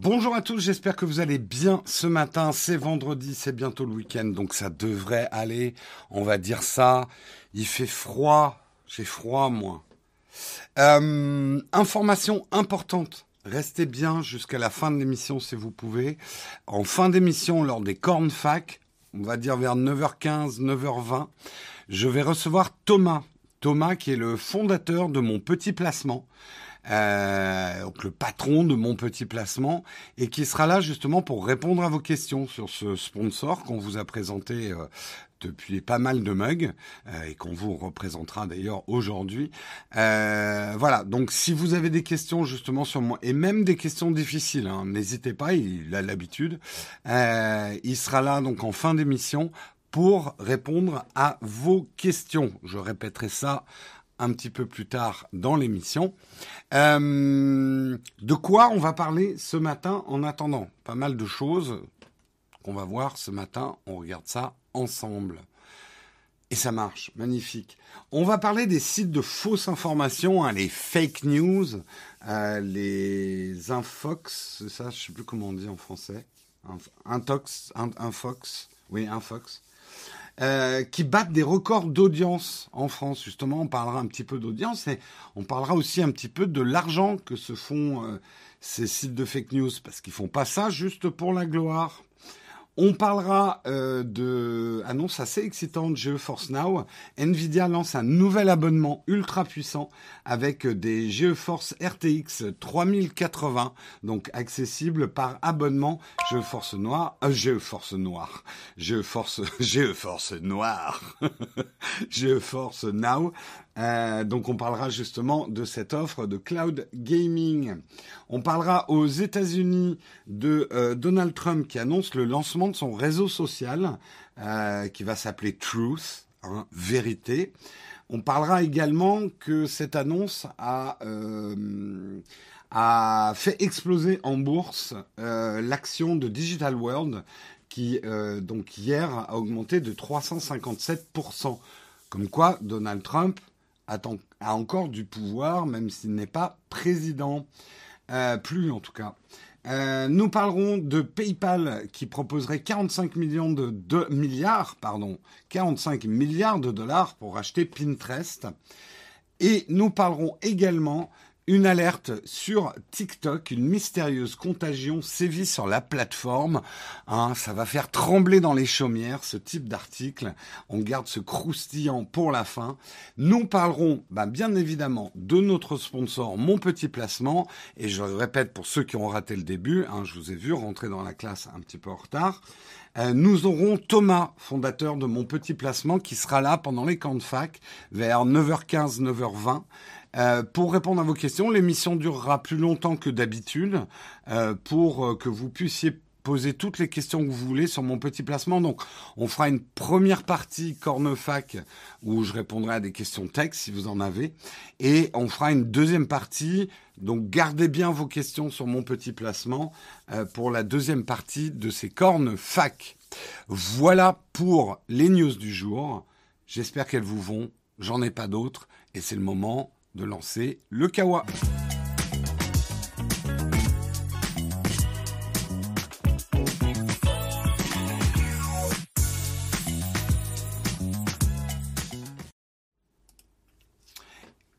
Bonjour à tous, j'espère que vous allez bien ce matin. C'est vendredi, c'est bientôt le week-end, donc ça devrait aller. On va dire ça. Il fait froid. J'ai froid, moi. Euh, information importante. Restez bien jusqu'à la fin de l'émission si vous pouvez. En fin d'émission, lors des cornes fac, on va dire vers 9h15, 9h20, je vais recevoir Thomas. Thomas qui est le fondateur de mon petit placement. Euh, donc le patron de mon petit placement, et qui sera là justement pour répondre à vos questions sur ce sponsor qu'on vous a présenté euh, depuis pas mal de mugs euh, et qu'on vous représentera d'ailleurs aujourd'hui. Euh, voilà, donc si vous avez des questions justement sur moi, et même des questions difficiles, hein, n'hésitez pas, il a l'habitude. Euh, il sera là donc en fin d'émission pour répondre à vos questions. Je répéterai ça un petit peu plus tard dans l'émission. Euh, de quoi on va parler ce matin en attendant? Pas mal de choses qu'on va voir ce matin. On regarde ça ensemble. Et ça marche, magnifique. On va parler des sites de fausses informations, hein, les fake news, euh, les infox, ça, je sais plus comment on dit en français. Intox, infox, oui, infox. Euh, qui battent des records d'audience en France. Justement, on parlera un petit peu d'audience et on parlera aussi un petit peu de l'argent que se font euh, ces sites de fake news, parce qu'ils font pas ça juste pour la gloire. On parlera euh, de annonce assez excitante GeForce Now. Nvidia lance un nouvel abonnement ultra puissant avec des GeForce RTX 3080, donc accessible par abonnement GeForce Noir, euh, GeForce Noir, GeForce, GeForce Noir, GeForce Now euh, donc on parlera justement de cette offre de cloud gaming. On parlera aux États-Unis de euh, Donald Trump qui annonce le lancement de son réseau social euh, qui va s'appeler Truth, hein, vérité. On parlera également que cette annonce a, a fait exploser en bourse l'action de Digital World qui donc hier a augmenté de 357%. Comme quoi Donald Trump a, encore du pouvoir, même s'il n'est pas président. Euh, plus en tout cas. Euh, nous parlerons de PayPal qui proposerait 45 millions de, milliards, pardon, 45 milliards de dollars pour acheter Pinterest. Et nous parlerons également une alerte sur TikTok, une mystérieuse contagion sévit sur la plateforme. Hein, ça va faire trembler dans les chaumières ce type d'article. On garde ce croustillant pour la fin. Nous parlerons bah, bien évidemment de notre sponsor Mon Petit Placement. Et je répète pour ceux qui ont raté le début, hein, je vous ai vu rentrer dans la classe un petit peu en retard. Euh, nous aurons Thomas, fondateur de Mon Petit Placement, qui sera là pendant les camps de fac vers 9h15, 9h20. Euh, pour répondre à vos questions, l'émission durera plus longtemps que d'habitude euh, pour euh, que vous puissiez poser toutes les questions que vous voulez sur mon petit placement. Donc, on fera une première partie cornefac où je répondrai à des questions texte si vous en avez. Et on fera une deuxième partie. Donc, gardez bien vos questions sur mon petit placement pour la deuxième partie de ces cornes fac. Voilà pour les news du jour. J'espère qu'elles vous vont. J'en ai pas d'autres. Et c'est le moment de lancer le Kawa.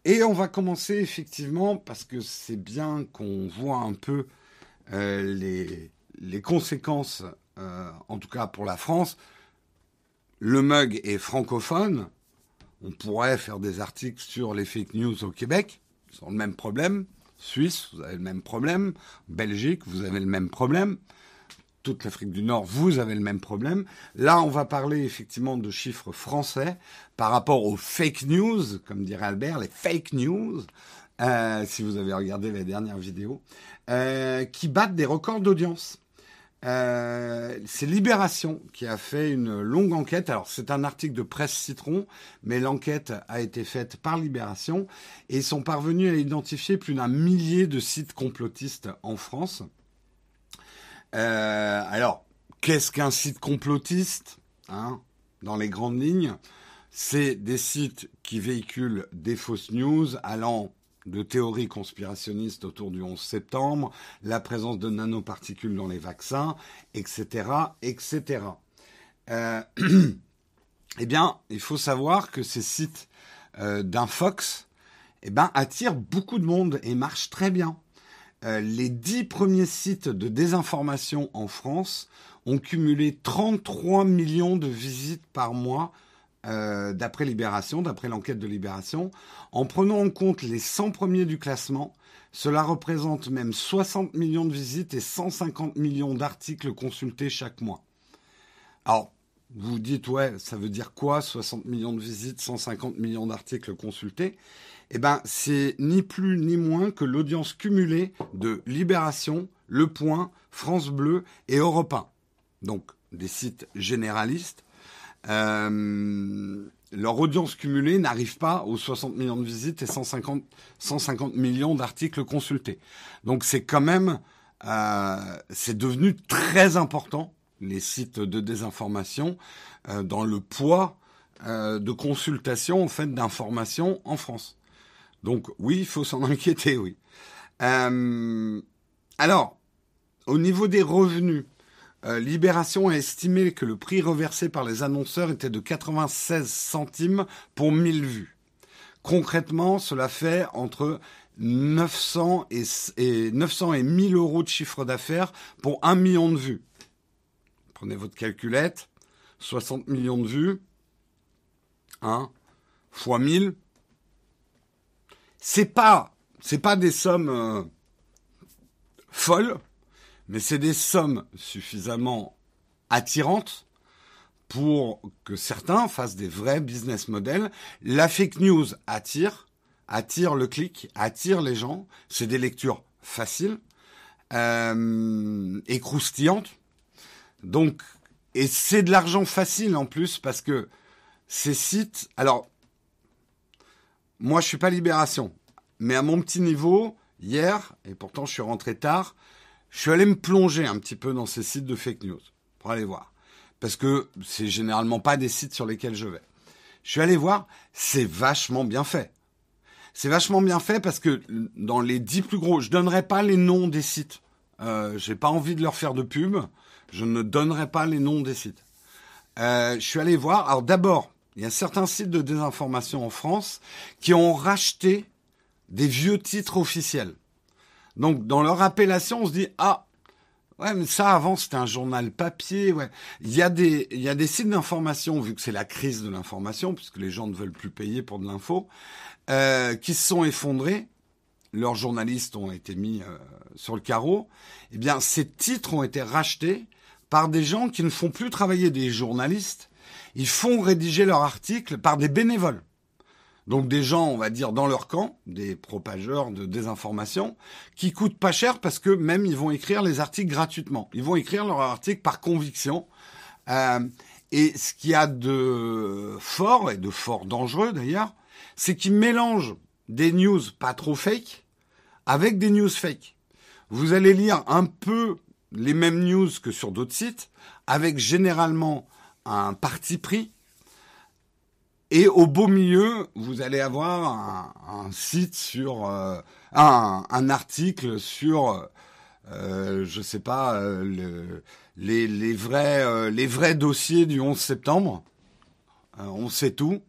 Et on va commencer effectivement parce que c'est bien qu'on voit un peu euh, les, conséquences, euh, en tout cas pour la France. Le mug est francophone, on pourrait faire des articles sur les fake news au Québec, ils le même problème. Suisse, vous avez le même problème. Belgique, vous avez le même problème. Toute l'Afrique du Nord, vous avez le même problème. Là, on va parler effectivement de chiffres français par rapport aux fake news, comme dirait Albert, les fake news, euh, si vous avez regardé les dernières vidéos, euh, qui battent des records d'audience. Euh, c'est Libération qui a fait une longue enquête. Alors c'est un article de Presse Citron, mais l'enquête a été faite par Libération et ils sont parvenus à identifier plus d'un millier de sites complotistes en France. Euh, alors, qu'est-ce qu'un site complotiste hein, Dans les grandes lignes, c'est des sites qui véhiculent des fausses news allant de théories conspirationnistes autour du 11 septembre, la présence de nanoparticules dans les vaccins, etc., etc. Euh, eh bien, il faut savoir que ces sites euh, d'Infox eh ben, attirent beaucoup de monde et marchent très bien. Euh, les dix premiers sites de désinformation en France ont cumulé 33 millions de visites par mois euh, d'après Libération, d'après l'enquête de Libération. En prenant en compte les 100 premiers du classement, cela représente même 60 millions de visites et 150 millions d'articles consultés chaque mois. Alors, vous dites, ouais, ça veut dire quoi 60 millions de visites, 150 millions d'articles consultés? Eh bien, c'est ni plus ni moins que l'audience cumulée de Libération, Le Point, France Bleu et Europe 1. Donc, des sites généralistes euh, leur audience cumulée n'arrive pas aux 60 millions de visites et 150, 150 millions d'articles consultés. Donc c'est quand même, euh, c'est devenu très important les sites de désinformation euh, dans le poids euh, de consultation en fait d'informations en France. Donc oui, il faut s'en inquiéter, oui. Euh, alors, au niveau des revenus, euh, Libération a estimé que le prix reversé par les annonceurs était de 96 centimes pour 1000 vues. Concrètement, cela fait entre 900 et, et 900 et 1000 euros de chiffre d'affaires pour 1 million de vues. Prenez votre calculette, 60 millions de vues, 1 fois 1000. C'est pas, c'est pas des sommes euh, folles, mais c'est des sommes suffisamment attirantes pour que certains fassent des vrais business models. La fake news attire, attire le clic, attire les gens. C'est des lectures faciles euh, et croustillantes. Donc, et c'est de l'argent facile en plus parce que ces sites. Alors, moi, je suis pas Libération, mais à mon petit niveau, hier, et pourtant je suis rentré tard, je suis allé me plonger un petit peu dans ces sites de fake news pour aller voir. Parce que c'est généralement pas des sites sur lesquels je vais. Je suis allé voir, c'est vachement bien fait. C'est vachement bien fait parce que dans les dix plus gros, je donnerai pas les noms des sites. Euh, j'ai pas envie de leur faire de pub. Je ne donnerai pas les noms des sites. Euh, je suis allé voir. Alors d'abord, il y a certains sites de désinformation en France qui ont racheté des vieux titres officiels. Donc dans leur appellation, on se dit ah ouais mais ça avant c'était un journal papier. Ouais, il y a des il y a des sites d'information vu que c'est la crise de l'information puisque les gens ne veulent plus payer pour de l'info, euh, qui se sont effondrés. Leurs journalistes ont été mis euh, sur le carreau. Eh bien ces titres ont été rachetés par des gens qui ne font plus travailler des journalistes. Ils font rédiger leurs articles par des bénévoles. Donc des gens, on va dire, dans leur camp, des propageurs de désinformation, qui coûtent pas cher parce que même ils vont écrire les articles gratuitement. Ils vont écrire leurs articles par conviction. Euh, et ce qu'il y a de fort, et de fort dangereux d'ailleurs, c'est qu'ils mélangent des news pas trop fake avec des news fake. Vous allez lire un peu les mêmes news que sur d'autres sites, avec généralement un parti pris, et au beau milieu, vous allez avoir un, site sur euh, un, article sur, euh, je sais pas, euh, le, les, les, vrais, euh, les vrais dossiers du 11 septembre. Euh, on sait tout.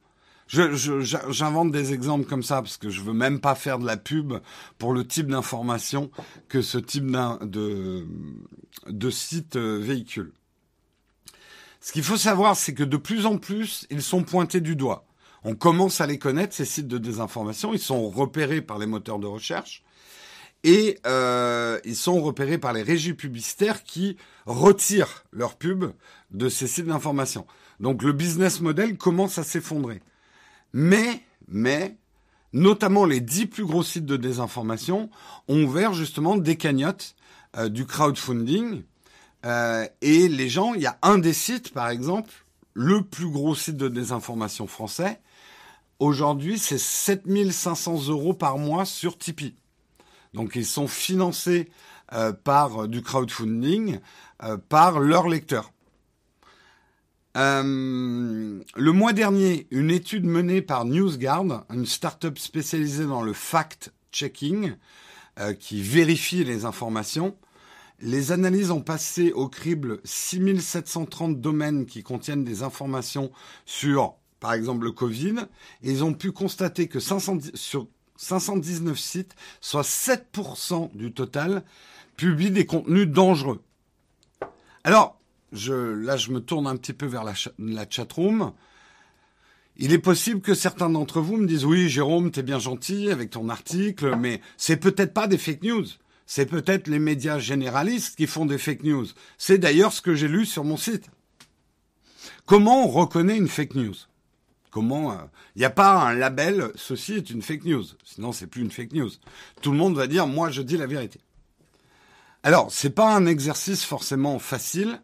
J'invente des exemples comme ça parce que je veux même pas faire de la pub pour le type d'information que ce type de, de site véhicule. Ce qu'il faut savoir, c'est que de plus en plus, ils sont pointés du doigt. On commence à les connaître, ces sites de désinformation. Ils sont repérés par les moteurs de recherche et euh, ils sont repérés par les régies publicitaires qui retirent leurs pubs de ces sites d'information. Donc le business model commence à s'effondrer. Mais, mais, notamment les dix plus gros sites de désinformation ont ouvert justement des cagnottes, euh, du crowdfunding, euh, et les gens, il y a un des sites, par exemple, le plus gros site de désinformation français. Aujourd'hui, c'est 7500 euros par mois sur Tipeee. Donc, ils sont financés euh, par du crowdfunding, euh, par leurs lecteurs. Euh, le mois dernier, une étude menée par NewsGuard, une start-up spécialisée dans le fact fact-checking, euh, qui vérifie les informations. Les analyses ont passé au crible 6730 domaines qui contiennent des informations sur, par exemple, le Covid. Ils ont pu constater que 500, sur 519 sites, soit 7% du total, publient des contenus dangereux. Alors, je, là, je me tourne un petit peu vers la, la chatroom. Il est possible que certains d'entre vous me disent oui, Jérôme, t'es bien gentil avec ton article, mais c'est peut-être pas des fake news. C'est peut-être les médias généralistes qui font des fake news. C'est d'ailleurs ce que j'ai lu sur mon site. Comment on reconnaît une fake news? Comment Il euh, n'y a pas un label ceci est une fake news. Sinon, c'est plus une fake news. Tout le monde va dire moi, je dis la vérité. Alors, c'est pas un exercice forcément facile.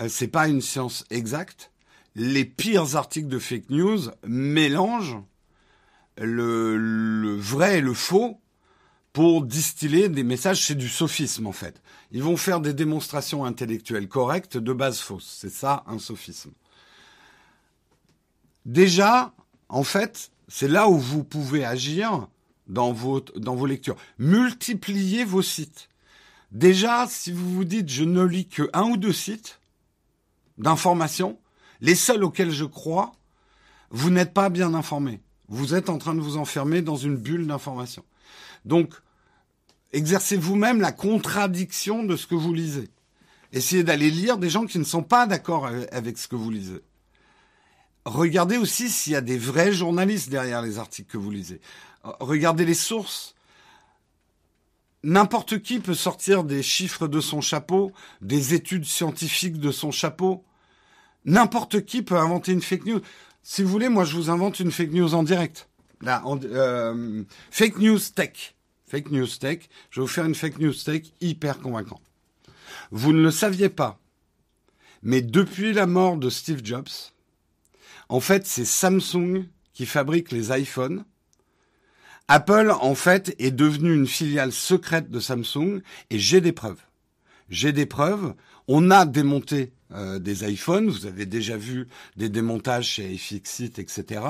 Euh, c'est pas une science exacte. Les pires articles de fake news mélangent le, le vrai et le faux pour distiller des messages. C'est du sophisme en fait. Ils vont faire des démonstrations intellectuelles correctes de base fausse. C'est ça un sophisme. Déjà, en fait, c'est là où vous pouvez agir dans vos, dans vos lectures. Multipliez vos sites. Déjà, si vous vous dites je ne lis que un ou deux sites d'information, les seuls auxquels je crois, vous n'êtes pas bien informé. Vous êtes en train de vous enfermer dans une bulle d'information. Donc, exercez vous-même la contradiction de ce que vous lisez. Essayez d'aller lire des gens qui ne sont pas d'accord avec ce que vous lisez. Regardez aussi s'il y a des vrais journalistes derrière les articles que vous lisez. Regardez les sources. N'importe qui peut sortir des chiffres de son chapeau, des études scientifiques de son chapeau. N'importe qui peut inventer une fake news. Si vous voulez, moi je vous invente une fake news en direct. Euh, fake news tech. Fake news tech. Je vais vous faire une fake news tech hyper convaincante. Vous ne le saviez pas, mais depuis la mort de Steve Jobs, en fait, c'est Samsung qui fabrique les iPhones. Apple, en fait, est devenu une filiale secrète de Samsung et j'ai des preuves. J'ai des preuves. On a démonté euh, des iPhones. Vous avez déjà vu des démontages chez iFixit, etc.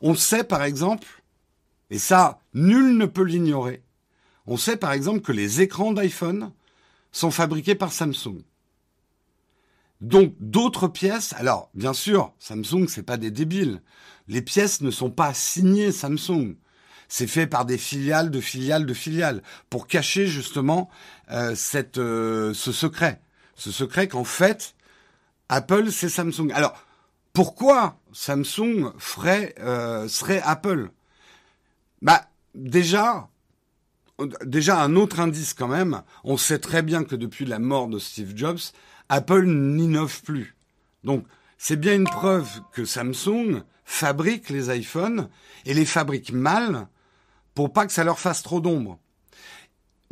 On sait, par exemple, et ça, nul ne peut l'ignorer, on sait, par exemple, que les écrans d'iPhone sont fabriqués par Samsung. Donc d'autres pièces, alors bien sûr, Samsung c'est pas des débiles. Les pièces ne sont pas signées Samsung. C'est fait par des filiales de filiales de filiales pour cacher justement euh, cette euh, ce secret, ce secret qu'en fait Apple c'est Samsung. Alors pourquoi Samsung ferait euh, serait Apple? Bah déjà déjà un autre indice quand même. On sait très bien que depuis la mort de Steve Jobs, Apple n'innove plus. Donc, c'est bien une preuve que Samsung fabrique les iPhones et les fabrique mal pour pas que ça leur fasse trop d'ombre.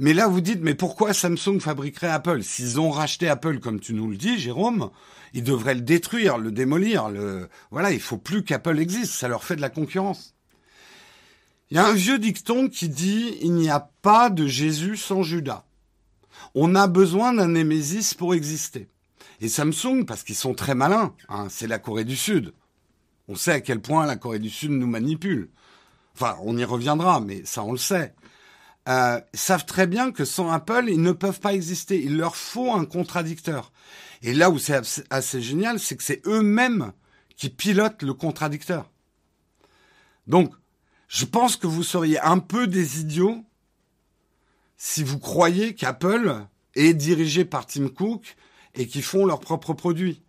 Mais là, vous dites, mais pourquoi Samsung fabriquerait Apple? S'ils ont racheté Apple, comme tu nous le dis, Jérôme, ils devraient le détruire, le démolir. Le... Voilà, il faut plus qu'Apple existe. Ça leur fait de la concurrence. Il y a un vieux dicton qui dit, il n'y a pas de Jésus sans Judas. On a besoin d'un Némésis pour exister. Et Samsung, parce qu'ils sont très malins, hein, c'est la Corée du Sud. On sait à quel point la Corée du Sud nous manipule. Enfin, on y reviendra, mais ça on le sait. Euh, savent très bien que sans Apple, ils ne peuvent pas exister. Il leur faut un contradicteur. Et là où c'est assez génial, c'est que c'est eux-mêmes qui pilotent le contradicteur. Donc, je pense que vous seriez un peu des idiots si vous croyez qu'Apple est dirigé par Tim Cook et qu'ils font leurs propres produits.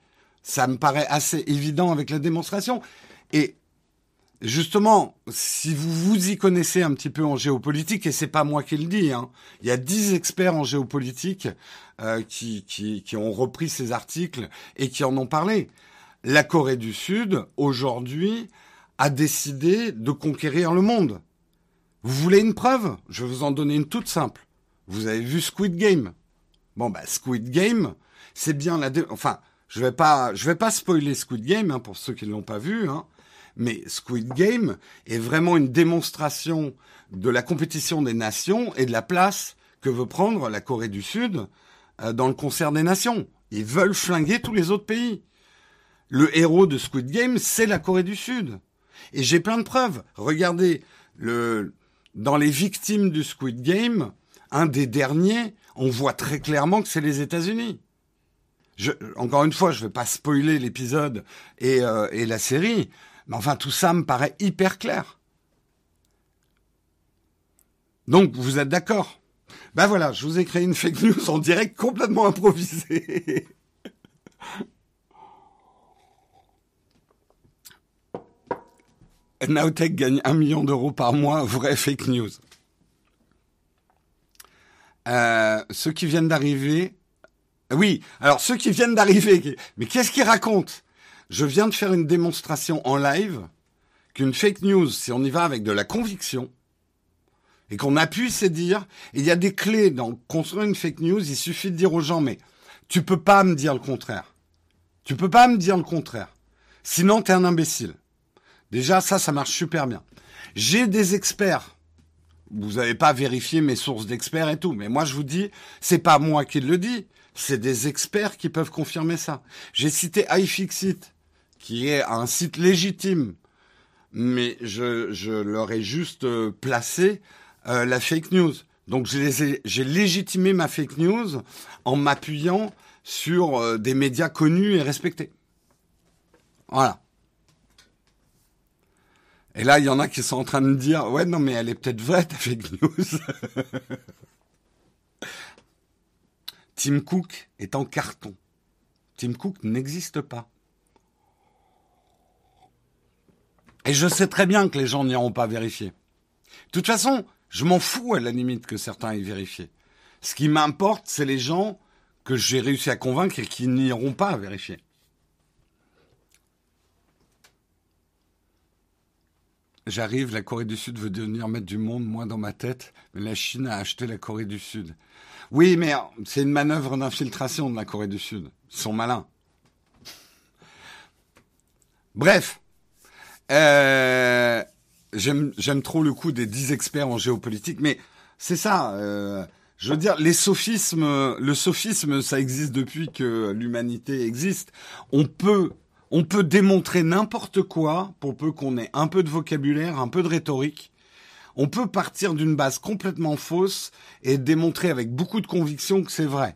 Ça me paraît assez évident avec la démonstration. Et justement, si vous vous y connaissez un petit peu en géopolitique, et c'est pas moi qui le dis, hein, il y a dix experts en géopolitique euh, qui, qui, ont repris ces articles et qui en ont parlé. La Corée du Sud, aujourd'hui, a décidé de conquérir le monde. Vous voulez une preuve? Je vais vous en donner une toute simple. Vous avez vu Squid Game? Bon bah Squid Game, c'est bien la enfin, je vais pas je vais pas spoiler Squid Game hein, pour ceux qui ne l'ont pas vu hein, mais Squid Game est vraiment une démonstration de la compétition des nations et de la place que veut prendre la Corée du Sud euh, dans le concert des nations. Ils veulent flinguer tous les autres pays. Le héros de Squid Game, c'est la Corée du Sud. Et j'ai plein de preuves. Regardez le dans les victimes du Squid Game, un des derniers, on voit très clairement que c'est les États-Unis. encore une fois, je ne vais pas spoiler l'épisode et, euh, et la série, mais enfin tout ça me paraît hyper clair. Donc vous êtes d'accord? Ben voilà, je vous ai créé une fake news en direct complètement improvisée. Nowtech gagne un million d'euros par mois, vraie fake news. Euh, ceux qui viennent d'arriver, oui, alors ceux qui viennent d'arriver, mais qu'est-ce qu'ils racontent? Je viens de faire une démonstration en live qu'une fake news, si on y va avec de la conviction, et qu'on appuie c'est dire, il y a des clés dans construire une fake news, il suffit de dire aux gens, mais tu peux pas me dire le contraire. Tu peux pas me dire le contraire. Sinon, tu es un imbécile. Déjà, ça, ça marche super bien. J'ai des experts. Vous n'avez pas vérifié mes sources d'experts et tout, mais moi je vous dis, c'est pas moi qui le dis, c'est des experts qui peuvent confirmer ça. J'ai cité iFixit, qui est un site légitime, mais je, leur ai juste euh, placé euh, la fake news. Donc j'ai légitimé ma fake news en m'appuyant sur euh, des médias connus et respectés. Voilà. Et là, il y en a qui sont en train de dire, ouais, non, mais elle est peut-être vraie, ta fake news. Tim Cook est en carton. Tim Cook n'existe pas. Et je sais très bien que les gens n'iront pas vérifier. De toute façon, je m'en fous à la limite que certains aient vérifié. Ce qui m'importe, c'est les gens que j'ai réussi à convaincre et qui n'iront pas vérifier. J'arrive, la Corée du Sud veut devenir maître du monde, moi dans ma tête, mais la Chine a acheté la Corée du Sud. Oui, mais c'est une manœuvre d'infiltration de la Corée du Sud. Ils sont malins. Bref. Euh, j'aime trop le coup des dix experts en géopolitique, mais c'est ça. Euh, je veux dire, les sophismes, le sophisme, ça existe depuis que l'humanité existe. On peut on peut démontrer n'importe quoi pour peu qu'on ait un peu de vocabulaire, un peu de rhétorique. On peut partir d'une base complètement fausse et démontrer avec beaucoup de conviction que c'est vrai.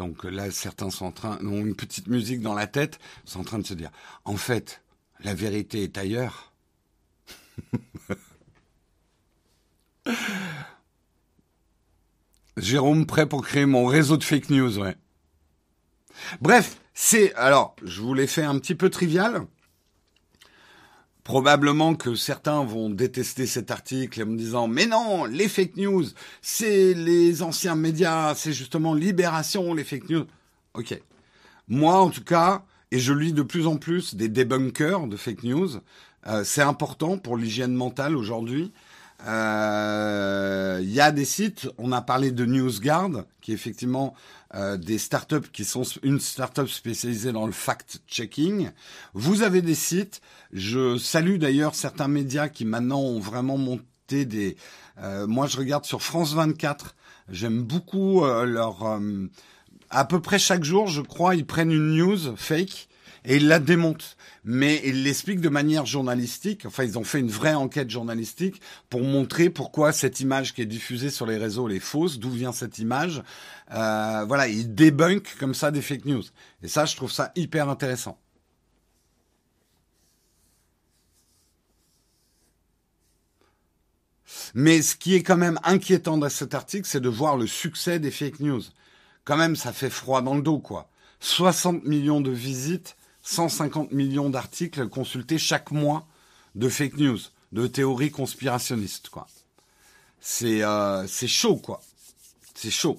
Donc là, certains sont en train, ont une petite musique dans la tête, sont en train de se dire, en fait, la vérité est ailleurs. Jérôme prêt pour créer mon réseau de fake news, ouais. Bref, c'est alors, je vous l'ai fait un petit peu trivial. Probablement que certains vont détester cet article en me disant mais non, les fake news, c'est les anciens médias, c'est justement Libération, les fake news. Ok. Moi, en tout cas, et je lis de plus en plus des débunkers de fake news. Euh, c'est important pour l'hygiène mentale aujourd'hui. Euh, il y a des sites, on a parlé de NewsGuard, qui effectivement euh, des startups qui sont une startup spécialisée dans le fact-checking. Vous avez des sites. Je salue d'ailleurs certains médias qui maintenant ont vraiment monté des. Euh, moi, je regarde sur France 24. J'aime beaucoup leur. à peu près chaque jour, je crois, ils prennent une news fake et ils la démontent. Mais ils l'expliquent de manière journalistique. Enfin, ils ont fait une vraie enquête journalistique pour montrer pourquoi cette image qui est diffusée sur les réseaux est fausse, d'où vient cette image. Euh, voilà, ils débunkent comme ça des fake news. Et ça, je trouve ça hyper intéressant. Mais ce qui est quand même inquiétant dans cet article, c'est de voir le succès des fake news. Quand même, ça fait froid dans le dos, quoi. 60 millions de visites 150 millions d'articles consultés chaque mois de fake news, de théories conspirationnistes, quoi. C'est euh, chaud, quoi. C'est chaud.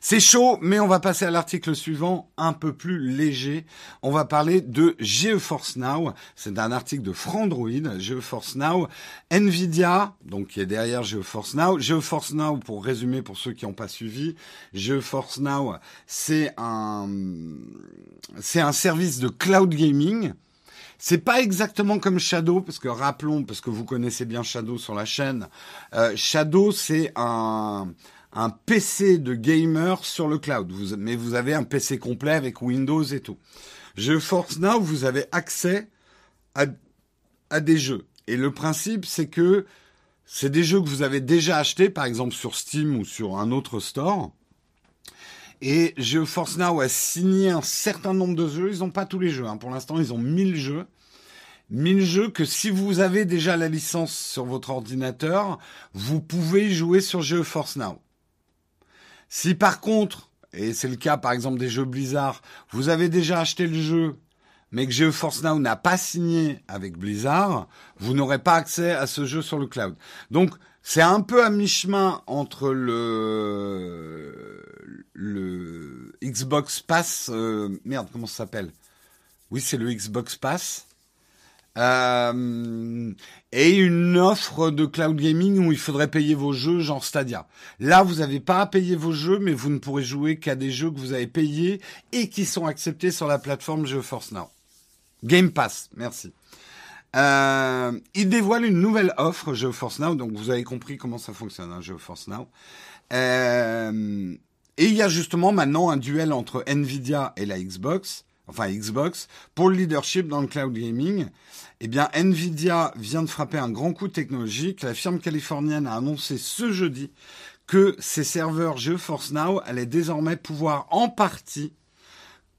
C'est chaud, mais on va passer à l'article suivant, un peu plus léger. On va parler de GeForce Now. C'est un article de Frandroid, GeForce Now. Nvidia, donc qui est derrière GeForce Now. GeForce Now, pour résumer pour ceux qui n'ont pas suivi, GeForce Now, c'est un, c'est un service de cloud gaming. C'est pas exactement comme Shadow, parce que rappelons, parce que vous connaissez bien Shadow sur la chaîne, euh, Shadow c'est un, un PC de gamer sur le cloud. Mais vous avez un PC complet avec Windows et tout. GeForce Now, vous avez accès à, à des jeux. et le principe, c'est que c'est des jeux que vous avez déjà achetés, par exemple sur Steam ou sur un autre store. Et GeForce Now a signé un certain nombre de jeux. Ils n'ont pas tous les jeux. Hein. Pour l'instant, ils ont 1000 jeux. 1000 jeux que si vous avez déjà la licence sur votre ordinateur, vous pouvez jouer sur GeForce Now. Si par contre, et c'est le cas par exemple des jeux Blizzard, vous avez déjà acheté le jeu, mais que GeForce Now n'a pas signé avec Blizzard, vous n'aurez pas accès à ce jeu sur le cloud. Donc, c'est un peu à mi-chemin entre le le Xbox Pass. Euh, merde, comment ça s'appelle? Oui, c'est le Xbox Pass. Euh, et une offre de cloud gaming où il faudrait payer vos jeux, genre Stadia. Là, vous n'avez pas à payer vos jeux, mais vous ne pourrez jouer qu'à des jeux que vous avez payés et qui sont acceptés sur la plateforme GeForce Now. Game Pass, merci. Euh, il dévoile une nouvelle offre GeForce Now, donc vous avez compris comment ça fonctionne, hein, GeForce Now. Euh, et il y a justement maintenant un duel entre Nvidia et la Xbox, enfin Xbox, pour le leadership dans le cloud gaming. Eh bien, Nvidia vient de frapper un grand coup technologique. La firme californienne a annoncé ce jeudi que ses serveurs GeForce Now allaient désormais pouvoir en partie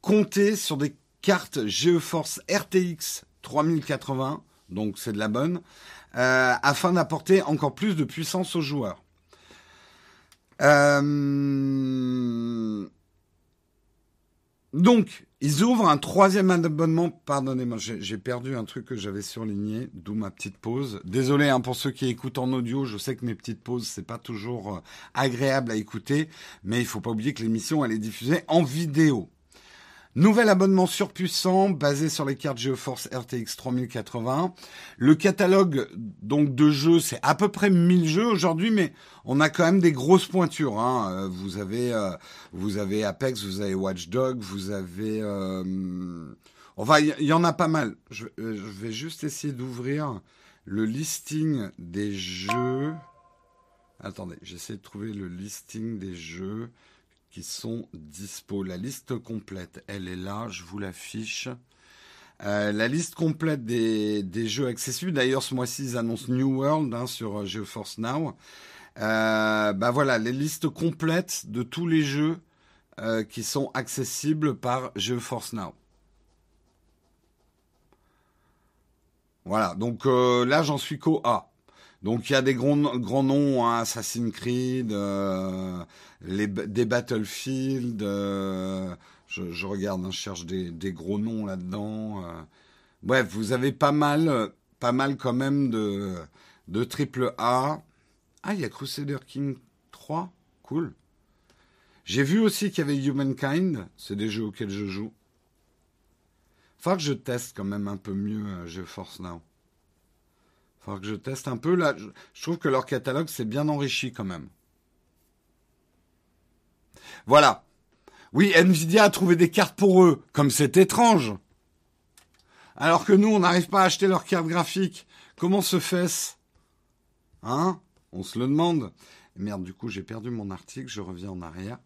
compter sur des cartes GeForce RTX 3080, donc c'est de la bonne, euh, afin d'apporter encore plus de puissance aux joueurs. Euh, donc, ils ouvrent un troisième abonnement. Pardonnez-moi, j'ai perdu un truc que j'avais surligné, d'où ma petite pause. Désolé hein, pour ceux qui écoutent en audio. Je sais que mes petites pauses c'est pas toujours euh, agréable à écouter, mais il faut pas oublier que l'émission elle est diffusée en vidéo. Nouvel abonnement surpuissant basé sur les cartes GeForce RTX 3080. Le catalogue donc de jeux, c'est à peu près 1000 jeux aujourd'hui, mais on a quand même des grosses pointures. Hein. Euh, vous avez euh, vous avez Apex, vous avez Watch Dogs, vous avez euh... enfin il y, en a pas mal. Je vais juste essayer d'ouvrir le listing des jeux. Attendez, j'essaie de trouver le listing des jeux qui sont dispo. La liste complète, elle est là, je vous l'affiche. Euh, la liste complète des, jeux accessibles. D'ailleurs, ce mois-ci, ils annoncent New World hein, sur euh, GeForce Now. Euh, bah voilà, les listes complètes de tous les jeux euh, qui sont accessibles par GeForce Now. Voilà, donc là, j'en suis qu'au A. Donc il y a des grands, noms, hein, Assassin's Creed, euh, des Battlefield. Euh, je, regarde, hein, je cherche des, gros noms là-dedans. Euh. Bref, vous avez pas mal, pas mal quand même de, de triple A. Ah, il y a Crusader King 3, cool. J'ai vu aussi qu'il y avait Humankind, c'est des jeux auxquels je joue. Faut que je teste quand même un peu mieux GeForce Now. Faut que je teste un peu. Là, je trouve que leur catalogue s'est bien enrichi quand même. Voilà. Oui, Nvidia a trouvé des cartes pour eux, comme c'est étrange. Alors que nous, on n'arrive pas à acheter leurs cartes graphiques. Comment se fait-ce? Hein? On se le demande. Merde, du coup, j'ai perdu mon article, je reviens en arrière.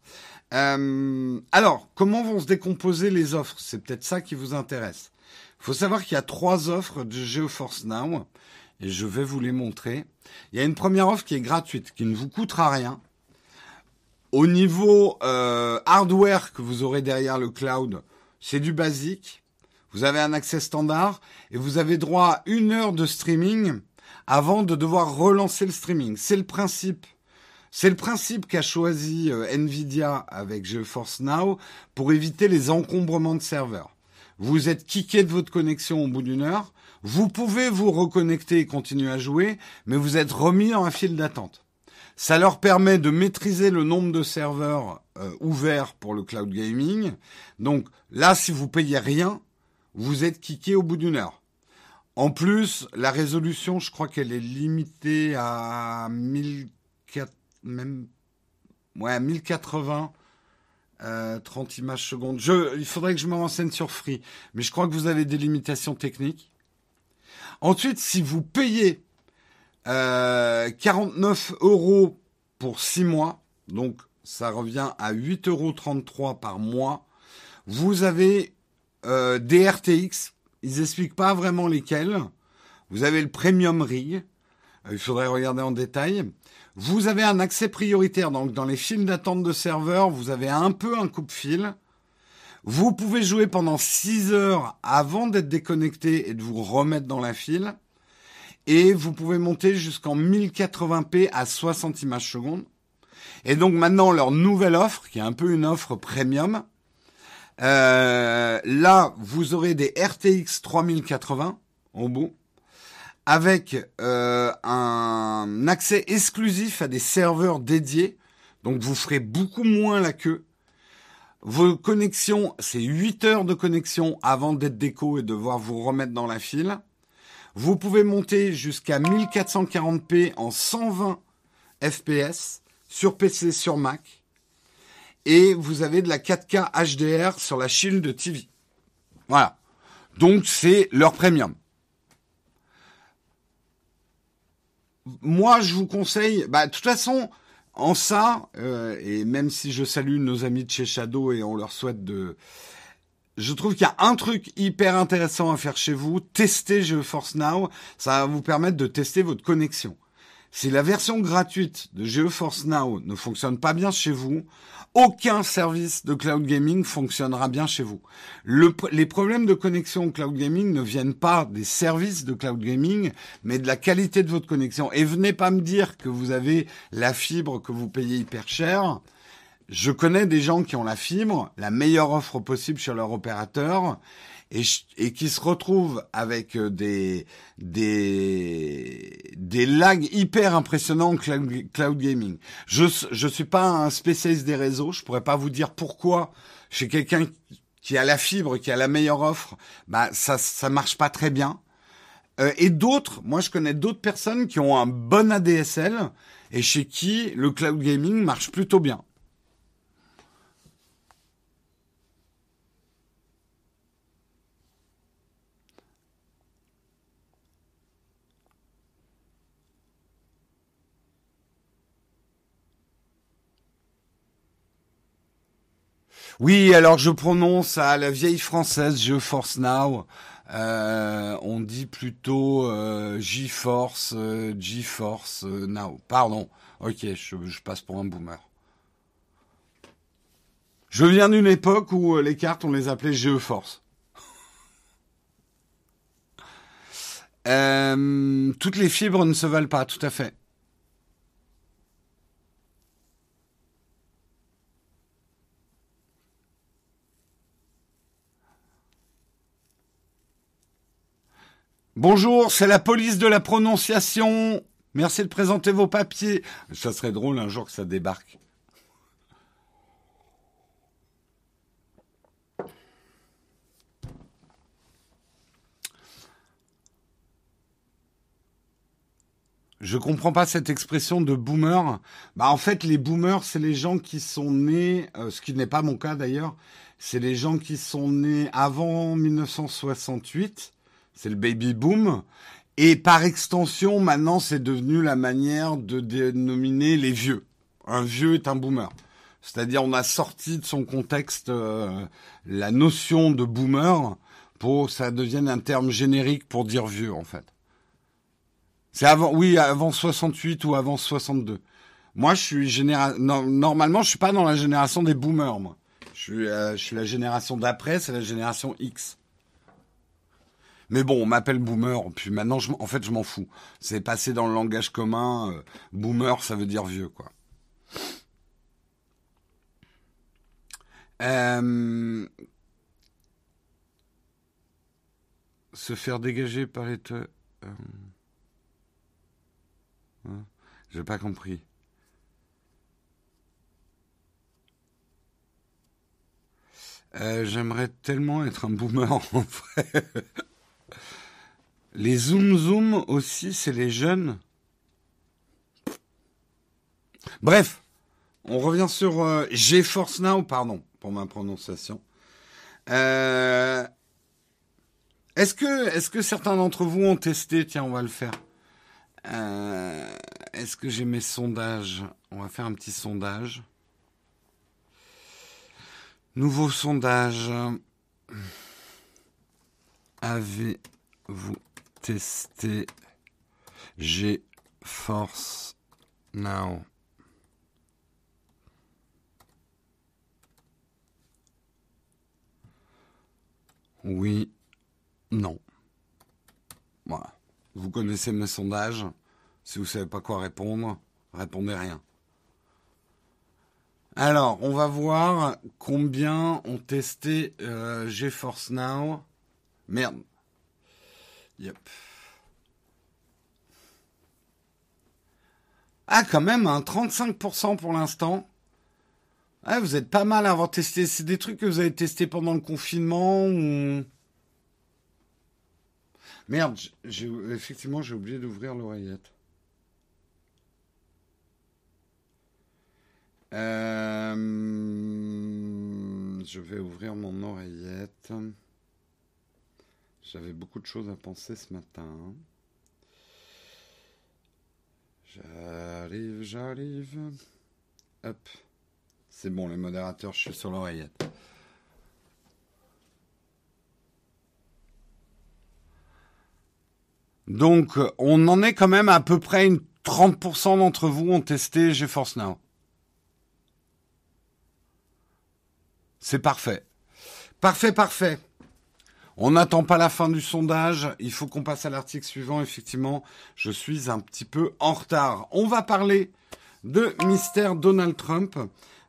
Euh, alors, comment vont se décomposer les offres? C'est peut-être ça qui vous intéresse. Il faut savoir qu'il y a trois offres de GeoForce Now et je vais vous les montrer. Il y a une première offre qui est gratuite, qui ne vous coûtera rien. Au niveau euh, hardware que vous aurez derrière le cloud, c'est du basique. Vous avez un accès standard et vous avez droit à une heure de streaming avant de devoir relancer le streaming. C'est le principe. C'est le principe qu'a choisi euh, Nvidia avec GeForce Now pour éviter les encombrements de serveurs. Vous êtes kické de votre connexion au bout d'une heure, vous pouvez vous reconnecter et continuer à jouer, mais vous êtes remis en un fil d'attente. Ça leur permet de maîtriser le nombre de serveurs euh, ouverts pour le cloud gaming. Donc là, si vous payez rien, vous êtes kické au bout d'une heure. En plus, la résolution, je crois qu'elle est limitée à 1004, même, ouais, 1080, euh, 30 images secondes. Je, il faudrait que je me renseigne sur Free, mais je crois que vous avez des limitations techniques. Ensuite, si vous payez euh, 49 euros pour 6 mois, donc ça revient à 8,33 euros par mois, vous avez euh, des RTX, ils expliquent pas vraiment lesquels. Vous avez le Premium Rig. Euh, il faudrait regarder en détail. Vous avez un accès prioritaire. Donc, dans les files d'attente de serveurs, vous avez un peu un coupe-fil. Vous pouvez jouer pendant 6 heures avant d'être déconnecté et de vous remettre dans la file. Et vous pouvez monter jusqu'en 1080p à 60 images secondes. Et donc maintenant, leur nouvelle offre, qui est un peu une offre premium, euh, là, vous aurez des RTX 3080 au bout, avec euh, un accès exclusif à des serveurs dédiés. Donc vous ferez beaucoup moins la queue. Vos connexions, c'est 8 heures de connexion avant d'être déco et de devoir vous remettre dans la file. Vous pouvez monter jusqu'à 1440p en 120 fps sur PC, sur Mac. Et vous avez de la 4K HDR sur la Shield TV. Voilà. Donc c'est leur premium. Moi, je vous conseille, bah, de toute façon, en ça, euh, et même si je salue nos amis de chez Shadow et on leur souhaite de... Je trouve qu'il y a un truc hyper intéressant à faire chez vous, tester GeForce Now, ça va vous permettre de tester votre connexion. Si la version gratuite de GeForce Now ne fonctionne pas bien chez vous, aucun service de cloud gaming fonctionnera bien chez vous. les problèmes de connexion au cloud gaming ne viennent pas des services de cloud gaming, mais de la qualité de votre connexion. Et venez pas me dire que vous avez la fibre que vous payez hyper cher. Je connais des gens qui ont la fibre, la meilleure offre possible sur leur opérateur, et, qui se retrouvent avec euh, des des des lags hyper impressionnants en cloud, gaming. Je je suis pas un spécialiste des réseaux, je pourrais pas vous dire pourquoi chez quelqu'un qui a la fibre, qui a la meilleure offre, bah ça ça marche pas très bien. Euh, et d'autres, moi je connais d'autres personnes qui ont un bon ADSL et chez qui le cloud gaming marche plutôt bien. Oui, alors je prononce à la vieille française je Force Now. Euh, on dit plutôt euh, G-Force, euh, G-Force Now. Pardon. Ok, je, passe pour un boomer. Je viens d'une époque où les cartes, on les appelait GeForce. toutes les fibres ne se valent pas, tout à fait. Bonjour, c'est la police de la prononciation. Merci de présenter vos papiers. Ça serait drôle un jour que ça débarque. Je comprends pas cette expression de boomer. Bah en fait, les boomers, c'est les gens qui sont nés, euh, ce qui n'est pas mon cas d'ailleurs, c'est les gens qui sont nés avant 1968 c'est le baby boom. Et par extension, maintenant, c'est devenu la manière de dénominer les vieux. Un vieux est un boomer. C'est-à-dire, on a sorti de son contexte euh, la notion de boomer pour que ça devienne un terme générique pour dire vieux, en fait. C'est avant, oui, avant 68 ou avant 62. Moi, je suis généra... normalement, je suis pas dans la génération des boomers, moi. Je suis, euh, je suis la génération d'après, c'est la génération X. Mais bon, on m'appelle boomer, puis maintenant, en fait, je m'en fous. C'est passé dans le langage commun. Euh, boomer, ça veut dire vieux, quoi. Euh, se faire dégager par les... Te... Euh... Hein, j'ai pas compris. J'aimerais tellement être un boomer en vrai. Les Zoom Zoom aussi, c'est les jeunes. Bref, on revient sur euh, GeForce Now, pardon pour ma prononciation. Euh, est-ce que, certains d'entre vous ont testé Tiens, on va le faire. Euh, est-ce que j'ai mes sondages? On va faire un petit sondage. Nouveau sondage. Avez-vous tester GeForce Now Oui, non. Voilà. Vous connaissez mes sondages. Si vous savez pas quoi répondre, répondez rien. Alors, on va voir combien ont testé euh, GeForce Now. Merde. Yep. Ah, quand même, un 35% pour l'instant. Ah, vous êtes pas mal à avoir testé. C'est des trucs que vous avez testés pendant le confinement ou... Merde, effectivement, j'ai oublié d'ouvrir l'oreillette. Euh, je vais ouvrir mon oreillette. J'avais beaucoup de choses à penser ce matin. J'arrive, j'arrive. Hop. C'est bon, les modérateurs, je suis sur l'oreillette. Donc, on en est quand même à peu près une 30% d'entre vous ont testé GeForce Now. C'est parfait. Parfait, parfait. On n'attend pas la fin du sondage. Il faut qu'on passe à l'article suivant. Effectivement, je suis un petit peu en retard. On va parler de mystère Donald Trump.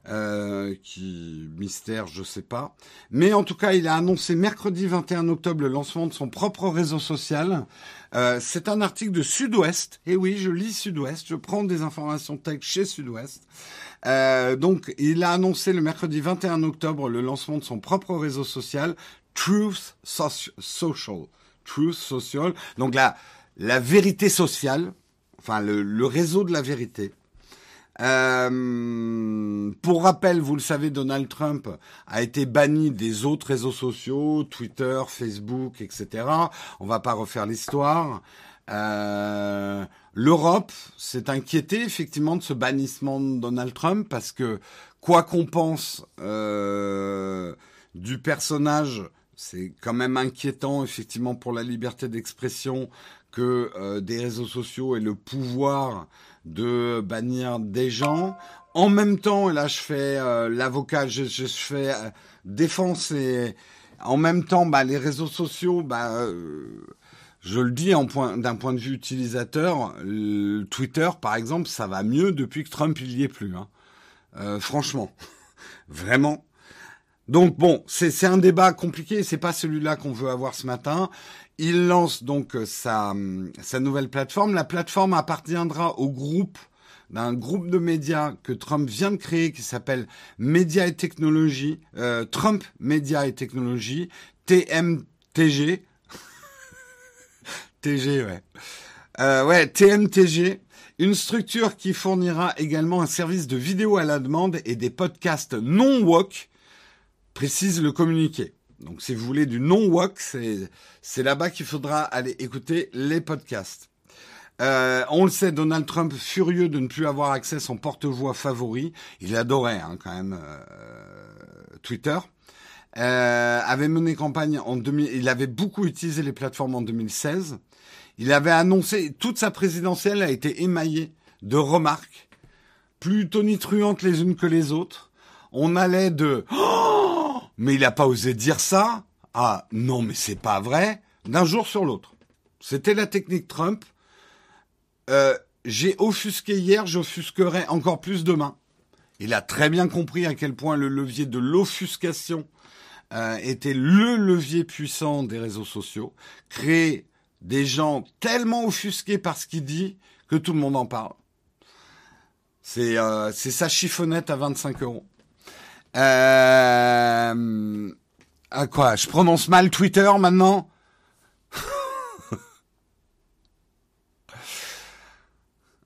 Euh, qui mystère, je sais pas. Mais en tout cas, il a annoncé mercredi 21 octobre le lancement de son propre réseau social. Euh, c'est un article de Sud-Ouest. Et oui, je lis Sud-Ouest. Je prends des informations tech chez Sud-Ouest. Euh, donc, il a annoncé le mercredi 21 octobre le lancement de son propre réseau social, Truth Social. Truth Social. Donc, la, la vérité sociale. Enfin, le, réseau de la vérité. Euh, pour rappel, vous le savez, Donald Trump a été banni des autres réseaux sociaux, Twitter, Facebook, etc. On va pas refaire l'histoire. Euh, L'Europe s'est inquiétée effectivement de ce bannissement de Donald Trump parce que quoi qu'on pense euh, du personnage, c'est quand même inquiétant effectivement pour la liberté d'expression que euh, des réseaux sociaux aient le pouvoir de bannir des gens. En même temps, et là je fais euh, l'avocat, je, je, fais euh, défense et en même temps, bah, les réseaux sociaux, bah, je le dis d'un point, point, de vue utilisateur, Twitter, par exemple, ça va mieux depuis que Trump il y est plus. Hein. Euh, franchement, vraiment. Donc bon, c'est un débat compliqué, c'est pas celui-là qu'on veut avoir ce matin. Il lance donc sa, sa nouvelle plateforme. La plateforme appartiendra au groupe d'un groupe de médias que Trump vient de créer qui s'appelle Média et Technologie, euh, Trump Média et Technologie, TMTG. TG, ouais. Euh, ouais, TMTG, une structure qui fournira également un service de vidéo à la demande et des podcasts non-woke, précise le communiqué. Donc si vous voulez du non-woke, c'est là-bas qu'il faudra aller écouter les podcasts. Euh, on le sait, Donald Trump, furieux de ne plus avoir accès à son porte-voix favori, il adorait hein, quand même euh, Twitter, euh, avait mené campagne en 2000, il avait beaucoup utilisé les plateformes en 2016. Il avait annoncé, toute sa présidentielle a été émaillée de remarques, plus tonitruantes les unes que les autres. On allait de oh, mais il n'a pas osé dire ça ah non mais c'est pas vrai d'un jour sur l'autre. C'était la technique Trump. Euh, j'ai offusqué hier, j'offusquerai encore plus demain. Il a très bien compris à quel point le levier de l'offuscation euh, était le levier puissant des réseaux sociaux, créer des gens tellement offusqués par ce qu'il dit que tout le monde en parle. C'est euh, sa chiffonnette à 25 euros. Euh, à quoi? Je prononce mal Twitter maintenant?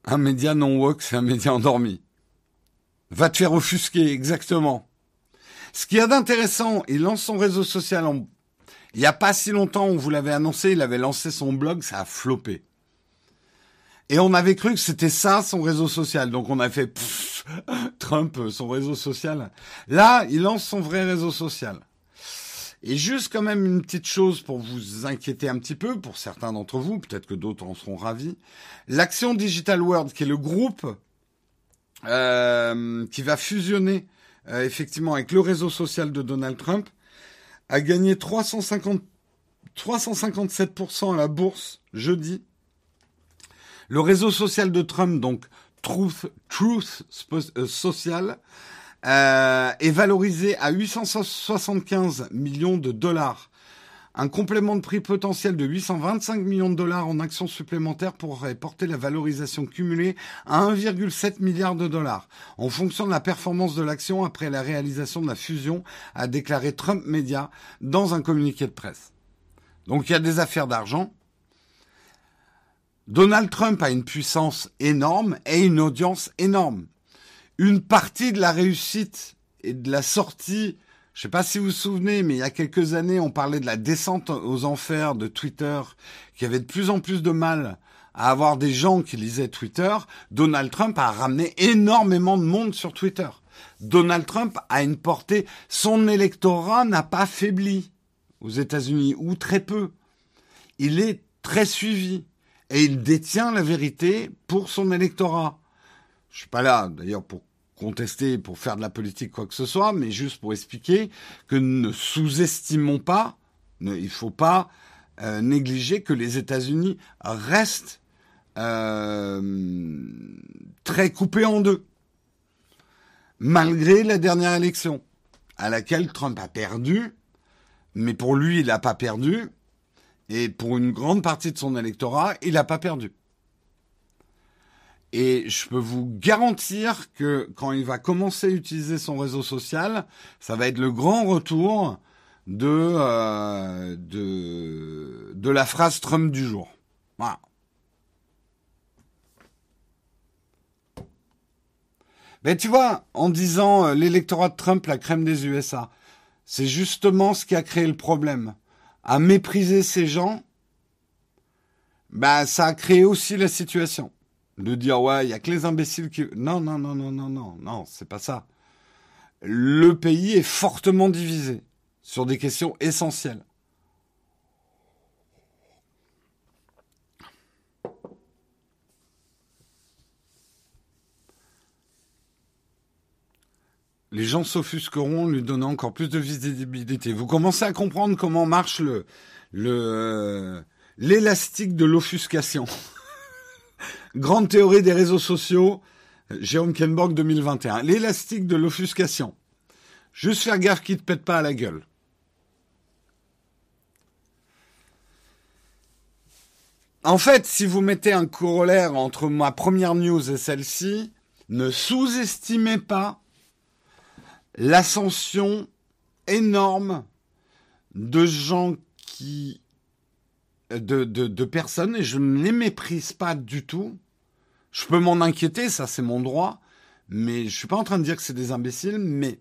Un média non woke, c'est un média endormi. Va te faire offusquer, exactement. Ce qu'il y a d'intéressant, il lance son réseau social en... Il n'y a pas si longtemps, on vous l'avait annoncé, il avait lancé son blog, ça a floppé. Et on avait cru que c'était ça son réseau social. Donc on a fait Trump, son réseau social. Là, il lance son vrai réseau social. Et juste quand même une petite chose pour vous inquiéter un petit peu, pour certains d'entre vous, peut-être que d'autres en seront ravis. L'action Digital World, qui est le groupe euh, qui va fusionner euh, effectivement avec le réseau social de Donald Trump, a gagné 350, 357% à la bourse jeudi. Le réseau social de Trump, donc Truth, Truth euh, Social, euh, est valorisé à 875 millions de dollars. Un complément de prix potentiel de 825 millions de dollars en actions supplémentaires pourrait porter la valorisation cumulée à 1,7 milliard de dollars. En fonction de la performance de l'action après la réalisation de la fusion, a déclaré Trump Media dans un communiqué de presse. Donc il y a des affaires d'argent. Donald Trump a une puissance énorme et une audience énorme. Une partie de la réussite et de la sortie je ne sais pas si vous vous souvenez, mais il y a quelques années, on parlait de la descente aux enfers de Twitter, qui avait de plus en plus de mal à avoir des gens qui lisaient Twitter. Donald Trump a ramené énormément de monde sur Twitter. Donald Trump a une portée, son électorat n'a pas faibli aux États-Unis, ou très peu. Il est très suivi et il détient la vérité pour son électorat. Je suis pas là, d'ailleurs, pour contester pour faire de la politique quoi que ce soit, mais juste pour expliquer que ne sous-estimons pas, ne, il faut pas euh, négliger que les États-Unis restent euh, très coupés en deux, malgré la dernière élection à laquelle Trump a perdu, mais pour lui il n'a pas perdu, et pour une grande partie de son électorat il n'a pas perdu. Et je peux vous garantir que quand il va commencer à utiliser son réseau social, ça va être le grand retour de, euh, de, la phrase Trump du jour. Voilà. Mais tu vois, en disant euh, l'électorat de Trump, la crème des USA, c'est justement ce qui a créé le problème. À mépriser ces gens, bah, ça a créé aussi la situation de dire ouais, il y a que les imbéciles qui non non non non non non non, c'est pas ça. Le pays est fortement divisé sur des questions essentielles. Les gens s'offusqueront, lui donnant encore plus de visibilité. Vous commencez à comprendre comment marche le l'élastique de l'offuscation. Grande théorie des réseaux sociaux, Jérôme Kenborg 2021. L'élastique de l'offuscation. Juste faire gaffe qu'il ne te pète pas à la gueule. En fait, si vous mettez un corollaire entre ma première news et celle-ci, ne sous-estimez pas l'ascension énorme de gens qui de, de, personnes et je ne les méprise pas du tout. Je peux m'en inquiéter, ça c'est mon droit, mais je suis pas en train de dire que c'est des imbéciles, mais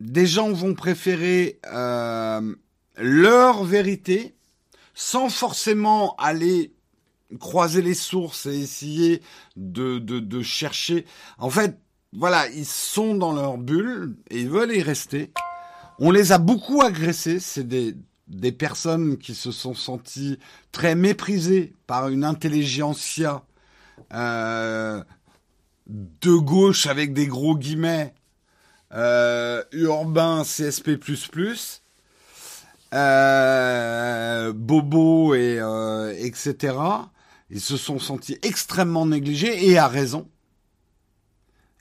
des gens vont préférer euh, leur vérité sans forcément aller croiser les sources et essayer de, de, de chercher. En fait, voilà, ils sont dans leur bulle et ils veulent y rester. On les a beaucoup agressés, c'est des des personnes qui se sont senties très méprisées par une intelligentsia euh, de gauche avec des gros guillemets euh, urbain CSP++, euh, Bobo et euh, etc. Ils se sont sentis extrêmement négligés et à raison.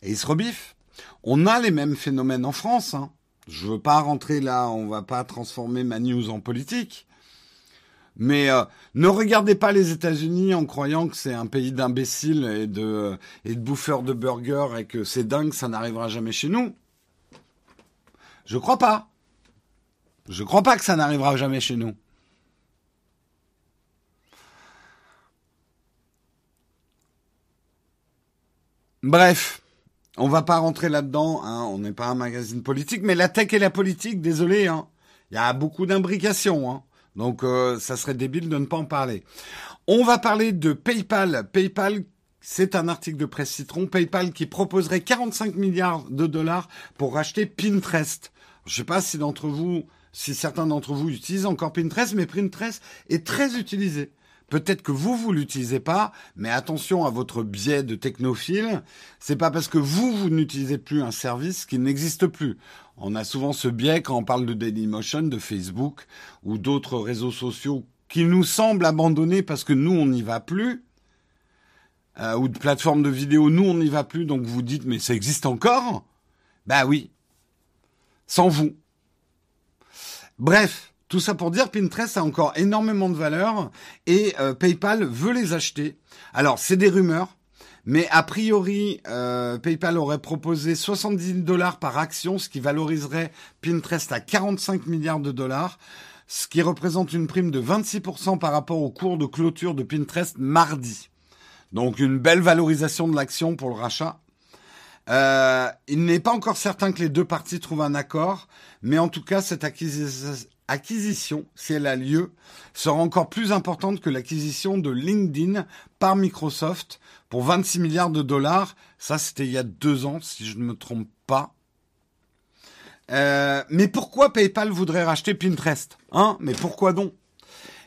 Et ils se rebiffent. On a les mêmes phénomènes en France. Hein. Je veux pas rentrer là, on va pas transformer ma news en politique. Mais euh, ne regardez pas les États-Unis en croyant que c'est un pays d'imbéciles et de, et de bouffeurs de burgers et que c'est dingue, ça n'arrivera jamais chez nous. Je crois pas. Je crois pas que ça n'arrivera jamais chez nous. Bref. On va pas rentrer là-dedans, hein, on n'est pas un magazine politique, mais la tech et la politique, désolé, hein, il y a beaucoup d'imbrications, hein, donc euh, ça serait débile de ne pas en parler. On va parler de PayPal. PayPal, c'est un article de presse Citron. PayPal qui proposerait 45 milliards de dollars pour racheter Pinterest. Je sais pas si d'entre vous, si certains d'entre vous utilisent encore Pinterest, mais Pinterest est très utilisé. Peut-être que vous, vous l'utilisez pas, mais attention à votre biais de technophile. C'est pas parce que vous, vous n'utilisez plus un service qu'il n'existe plus. On a souvent ce biais quand on parle de Dailymotion, de Facebook ou d'autres réseaux sociaux qui nous semblent abandonnés parce que nous, on n'y va plus. Euh, ou de plateformes de vidéos, nous, on n'y va plus. Donc vous dites, mais ça existe encore? Ben oui. Sans vous. Bref, tout ça pour dire, Pinterest a encore énormément de valeur et euh, PayPal veut les acheter. Alors, c'est des rumeurs, mais a priori, euh, PayPal aurait proposé 70 dollars par action, ce qui valoriserait Pinterest à 45 milliards de dollars, ce qui représente une prime de 26% par rapport au cours de clôture de Pinterest mardi. Donc une belle valorisation de l'action pour le rachat. Euh, il n'est pas encore certain que les deux parties trouvent un accord, mais en tout cas, cette acquisition, acquisition, si elle a lieu, sera encore plus importante que l'acquisition de LinkedIn par Microsoft pour 26 milliards de dollars. Ça, c'était il y a deux ans, si je ne me trompe pas. Euh, mais pourquoi PayPal voudrait racheter Pinterest Hein? Mais pourquoi donc?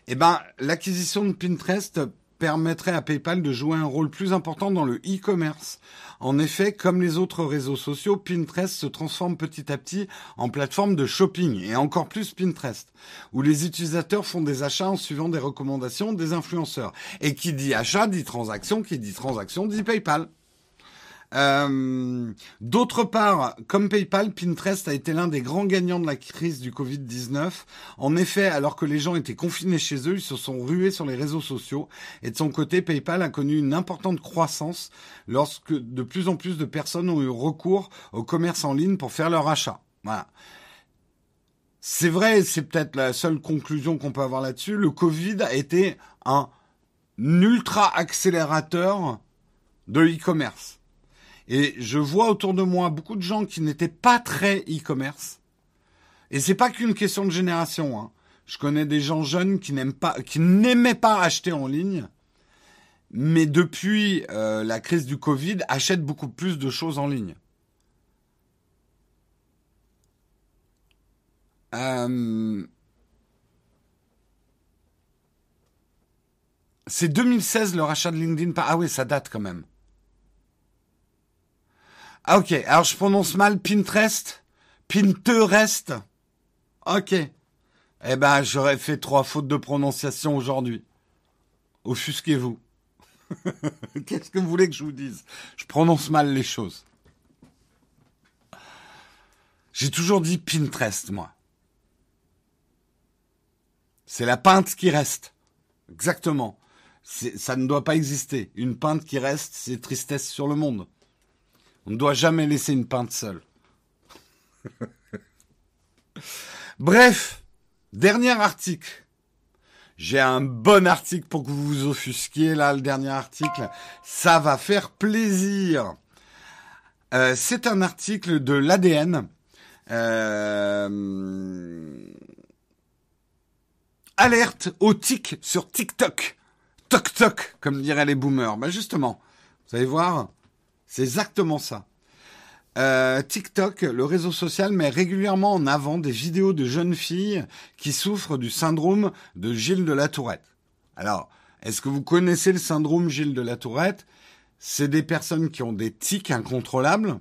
Eh ben, l'acquisition de Pinterest permettrait à PayPal de jouer un rôle plus important dans le e-commerce. En effet, comme les autres réseaux sociaux, Pinterest se transforme petit à petit en plateforme de shopping, et encore plus Pinterest, où les utilisateurs font des achats en suivant des recommandations des influenceurs. Et qui dit achat dit transaction, qui dit transaction dit PayPal. Euh, d'autre part, comme PayPal, Pinterest a été l'un des grands gagnants de la crise du Covid-19. En effet, alors que les gens étaient confinés chez eux, ils se sont rués sur les réseaux sociaux. Et de son côté, PayPal a connu une importante croissance lorsque de plus en plus de personnes ont eu recours au commerce en ligne pour faire leur achat. Voilà. C'est vrai, c'est peut-être la seule conclusion qu'on peut avoir là-dessus. Le Covid a été un ultra accélérateur de l'e-commerce. Et je vois autour de moi beaucoup de gens qui n'étaient pas très e-commerce. Et c'est pas qu'une question de génération. Hein. Je connais des gens jeunes qui n'aiment pas, qui n'aimaient pas acheter en ligne, mais depuis euh, la crise du Covid, achètent beaucoup plus de choses en ligne. Euh, c'est 2016 le rachat de LinkedIn. Ah oui, ça date quand même. Ah ok, alors je prononce mal Pinterest? Pinterest? Ok. Eh ben, j'aurais fait trois fautes de prononciation aujourd'hui. Offusquez-vous. Qu'est-ce que vous voulez que je vous dise? Je prononce mal les choses. J'ai toujours dit Pinterest, moi. C'est la pinte qui reste. Exactement. Ça ne doit pas exister. Une pinte qui reste, c'est tristesse sur le monde. On ne doit jamais laisser une pinte seule. Bref, dernier article. J'ai un bon article pour que vous vous offusquiez là, le dernier article. Ça va faire plaisir. Euh, c'est un article de l'ADN. Euh, alerte au tic sur TikTok. Toc toc, comme diraient les boomers. Ben justement, vous allez voir, c'est exactement ça. Euh, TikTok, le réseau social, met régulièrement en avant des vidéos de jeunes filles qui souffrent du syndrome de Gilles de la Tourette. Alors, est-ce que vous connaissez le syndrome Gilles de la Tourette? C'est des personnes qui ont des tics incontrôlables,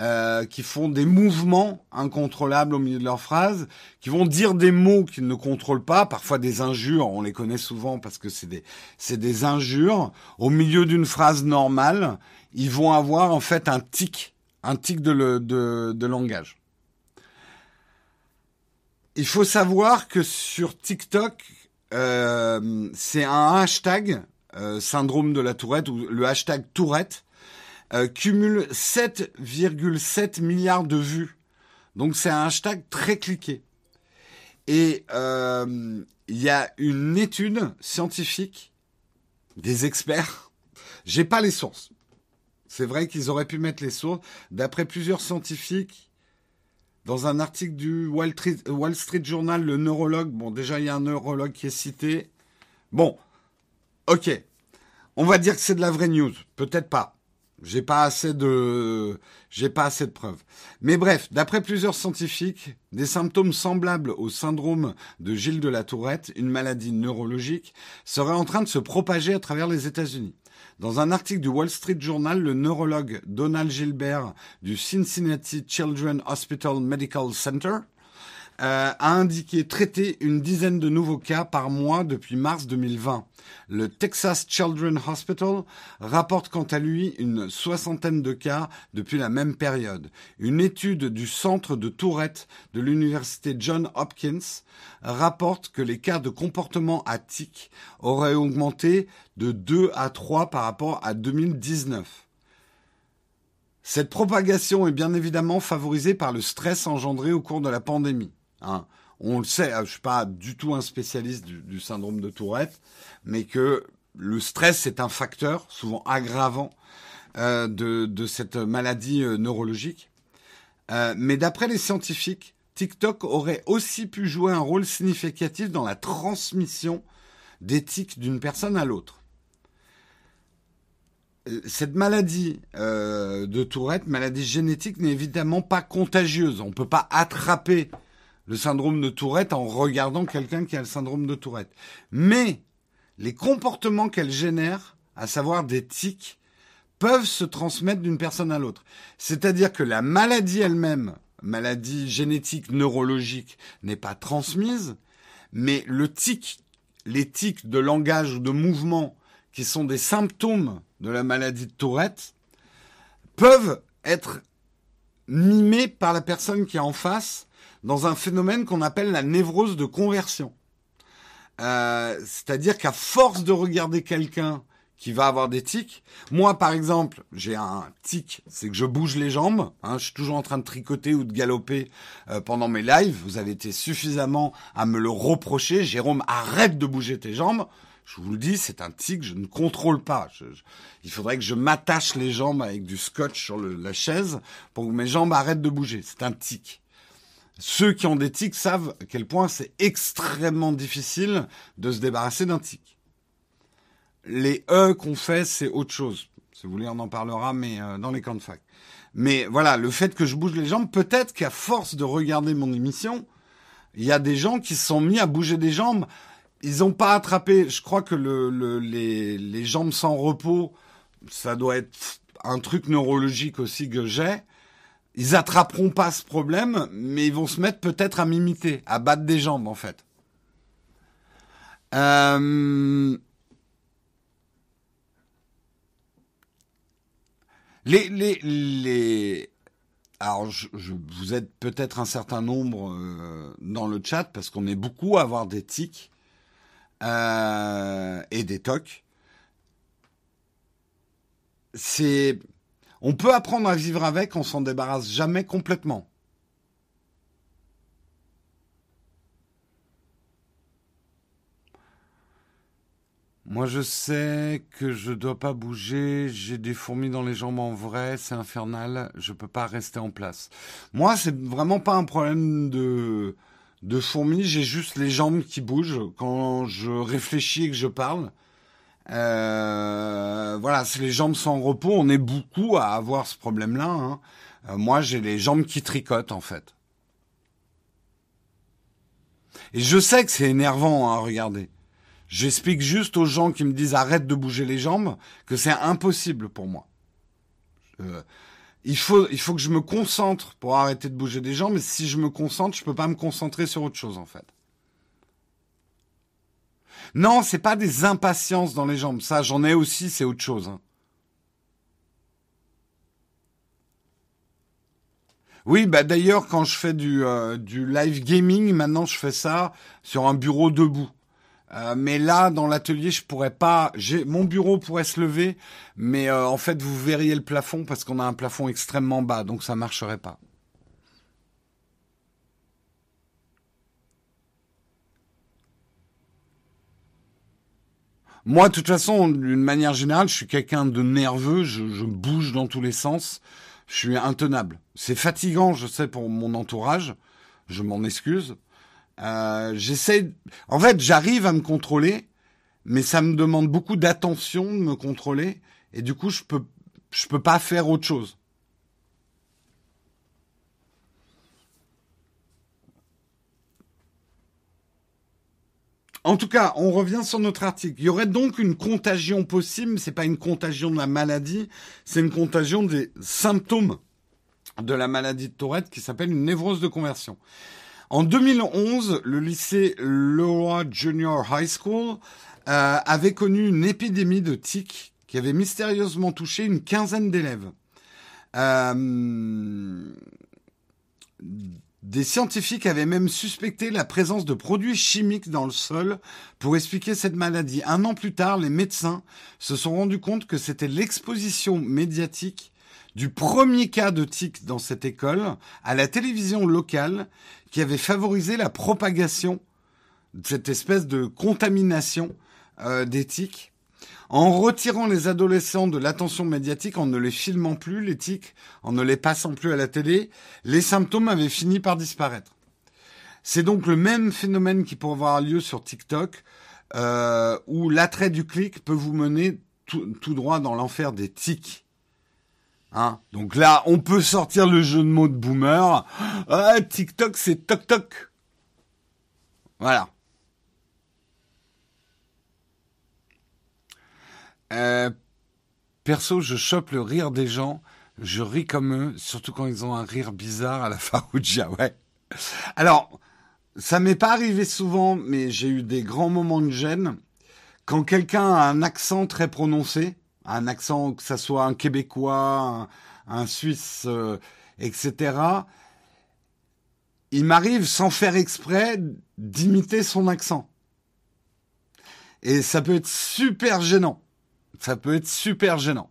euh, qui font des mouvements incontrôlables au milieu de leurs phrases, qui vont dire des mots qu'ils ne contrôlent pas, parfois des injures, on les connaît souvent parce que c'est des, c'est des injures, au milieu d'une phrase normale, ils vont avoir en fait un tic, un tic de, de, langage. Il faut savoir que sur TikTok, euh, c'est un hashtag euh, syndrome de la Tourette ou le hashtag Tourette euh, cumule 7,7 milliards de vues. Donc c'est un hashtag très cliqué. Et il y a une étude scientifique des experts. J'ai pas les sources, c'est vrai qu'ils auraient pu mettre les sources. D'après plusieurs scientifiques, dans un article du Wall Street, Journal, le neurologue, bon déjà il y a un neurologue qui est cité. Bon, ok, on va dire que c'est de la vraie news, peut-être pas. J'ai pas assez de, j'ai pas assez de preuves. Mais bref, d'après plusieurs scientifiques, des symptômes semblables au syndrome de Gilles de la Tourette, une maladie neurologique, seraient en train de se propager à travers les États-Unis. Dans un article du Wall Street Journal, le neurologue Donald Gilbert du Cincinnati Children's Hospital Medical Center euh, a indiqué traiter une dizaine de nouveaux cas par mois depuis mars 2020. Le Texas Children's Hospital rapporte quant à lui une soixantaine de cas depuis la même période. Une étude du centre de Tourette de l'université John Hopkins rapporte que les cas de comportement à auraient augmenté de 2 à 3 par rapport à 2019. Cette propagation est bien évidemment favorisée par le stress engendré au cours de la pandémie. Hein. On le sait, je suis pas du tout un spécialiste du, syndrome de Tourette, mais que le stress est un facteur souvent aggravant euh, de, cette maladie euh, neurologique. Euh, mais d'après les scientifiques, TikTok aurait aussi pu jouer un rôle significatif dans la transmission d'éthique d'une personne à l'autre. Cette maladie de Tourette, maladie génétique, n'est évidemment pas contagieuse. On ne peut pas attraper le syndrome de Tourette en regardant quelqu'un qui a le syndrome de Tourette. Mais les comportements qu'elle génère, à savoir des tics, peuvent se transmettre d'une personne à l'autre. C'est-à-dire que la maladie elle-même, maladie génétique neurologique, n'est pas transmise, mais le tic, les tics de langage ou de mouvement qui sont des symptômes de la maladie de Tourette, peuvent être mimés par la personne qui est en face dans un phénomène qu'on appelle la névrose de conversion. Euh, c'est-à-dire qu'à force de regarder quelqu'un qui va avoir des tics, moi par exemple, j'ai un tic, c'est que je bouge les jambes, hein, je suis toujours en train de tricoter ou de galoper euh, pendant mes lives, vous avez été suffisamment à me le reprocher, Jérôme, arrête de bouger tes jambes. Je vous le dis, c'est un tic, je ne contrôle pas. il faudrait que je m'attache les jambes avec du scotch sur la chaise pour que mes jambes arrêtent de bouger. C'est un tic. Ceux qui ont des tics savent à quel point c'est extrêmement difficile de se débarrasser d'un tic. Les E qu'on fait, c'est autre chose. Si vous voulez, on en parlera, mais euh, dans les camps de fac. Mais voilà, le fait que je bouge les jambes, peut-être qu'à force de regarder mon émission, il y a des gens qui se sont mis à bouger des jambes. Ils n'ont pas attrapé. Je crois que le, les, les jambes sans repos, ça doit être un truc neurologique aussi que j'ai ils attraperont pas ce problème, mais ils vont se mettre peut-être à m'imiter, à battre des jambes en fait. Euh, les, les, les... Alors, je, vous êtes peut-être un certain nombre euh, dans le chat parce qu'on est beaucoup à avoir des tics euh, et des tocs. C'est on peut apprendre à vivre avec, on s'en débarrasse jamais complètement. Moi, je sais que je dois pas bouger. J'ai des fourmis dans les jambes en vrai. C'est infernal. Je peux pas rester en place. Moi, c'est vraiment pas un problème de, de fourmis. J'ai juste les jambes qui bougent quand je réfléchis et que je parle. Euh, voilà, si les jambes sont en repos, on est beaucoup à avoir ce problème-là. Hein. Euh, moi, j'ai les jambes qui tricotent en fait. Et je sais que c'est énervant à hein, regarder. J'explique juste aux gens qui me disent arrête de bouger les jambes que c'est impossible pour moi. Euh, il faut, il faut que je me concentre pour arrêter de bouger des jambes. Mais si je me concentre, je peux pas me concentrer sur autre chose en fait. Non, c'est pas des impatiences dans les jambes. Ça, j'en ai aussi, c'est autre chose. Hein. Oui, bah d'ailleurs, quand je fais du, euh, du live gaming, maintenant je fais ça sur un bureau debout. Euh, mais là, dans l'atelier, je pourrais pas. Mon bureau pourrait se lever, mais euh, en fait, vous verriez le plafond parce qu'on a un plafond extrêmement bas, donc ça marcherait pas. Moi, de toute façon, d'une manière générale, je suis quelqu'un de nerveux, je, bouge dans tous les sens, je suis intenable. C'est fatigant, je sais, pour mon entourage, je m'en excuse. Euh, J'essaie, en fait, j'arrive à me contrôler, mais ça me demande beaucoup d'attention de me contrôler, et du coup, je peux, je peux pas faire autre chose. En tout cas, on revient sur notre article. Il y aurait donc une contagion possible. C'est pas une contagion de la maladie, c'est une contagion des symptômes de la maladie de Tourette qui s'appelle une névrose de conversion. En 2011, le lycée Loa Junior High School euh, avait connu une épidémie de tics qui avait mystérieusement touché une quinzaine d'élèves. Euh, des scientifiques avaient même suspecté la présence de produits chimiques dans le sol pour expliquer cette maladie. Un an plus tard, les médecins se sont rendus compte que c'était l'exposition médiatique du premier cas de tic dans cette école à la télévision locale qui avait favorisé la propagation de cette espèce de contamination euh, des tics en retirant les adolescents de l'attention médiatique, en ne les filmant plus, tics, en ne les passant plus à la télé, les symptômes avaient fini par disparaître. C'est donc le même phénomène qui pourrait avoir lieu sur TikTok, euh, où l'attrait du clic peut vous mener tout, droit dans l'enfer des tics. Hein? Donc là, on peut sortir le jeu de mots de boomer. Ah, TikTok, c'est toc toc. Voilà. Euh, perso, je chope le rire des gens. Je ris comme eux, surtout quand ils ont un rire bizarre à la Farouja, ouais. Alors, ça m'est pas arrivé souvent, mais j'ai eu des grands moments de gêne. Quand quelqu'un a un accent très prononcé, un accent que ça soit un Québécois, un, Suisse, euh, etc., il m'arrive sans faire exprès d'imiter son accent. Et ça peut être super gênant. Ça peut être super gênant.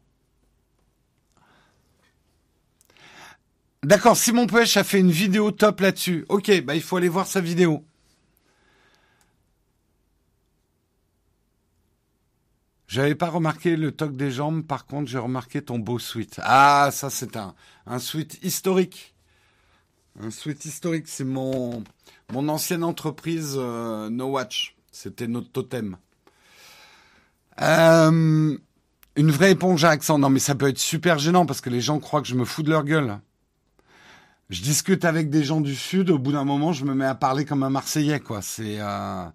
D'accord, Simon Pêche a fait une vidéo top là-dessus. Ok, bah il faut aller voir sa vidéo. J'avais pas remarqué le toc des jambes, par contre j'ai remarqué ton beau suite. Ah, ça c'est un, un suite historique. Un suite historique, c'est mon, mon ancienne entreprise euh, No Watch. C'était notre totem. Euh, une vraie éponge à accent. Non, mais ça peut être super gênant parce que les gens croient que je me fous de leur gueule. Je discute avec des gens du Sud, au bout d'un moment, je me mets à parler comme un Marseillais, quoi. C'est... Euh,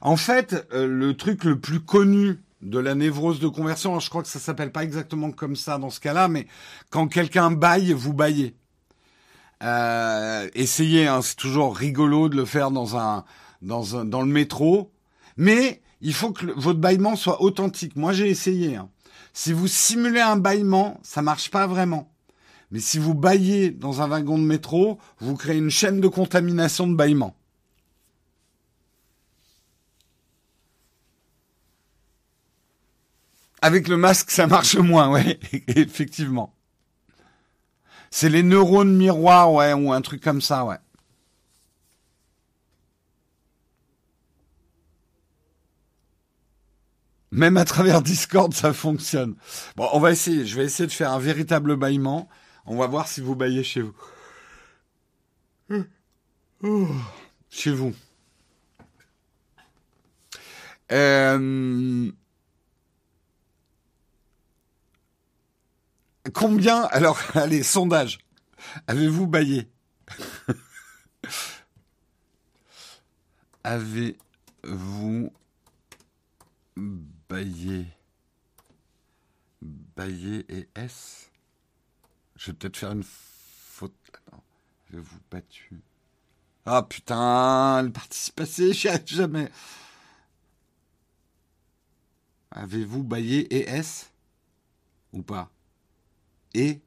en fait, euh, le truc le plus connu de la névrose de conversion, je crois que ça s'appelle pas exactement comme ça dans ce cas-là, mais quand quelqu'un baille, vous baillez. Euh, essayez, hein, c'est toujours rigolo de le faire dans un dans, dans le métro, mais il faut que votre bâillement soit authentique. Moi, j'ai essayé. Hein. Si vous simulez un bâillement, ça marche pas vraiment. Mais si vous baillez dans un wagon de métro, vous créez une chaîne de contamination de bâillement. Avec le masque, ça marche moins, ouais, effectivement. C'est les neurones miroirs, ouais, ou un truc comme ça, ouais. Même à travers Discord, ça fonctionne. Bon, on va essayer. Je vais essayer de faire un véritable bâillement. On va voir si vous baillez chez vous. Chez vous. Euh, combien Alors, allez, sondage. Avez-vous baillé Avez-vous Baillé. Baillé et S. Je vais peut-être faire une faute. Attends. Je vous battu. Ah putain, le participe passé, jamais. Avez-vous baillé et S? Ou pas? Et?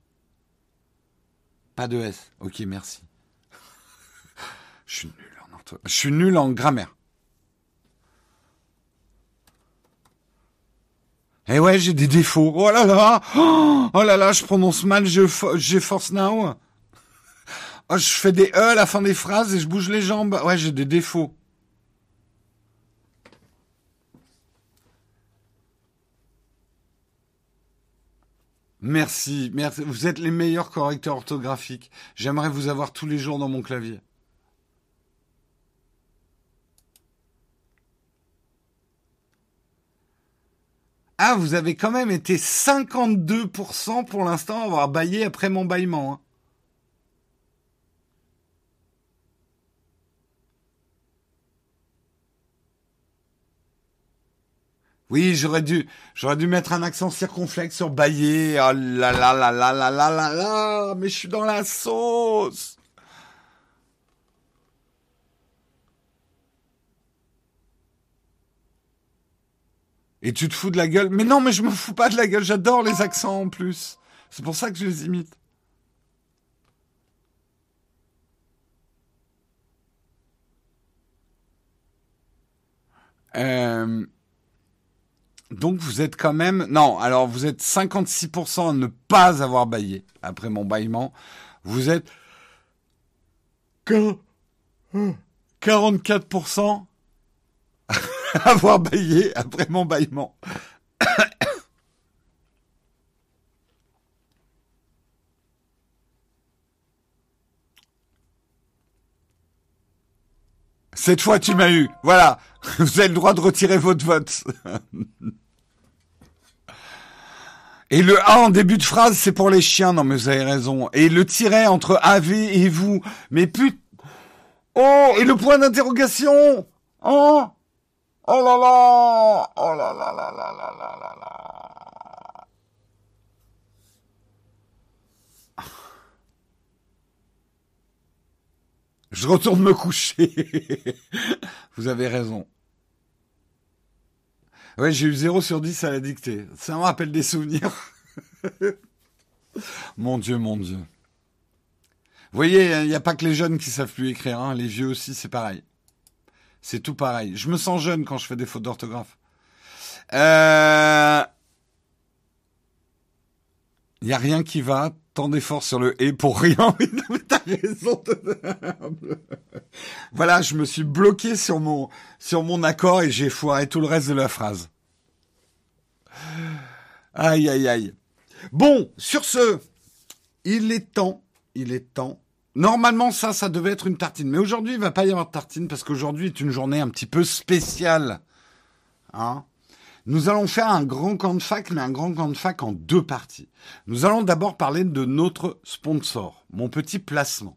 Pas de S. Ok, merci. Je suis nul Je suis nul en grammaire. Eh ouais, j'ai des défauts. Oh là là Oh là là, je prononce mal, j'ai force now. Oh, je fais des E à la fin des phrases et je bouge les jambes. Ouais, j'ai des défauts. Merci, merci. Vous êtes les meilleurs correcteurs orthographiques. J'aimerais vous avoir tous les jours dans mon clavier. Ah, vous avez quand même été 52% pour l'instant à avoir baillé après mon bâillement. Hein. Oui, j'aurais dû, j'aurais dû mettre un accent circonflexe sur bailler. Oh là là là là là là là là, mais je suis dans la sauce. Et tu te fous de la gueule Mais non, mais je me fous pas de la gueule, j'adore les accents en plus. C'est pour ça que je les imite. Euh, donc vous êtes quand même... Non, alors vous êtes 56% à ne pas avoir baillé après mon bâillement. Vous êtes... 44% avoir baillé après mon bâillement. Cette fois, tu m'as eu. Voilà. Vous avez le droit de retirer votre vote. Et le A en début de phrase, c'est pour les chiens. Non, mais vous avez raison. Et le tiret entre AV et vous. Mais putain. Oh, et le point d'interrogation. Oh. Oh là là. Oh là là là là là là là là. Je retourne me coucher. Vous avez raison. Ouais, j'ai eu 0 sur 10 à la dictée. Ça me rappelle des souvenirs. mon Dieu, mon Dieu. Vous voyez, il n'y a pas que les jeunes qui savent plus écrire. Hein. Les vieux aussi, c'est pareil. C'est tout pareil. Je me sens jeune quand je fais des fautes d'orthographe. Euh... Il n'y a rien qui va. Tant d'efforts sur le et pour rien. Voilà, je me suis bloqué sur mon, sur mon accord et j'ai foiré tout le reste de la phrase. Aïe, aïe, aïe. Bon, sur ce, il est temps, il est temps. Normalement, ça, ça devait être une tartine. Mais aujourd'hui, il va pas y avoir de tartine parce qu'aujourd'hui est une journée un petit peu spéciale. Hein nous allons faire un grand camp de fac, mais un grand camp de fac en deux parties. Nous allons d'abord parler de notre sponsor, mon petit placement.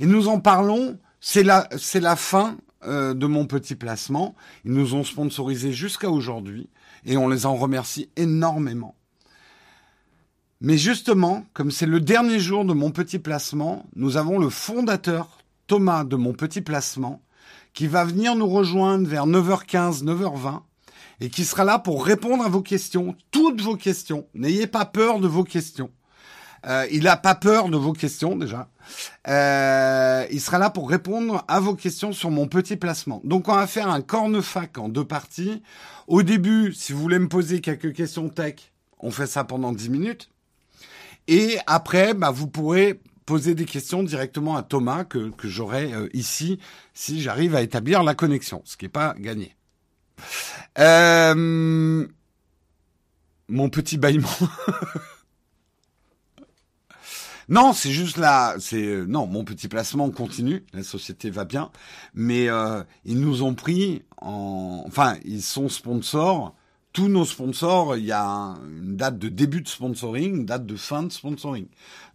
Et nous en parlons, c'est la, c'est la fin euh, de mon petit placement. Ils nous ont sponsorisé jusqu'à aujourd'hui et on les en remercie énormément. Mais justement, comme c'est le dernier jour de mon petit placement, nous avons le fondateur Thomas de mon petit placement qui va venir nous rejoindre vers 9h15, 9h20 et qui sera là pour répondre à vos questions, toutes vos questions. N'ayez pas peur de vos questions. Euh, il n'a pas peur de vos questions déjà. Euh, il sera là pour répondre à vos questions sur mon petit placement. Donc on va faire un cornefac en deux parties. Au début, si vous voulez me poser quelques questions tech, on fait ça pendant 10 minutes. Et après, bah, vous pourrez poser des questions directement à Thomas que, que j'aurai euh, ici si j'arrive à établir la connexion, ce qui n'est pas gagné. Euh, mon petit bâillement. non, c'est juste là, c'est euh, non, mon petit placement continue, la société va bien, mais euh, ils nous ont pris en, enfin, ils sont sponsors. Tous nos sponsors, il y a une date de début de sponsoring, une date de fin de sponsoring.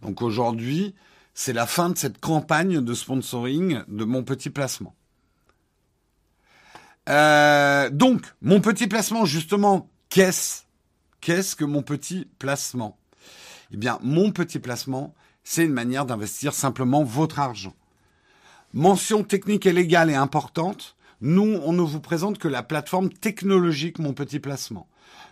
Donc aujourd'hui, c'est la fin de cette campagne de sponsoring de mon petit placement. Euh, donc, mon petit placement, justement, qu'est-ce Qu'est-ce que mon petit placement? Eh bien, mon petit placement, c'est une manière d'investir simplement votre argent. Mention technique et légale et importante, nous, on ne vous présente que la plateforme technologique Mon Petit Placement.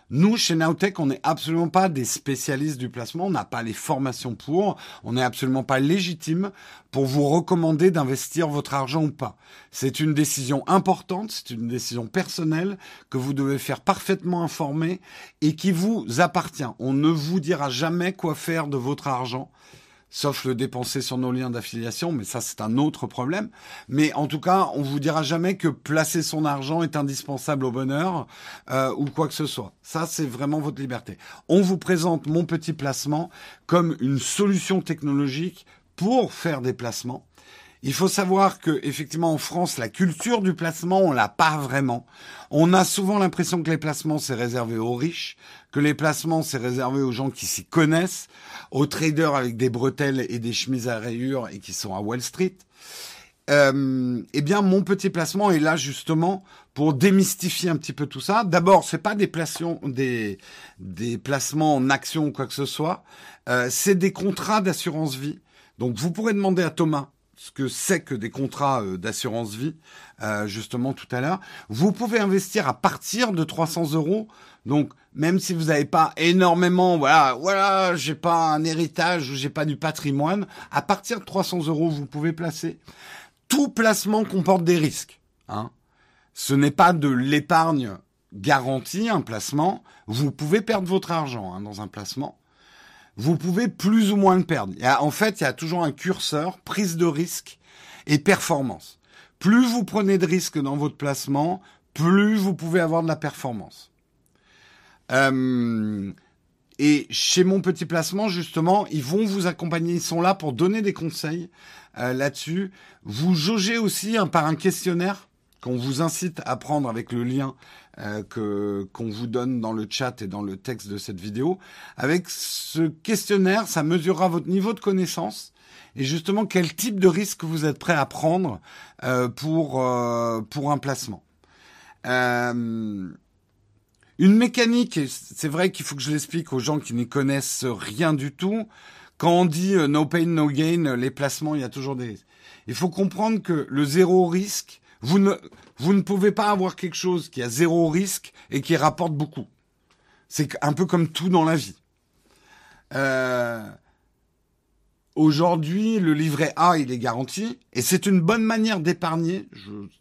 Nous, chez Nowtech, on n'est absolument pas des spécialistes du placement, on n'a pas les formations pour, on n'est absolument pas légitime pour vous recommander d'investir votre argent ou pas. C'est une décision importante, c'est une décision personnelle que vous devez faire parfaitement informer et qui vous appartient. On ne vous dira jamais quoi faire de votre argent sauf le dépenser sur nos liens d'affiliation, mais ça c'est un autre problème. Mais en tout cas, on vous dira jamais que placer son argent est indispensable au bonheur euh, ou quoi que ce soit. Ça c'est vraiment votre liberté. On vous présente mon petit placement comme une solution technologique pour faire des placements. il faut savoir que effectivement en France, la culture du placement, on l'a pas vraiment. On a souvent l'impression que les placements c'est réservé aux riches, que les placements c'est réservé aux gens qui s'y connaissent, aux traders avec des bretelles et des chemises à rayures et qui sont à Wall Street. Euh, eh bien, mon petit placement est là justement pour démystifier un petit peu tout ça. D'abord, c'est pas des placements, des, des placements en action ou quoi que ce soit. Euh, c'est des contrats d'assurance vie. Donc, vous pourrez demander à Thomas ce que c'est que des contrats euh, d'assurance vie, euh, justement tout à l'heure. Vous pouvez investir à partir de 300 euros. Donc, même si vous n'avez pas énormément, voilà, voilà, j'ai pas un héritage ou j'ai pas du patrimoine, à partir de 300 euros, vous pouvez placer. Tout placement comporte des risques. Hein. Ce n'est pas de l'épargne garantie, un placement. Vous pouvez perdre votre argent hein, dans un placement vous pouvez plus ou moins le perdre. en fait, il y a toujours un curseur, prise de risque et performance. Plus vous prenez de risques dans votre placement, plus vous pouvez avoir de la performance. Euh, et chez mon petit placement, justement, ils vont vous accompagner, ils sont là pour donner des conseils euh, là-dessus. Vous jaugez aussi hein, par un questionnaire qu'on vous incite à prendre avec le lien euh, que qu'on vous donne dans le chat et dans le texte de cette vidéo. Avec ce questionnaire, ça mesurera votre niveau de connaissance et justement quel type de risque vous êtes prêt à prendre pour pour un placement. Une mécanique, c'est vrai qu'il faut que je l'explique aux gens qui n'y connaissent rien du tout. Quand on dit no pain no gain, les placements, il y a toujours des. Il faut comprendre que le zéro risque, vous ne, vous ne pouvez pas avoir quelque chose qui a zéro risque et qui rapporte beaucoup. C'est un peu comme tout dans la vie. Euh, Aujourd'hui, le livret A, il est garanti, et c'est une bonne manière d'épargner.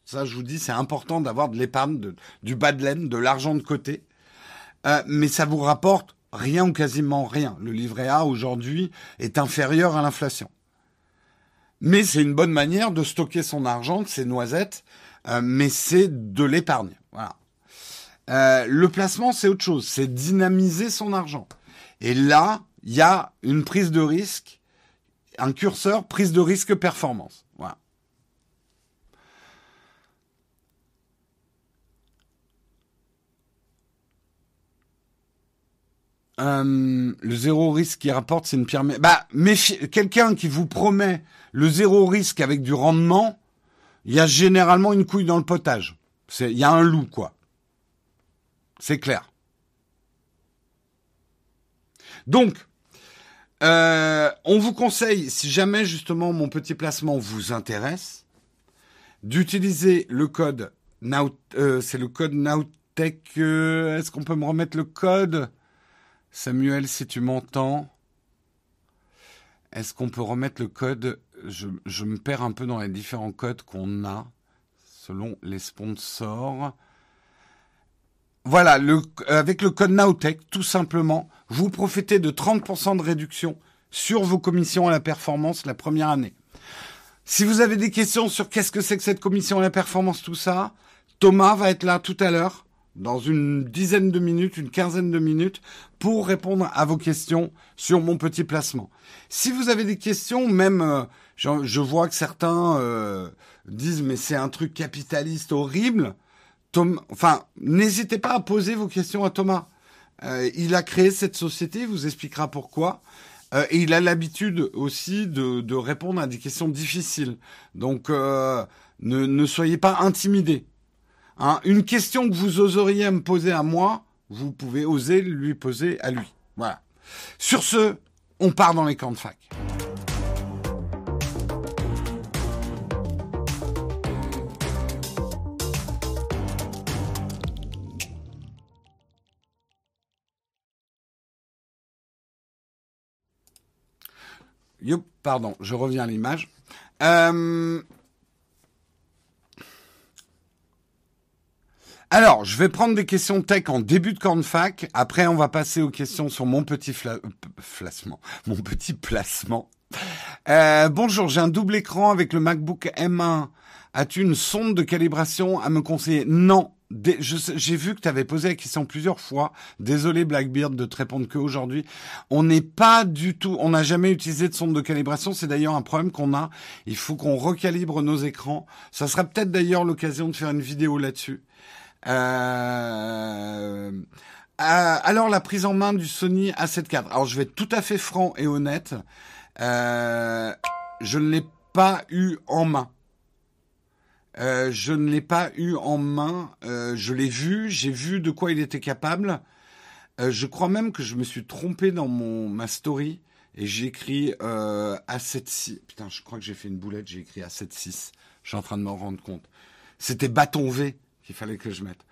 ça, je vous dis, c'est important d'avoir de l'épargne, du bas de laine, de l'argent de côté. Euh, mais ça vous rapporte rien ou quasiment rien. Le livret A aujourd'hui est inférieur à l'inflation. Mais c'est une bonne manière de stocker son argent, ses noisettes, euh, mais c'est de l'épargne. Voilà. Euh, le placement, c'est autre chose, c'est dynamiser son argent. Et là, il y a une prise de risque, un curseur prise de risque performance. Voilà. Euh, le zéro risque qui rapporte, c'est une pierre. Bah, quelqu'un qui vous promet le zéro risque avec du rendement, il y a généralement une couille dans le potage. Il y a un loup, quoi. C'est clair. Donc, euh, on vous conseille, si jamais justement mon petit placement vous intéresse, d'utiliser le code Now, euh, c'est le code Nowtech. Est-ce qu'on peut me remettre le code? Samuel, si tu m'entends, est-ce qu'on peut remettre le code? Je, me perds un peu dans les différents codes qu'on a selon les sponsors. Voilà, avec le code Nowtech, tout simplement, vous profitez de 30% de réduction sur vos commissions à la performance la première année. Si vous avez des questions sur qu'est-ce que c'est que cette commission à la performance, tout ça, Thomas va être là tout à l'heure dans une dizaine de minutes, une quinzaine de minutes, pour répondre à vos questions sur mon petit placement. Si vous avez des questions, même euh, je, vois que certains euh, disent mais c'est un truc capitaliste horrible. Tom, enfin, n'hésitez pas à poser vos questions à Thomas. Euh, il a créé cette société, il vous expliquera pourquoi. et il a l'habitude aussi de, de, répondre à des questions difficiles. Donc, ne, ne soyez pas intimidés. Hein, une question que vous oseriez me poser à moi, vous pouvez oser lui poser à lui. Voilà. Sur ce, on part dans les camps de fac. Pardon, je reviens à l'image. Euh, Alors, je vais prendre des questions tech en début de cornfac. Après, on va passer aux questions sur mon petit euh, placement. Euh, bonjour, j'ai un double écran avec le MacBook M1. As-tu une sonde de calibration à me conseiller? Non, j'ai vu que tu avais posé la question plusieurs fois. Désolé Blackbeard de te répondre que aujourd'hui. On n'est pas du tout, on n'a jamais utilisé de sonde de calibration. C'est d'ailleurs un problème qu'on a. Il faut qu'on recalibre nos écrans. Ça sera peut-être d'ailleurs l'occasion de faire une vidéo là-dessus. Euh, euh, alors la prise en main du Sony A7 IV. Alors je vais être tout à fait franc et honnête. Euh, je ne l'ai pas eu en main. Euh, je ne l'ai pas eu en main. Euh, je l'ai vu, j'ai vu de quoi il était capable. Euh, je crois même que je me suis trompé dans mon ma story et j'ai écrit A76. Putain, je crois que j'ai fait une boulette. J'ai écrit A76. Je suis en train de m'en rendre compte. C'était bâton V qu'il fallait que je mette.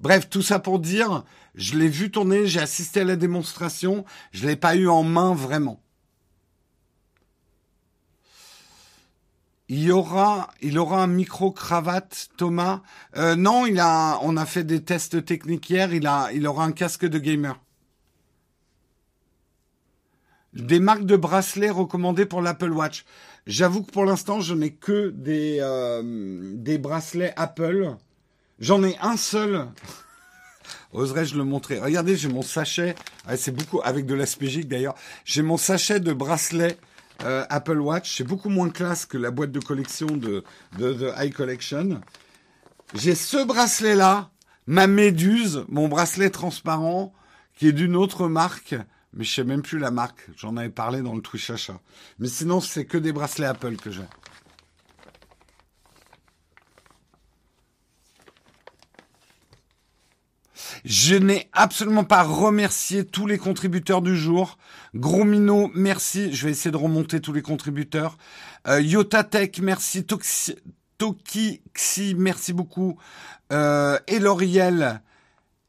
Bref, tout ça pour dire, je l'ai vu tourner, j'ai assisté à la démonstration, je l'ai pas eu en main vraiment. Il aura un micro cravate, Thomas. Euh, non, il a, on a fait des tests techniques hier. Il a, il aura un casque de gamer. Des marques de bracelets recommandées pour l'Apple Watch. J'avoue que pour l'instant, je n'ai que des, euh, des bracelets Apple. J'en ai un seul. Oserais-je le montrer? Regardez, j'ai mon sachet. c'est beaucoup avec de l'aspégique d'ailleurs. J'ai mon sachet de bracelets euh, Apple Watch. C'est beaucoup moins classe que la boîte de collection de, de The High Collection. J'ai ce bracelet-là, ma méduse, mon bracelet transparent, qui est d'une autre marque, mais je sais même plus la marque. J'en avais parlé dans le Twitch achat. Mais sinon, c'est que des bracelets Apple que j'ai. Je n'ai absolument pas remercié tous les contributeurs du jour. Gros Mino, merci. Je vais essayer de remonter tous les contributeurs. Euh, Yotatech, merci. Toxi, Tokixi, merci beaucoup. Euh, Eloriel,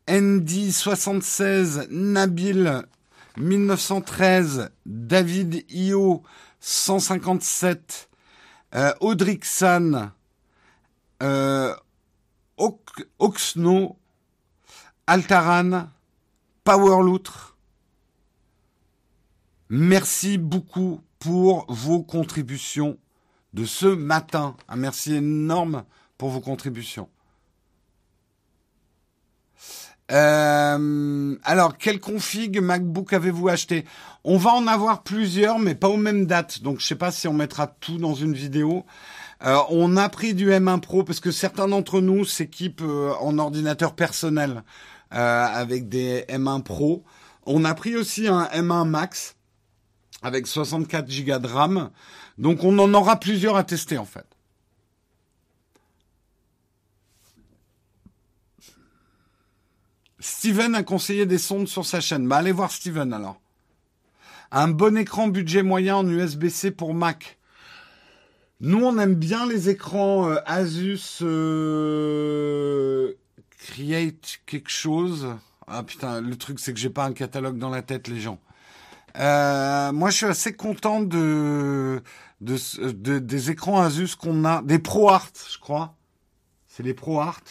Andy76, Nabil, 1913, David Io, 157, euh, Audrixan, euh, Oxno, Altaran, Powerloutre, merci beaucoup pour vos contributions de ce matin. Un merci énorme pour vos contributions. Euh, alors, quelle config MacBook avez-vous acheté? On va en avoir plusieurs, mais pas aux mêmes dates. Donc, je sais pas si on mettra tout dans une vidéo. Euh, on a pris du M1 Pro parce que certains d'entre nous s'équipent euh, en ordinateur personnel. Euh, avec des M1 Pro. On a pris aussi un M1 Max avec 64 Go de RAM. Donc on en aura plusieurs à tester en fait. Steven a conseillé des sondes sur sa chaîne. Bah allez voir Steven alors. Un bon écran budget moyen en USB-C pour Mac. Nous on aime bien les écrans euh, Asus euh, create quelque chose. Ah putain, le truc c'est que j'ai pas un catalogue dans la tête, les gens. Euh, moi, je suis assez content de, de, des écrans Asus qu'on a, des ProArt, je crois. C'est les ProArt.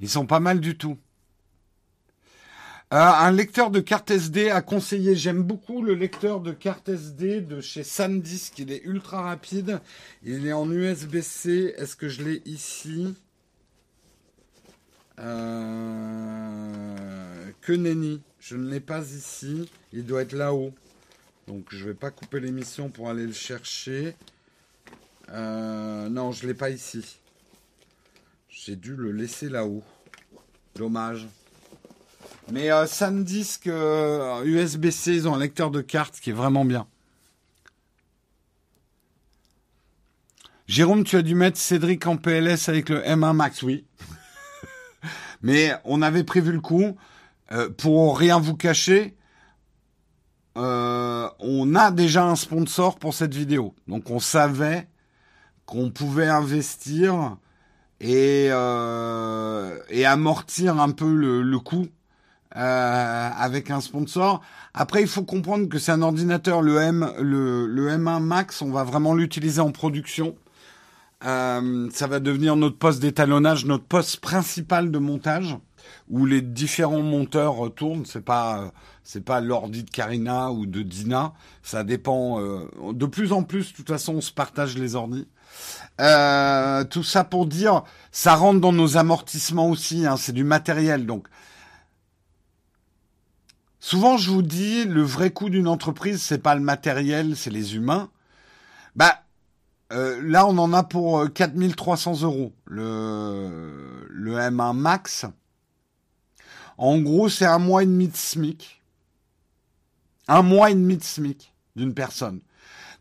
Ils sont pas mal du tout. Euh, un lecteur de carte SD à conseiller. J'aime beaucoup le lecteur de carte SD de chez SanDisk. Il est ultra rapide. Il est en USB-C. Est-ce que je l'ai ici? Euh, que nenni. Je ne l'ai pas ici. Il doit être là-haut. Donc je ne vais pas couper l'émission pour aller le chercher. Euh, non, je ne l'ai pas ici. J'ai dû le laisser là-haut. Dommage. Mais euh, SanDisk USB-C, euh, ils ont un lecteur de cartes qui est vraiment bien. Jérôme, tu as dû mettre Cédric en PLS avec le M1 Max, oui. Mais on avait prévu le coup. Euh, pour rien vous cacher, euh, on a déjà un sponsor pour cette vidéo. Donc on savait qu'on pouvait investir et, euh, amortir un peu le, le avec un sponsor. Après, il faut comprendre que c'est un ordinateur, le M, le M1 Max, on va vraiment l'utiliser en production. Euh, ça va devenir notre poste d'étalonnage, notre poste principal de montage, où les différents monteurs tournent. C'est pas c'est pas l'ordi de Karina ou de Dina. Ça dépend. Euh, de plus en plus, de toute façon, on se partage les ordis. Euh, tout ça pour dire, ça rentre dans nos amortissements aussi. Hein, c'est du matériel, donc. Souvent, je vous dis, le vrai coût d'une entreprise, c'est pas le matériel, c'est les humains. Bah, euh, là, on en a pour 4300 euh, euros. Le, le M1 Max. En gros, c'est un mois et demi de SMIC. Un mois et demi de SMIC d'une personne.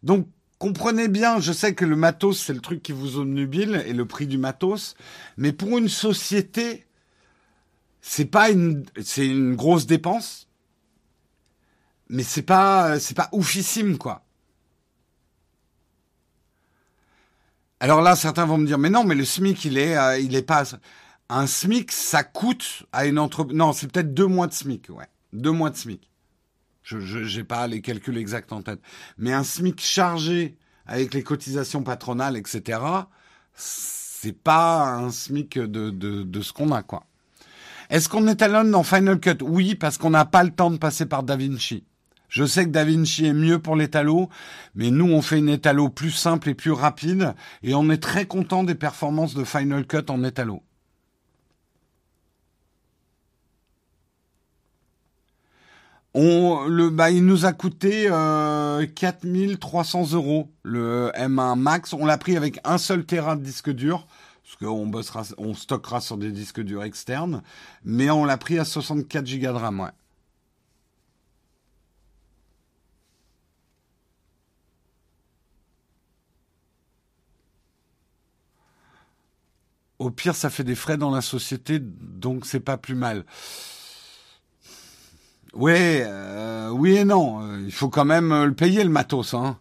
Donc, comprenez bien, je sais que le matos, c'est le truc qui vous obnubile et le prix du matos. Mais pour une société, c'est pas une, c'est une grosse dépense. Mais c'est pas, c'est pas oufissime, quoi. Alors là, certains vont me dire, mais non, mais le SMIC, il est, euh, il est pas. Un SMIC, ça coûte à une entreprise. Non, c'est peut-être deux mois de SMIC, ouais. Deux mois de SMIC. Je n'ai pas les calculs exacts en tête. Mais un SMIC chargé avec les cotisations patronales, etc., c'est pas un SMIC de, de, de ce qu'on a, quoi. Est-ce qu'on étalonne dans Final Cut? Oui, parce qu'on n'a pas le temps de passer par DaVinci. Je sais que DaVinci est mieux pour l'étalo, mais nous, on fait une étalo plus simple et plus rapide, et on est très content des performances de Final Cut en étalo. On, le, bah, il nous a coûté euh, 4300 euros le M1 Max. On l'a pris avec un seul Tera de disque dur, parce qu'on bossera, on stockera sur des disques durs externes, mais on l'a pris à 64 Go de RAM. Ouais. Au pire, ça fait des frais dans la société, donc c'est pas plus mal. Ouais, euh, oui et non. Il faut quand même euh, le payer le matos, hein.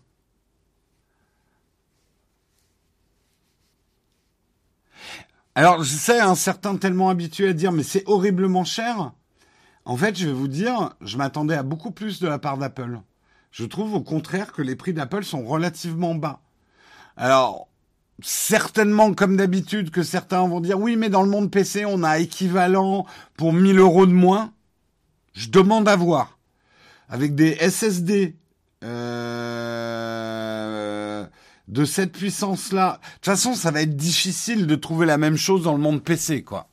Alors, je sais, un certain tellement habitué à dire, mais c'est horriblement cher. En fait, je vais vous dire, je m'attendais à beaucoup plus de la part d'Apple. Je trouve au contraire que les prix d'Apple sont relativement bas. Alors, certainement comme d'habitude que certains vont dire oui mais dans le monde PC on a équivalent pour 1000 euros de moins. Je demande à voir. Avec des SSD euh, de cette puissance-là. De toute façon ça va être difficile de trouver la même chose dans le monde PC quoi.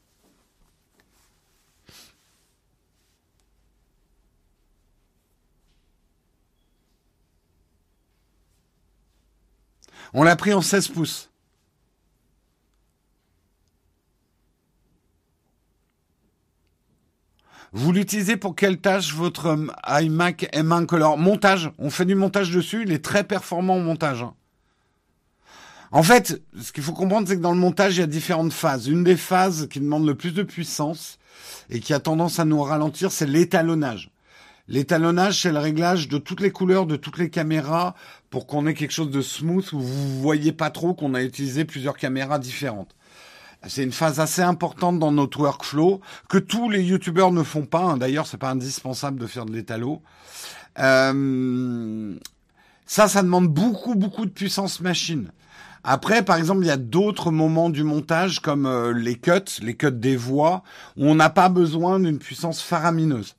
On l'a pris en 16 pouces. Vous l'utilisez pour quelle tâche votre euh, iMac M1 Color? Montage. On fait du montage dessus. Il est très performant au montage. Hein. En fait, ce qu'il faut comprendre, c'est que dans le montage, il y a différentes phases. Une des phases qui demande le plus de puissance et qui a tendance à nous ralentir, c'est l'étalonnage. L'étalonnage, c'est le réglage de toutes les couleurs, de toutes les caméras pour qu'on ait quelque chose de smooth où vous voyez pas trop qu'on a utilisé plusieurs caméras différentes. C'est une phase assez importante dans notre workflow que tous les youtubeurs ne font pas. Hein. D'ailleurs, c'est pas indispensable de faire de l'étalo. Euh, ça, ça demande beaucoup, beaucoup de puissance machine. Après, par exemple, il y a d'autres moments du montage comme euh, les cuts, les cuts des voix, où on n'a pas besoin d'une puissance faramineuse.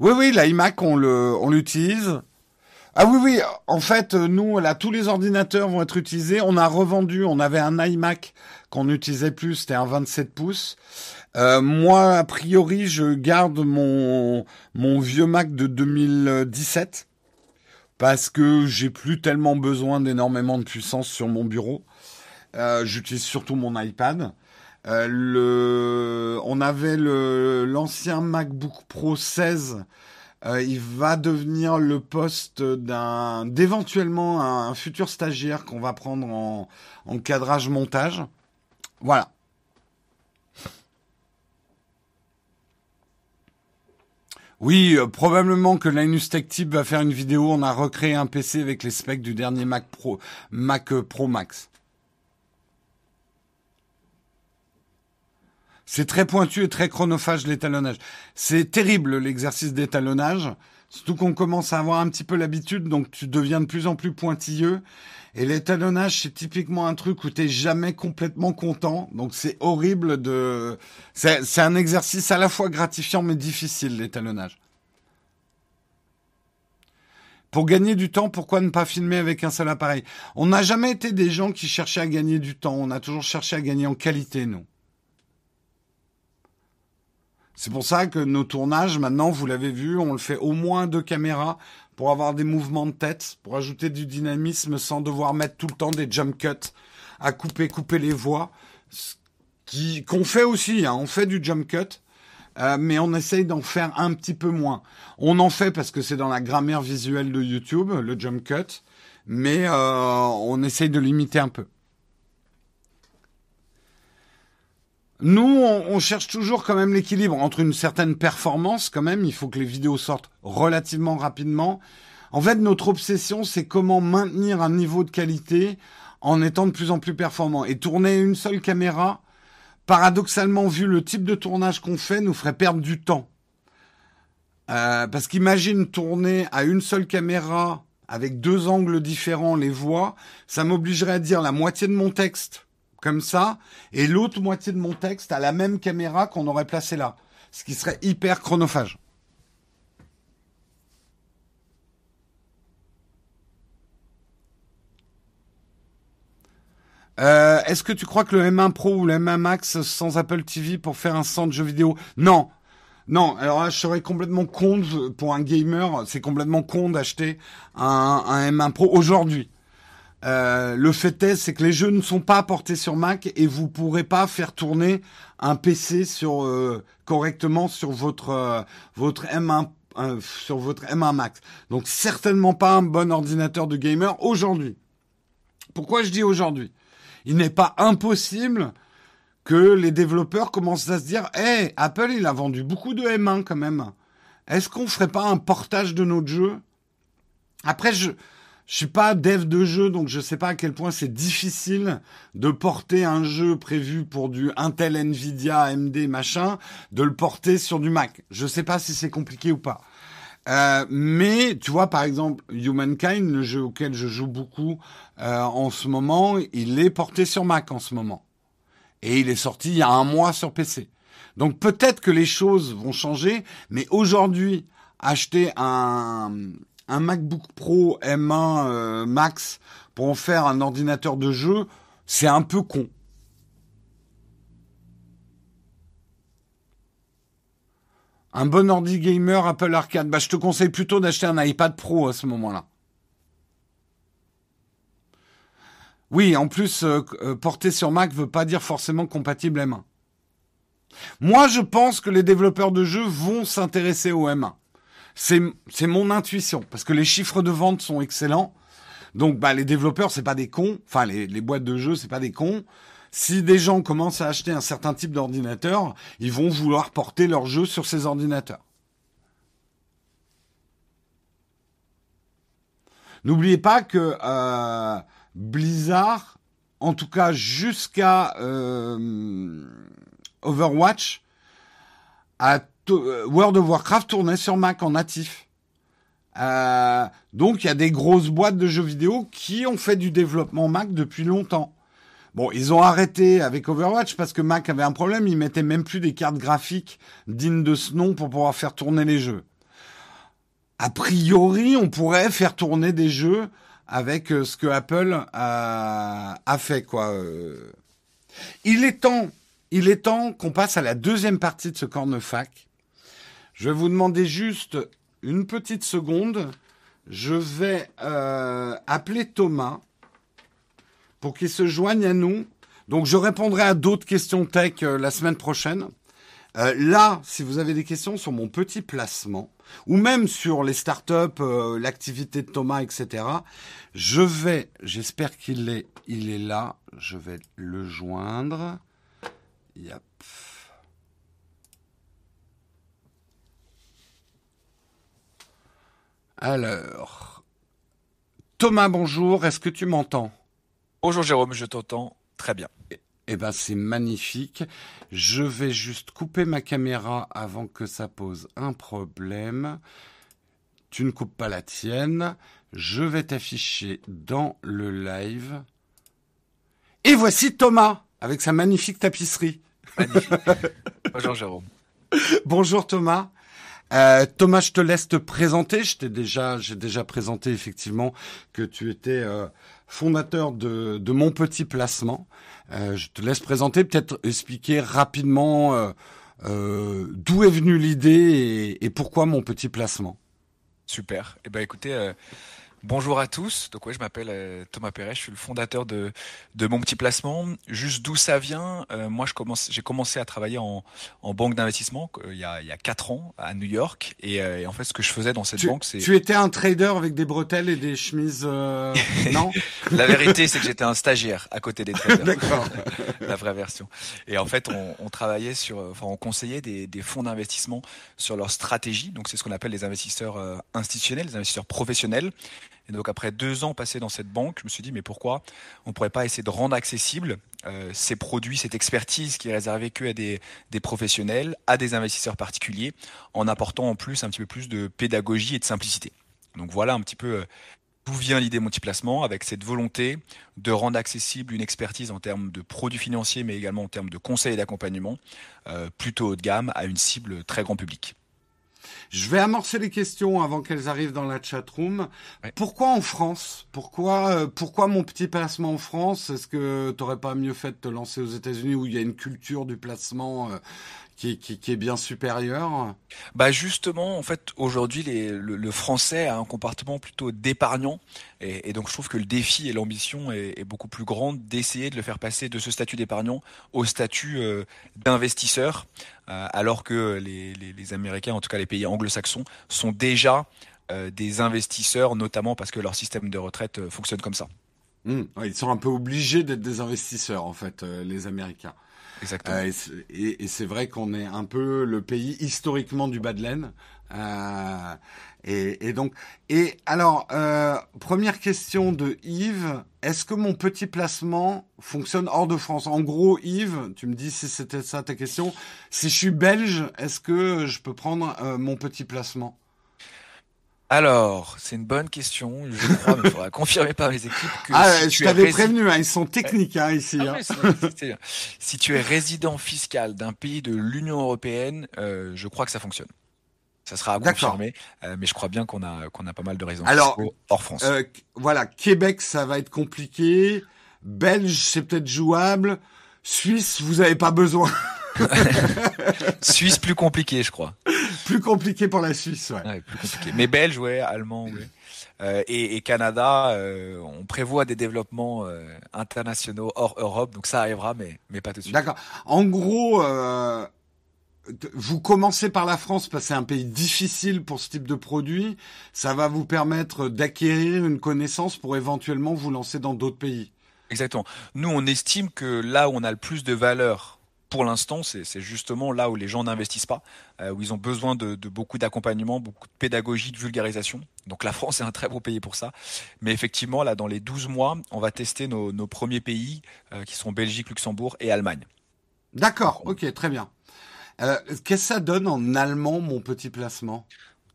Oui, oui, l'iMac, on l'utilise. Ah oui, oui. En fait, nous, là, tous les ordinateurs vont être utilisés. On a revendu. On avait un iMac qu'on n'utilisait plus. C'était un 27 pouces. Euh, moi, a priori, je garde mon mon vieux Mac de 2017 parce que j'ai plus tellement besoin d'énormément de puissance sur mon bureau. Euh, J'utilise surtout mon iPad. Euh, le, on avait l'ancien MacBook Pro 16 euh, il va devenir le poste d'un d'éventuellement un, futur stagiaire qu'on va prendre en, en cadrage montage. Voilà. Oui, euh, probablement que Linus Tech Tip va faire une vidéo. On a recréé un PC avec les specs du dernier Mac Pro, Mac Pro Max. C'est très pointu et très chronophage l'étalonnage. C'est terrible l'exercice d'étalonnage. Surtout qu'on commence à avoir un petit peu l'habitude, donc tu deviens de plus en plus pointilleux. Et l'étalonnage, c'est typiquement un truc où t'es jamais complètement content. Donc c'est horrible de... C'est un exercice à la fois gratifiant mais difficile, l'étalonnage. Pour gagner du temps, pourquoi ne pas filmer avec un seul appareil? On n'a jamais été des gens qui cherchaient à gagner du temps. On a toujours cherché à gagner en qualité, nous. C'est pour ça que nos tournages, maintenant, vous l'avez vu, on le fait au moins deux caméras pour avoir des mouvements de tête, pour ajouter du dynamisme sans devoir mettre tout le temps des jump cuts à couper, couper les voix. Qui, qu'on fait aussi, hein, on fait du jump cut, euh, mais on essaye d'en faire un petit peu moins. On en fait parce que c'est dans la grammaire visuelle de YouTube, le jump cut, mais euh, on essaye de limiter un peu. Nous, on, cherche toujours quand même l'équilibre entre une certaine performance, quand même, il faut que les vidéos sortent relativement rapidement. En fait, notre obsession, c'est comment maintenir un niveau de qualité en étant de plus en plus performant. Et tourner une seule caméra, paradoxalement, vu le type de tournage qu'on fait, nous ferait perdre du temps. Euh, parce qu'imagine tourner à une seule caméra avec deux angles différents les voix, ça m'obligerait à dire la moitié de mon texte comme ça, et l'autre moitié de mon texte à la même caméra qu'on aurait placé là, ce qui serait hyper chronophage. Euh, est-ce que tu crois que le M1 Pro ou le M1 Max sans Apple TV pour faire un centre jeu vidéo? Non. Non, alors là, je serais complètement con pour un gamer, c'est complètement con d'acheter un, un M1 Pro aujourd'hui. Euh, le fait est, c'est que les jeux ne sont pas portés sur Mac et vous pourrez pas faire tourner un PC sur euh, correctement sur votre euh, votre M1 sur votre M1 Max. Donc certainement pas un bon ordinateur de gamer aujourd'hui. Pourquoi je dis aujourd'hui? Il n'est pas impossible que les développeurs commencent à se dire "Eh, Apple, il a vendu beaucoup de M1 quand même. Est-ce qu'on ferait pas un portage de notre jeu? Après je je suis pas dev de jeu, donc je sais pas à quel point c'est difficile de porter un jeu prévu pour du Intel, Nvidia, AMD, machin, de le porter sur du Mac. Je sais pas si c'est compliqué ou pas. Euh, mais tu vois, par exemple, Humankind, le jeu auquel je joue beaucoup euh, en ce moment, il est porté sur Mac en ce moment. Et il est sorti il y a un mois sur PC. Donc peut-être que les choses vont changer, mais aujourd'hui, acheter un, un MacBook Pro M1 euh, Max pour en faire un ordinateur de jeu, c'est un peu con. Un bon ordi gamer Apple Arcade, bah, je te conseille plutôt d'acheter un iPad Pro à ce moment-là. Oui, en plus, euh, euh, porter sur Mac veut pas dire forcément compatible M1. Moi, je pense que les développeurs de jeux vont s'intéresser au M1 c'est mon intuition parce que les chiffres de vente sont excellents. Donc bah les développeurs c'est pas des cons, enfin les, boîtes de jeux c'est pas des cons. Si des gens commencent à acheter un certain type d'ordinateur, ils vont vouloir porter leurs jeux sur ces ordinateurs. N'oubliez pas que euh, Blizzard, en tout cas jusqu'à euh, Overwatch, a World of Warcraft tournait sur Mac en natif. Euh, donc il y a des grosses boîtes de jeux vidéo qui ont fait du développement Mac depuis longtemps. Bon, ils ont arrêté avec Overwatch parce que Mac avait un problème, ils mettaient même plus des cartes graphiques dignes de ce nom pour pouvoir faire tourner les jeux. A priori, on pourrait faire tourner des jeux avec euh, ce que Apple a, fait. Il est temps, il est temps qu'on passe à la deuxième partie de ce cornefac je vais vous demander juste une petite seconde. Je vais euh, appeler Thomas pour qu'il se joigne à nous. Donc je répondrai à d'autres questions tech euh, la semaine prochaine. Euh, là, si vous avez des questions sur mon petit placement, ou même sur les startups, l'activité de Thomas, etc., je vais, j'espère qu'il est, il est là, je vais le joindre. Yep. Alors, Thomas, bonjour, est-ce que tu m'entends? Bonjour Jérôme, je t'entends très bien. Eh ben, c'est magnifique. Je vais juste couper ma caméra avant que ça pose un problème. Tu ne coupes pas la tienne. Je vais t'afficher dans le live. Et voici Thomas avec sa magnifique tapisserie. Magnifique. Bonjour Jérôme. Bonjour Thomas. Euh, Thomas, je te laisse te présenter. Je t'ai déjà, j'ai déjà présenté effectivement que tu étais euh, fondateur de, mon petit placement. Euh, je te laisse présenter, peut-être expliquer rapidement d'où est venue l'idée et, et, pourquoi mon petit placement. Super. Eh ben écoutez, Bonjour à tous. Donc ouais, je m'appelle euh, Thomas Perret, je suis le fondateur de, de mon petit placement. Juste d'où ça vient, euh, moi je commence, j'ai commencé à travailler en, en banque d'investissement euh, il, y a, il y a quatre ans à New York. Et, et, en fait, ce que je faisais dans cette banque, c'est... Tu étais un trader avec des bretelles et des chemises, non La vérité, c'est que j'étais un stagiaire à côté des traders. D'accord. La vraie version. Et en fait, on, on travaillait sur, enfin, on conseillait des, des fonds d'investissement sur leur stratégie. Donc c'est ce qu'on appelle les investisseurs institutionnels, les investisseurs professionnels. Et donc après deux ans passés dans cette banque, je me suis dit mais pourquoi on ne pourrait pas essayer de rendre accessible euh, ces produits, cette expertise qui est réservée que à des, des, professionnels, à des investisseurs particuliers, en apportant en plus un petit peu plus de pédagogie et de simplicité. Donc voilà un petit peu euh, d'où vient l'idée multiplacement avec cette volonté de rendre accessible une expertise en termes de produits financiers, mais également en termes de conseils et d'accompagnement, euh, plutôt haut de gamme à une cible très grand public. Je vais amorcer les questions avant qu'elles arrivent dans la chat room. Ouais. Pourquoi en France? Pourquoi euh, pourquoi mon petit placement en France? Est-ce que tu n'aurais pas mieux fait de te lancer aux États-Unis où il y a une culture du placement euh, qui, qui, qui, est bien supérieur Bah justement, en fait, aujourd'hui, le, le, français a un comportement plutôt d'épargnant, et, et, donc je trouve que le défi et l'ambition est, est, beaucoup plus grande d'essayer de le faire passer de ce statut d'épargnant au statut euh, d'investisseur, euh, alors que les, les, les, Américains, en tout cas les pays anglo-saxons, sont déjà euh, des investisseurs, notamment parce que leur système de retraite euh, fonctionne comme ça. Mmh, ouais, ils sont un peu obligés d'être des investisseurs, en fait, euh, les Américains. Exactement. Euh, et, c'est vrai qu'on est un peu le pays historiquement du bas de laine. Euh, et, et, donc, et alors, euh, première question de Yves. Est-ce que mon petit placement fonctionne hors de France? En gros, Yves, tu me dis si c'était ça ta question. Si je suis belge, est-ce que je peux prendre euh, mon petit placement? Alors, c'est une bonne question. Je crois, mais il faudra confirmer par mes équipes que. Ah, si je t'avais prévenu, hein, ils sont techniques hein, ici. Ah, hein. si tu es résident fiscal d'un pays de l'Union européenne, euh, je crois que ça fonctionne. Ça sera à confirmer, euh, mais je crois bien qu'on a qu'on a pas mal de raisons Alors, hors France. Euh, voilà, Québec, ça va être compliqué. Belge, c'est peut-être jouable. Suisse, vous avez pas besoin. Suisse plus compliqué, je crois. Plus compliqué pour la Suisse, ouais. ouais plus compliqué. Mais belge, ouais, allemand, ouais. Euh, et, et, Canada, euh, on prévoit des développements euh, internationaux hors Europe, donc ça arrivera, mais mais pas tout de suite. D'accord. En gros, euh, vous commencez par la France parce que c'est un pays difficile pour ce type de produit. Ça va vous permettre d'acquérir une connaissance pour éventuellement vous lancer dans d'autres pays. Exactement. Nous, on estime que là où on a le plus de valeur pour l'instant, c'est justement là où les gens n'investissent pas, euh, où ils ont besoin de, de beaucoup d'accompagnement, beaucoup de pédagogie, de vulgarisation. Donc la France est un très beau pays pour ça. Mais effectivement, là, dans les 12 mois, on va tester nos, nos premiers pays, euh, qui sont Belgique, Luxembourg et Allemagne. D'accord, ok, très bien. Euh, Qu'est-ce que ça donne en allemand, mon petit placement?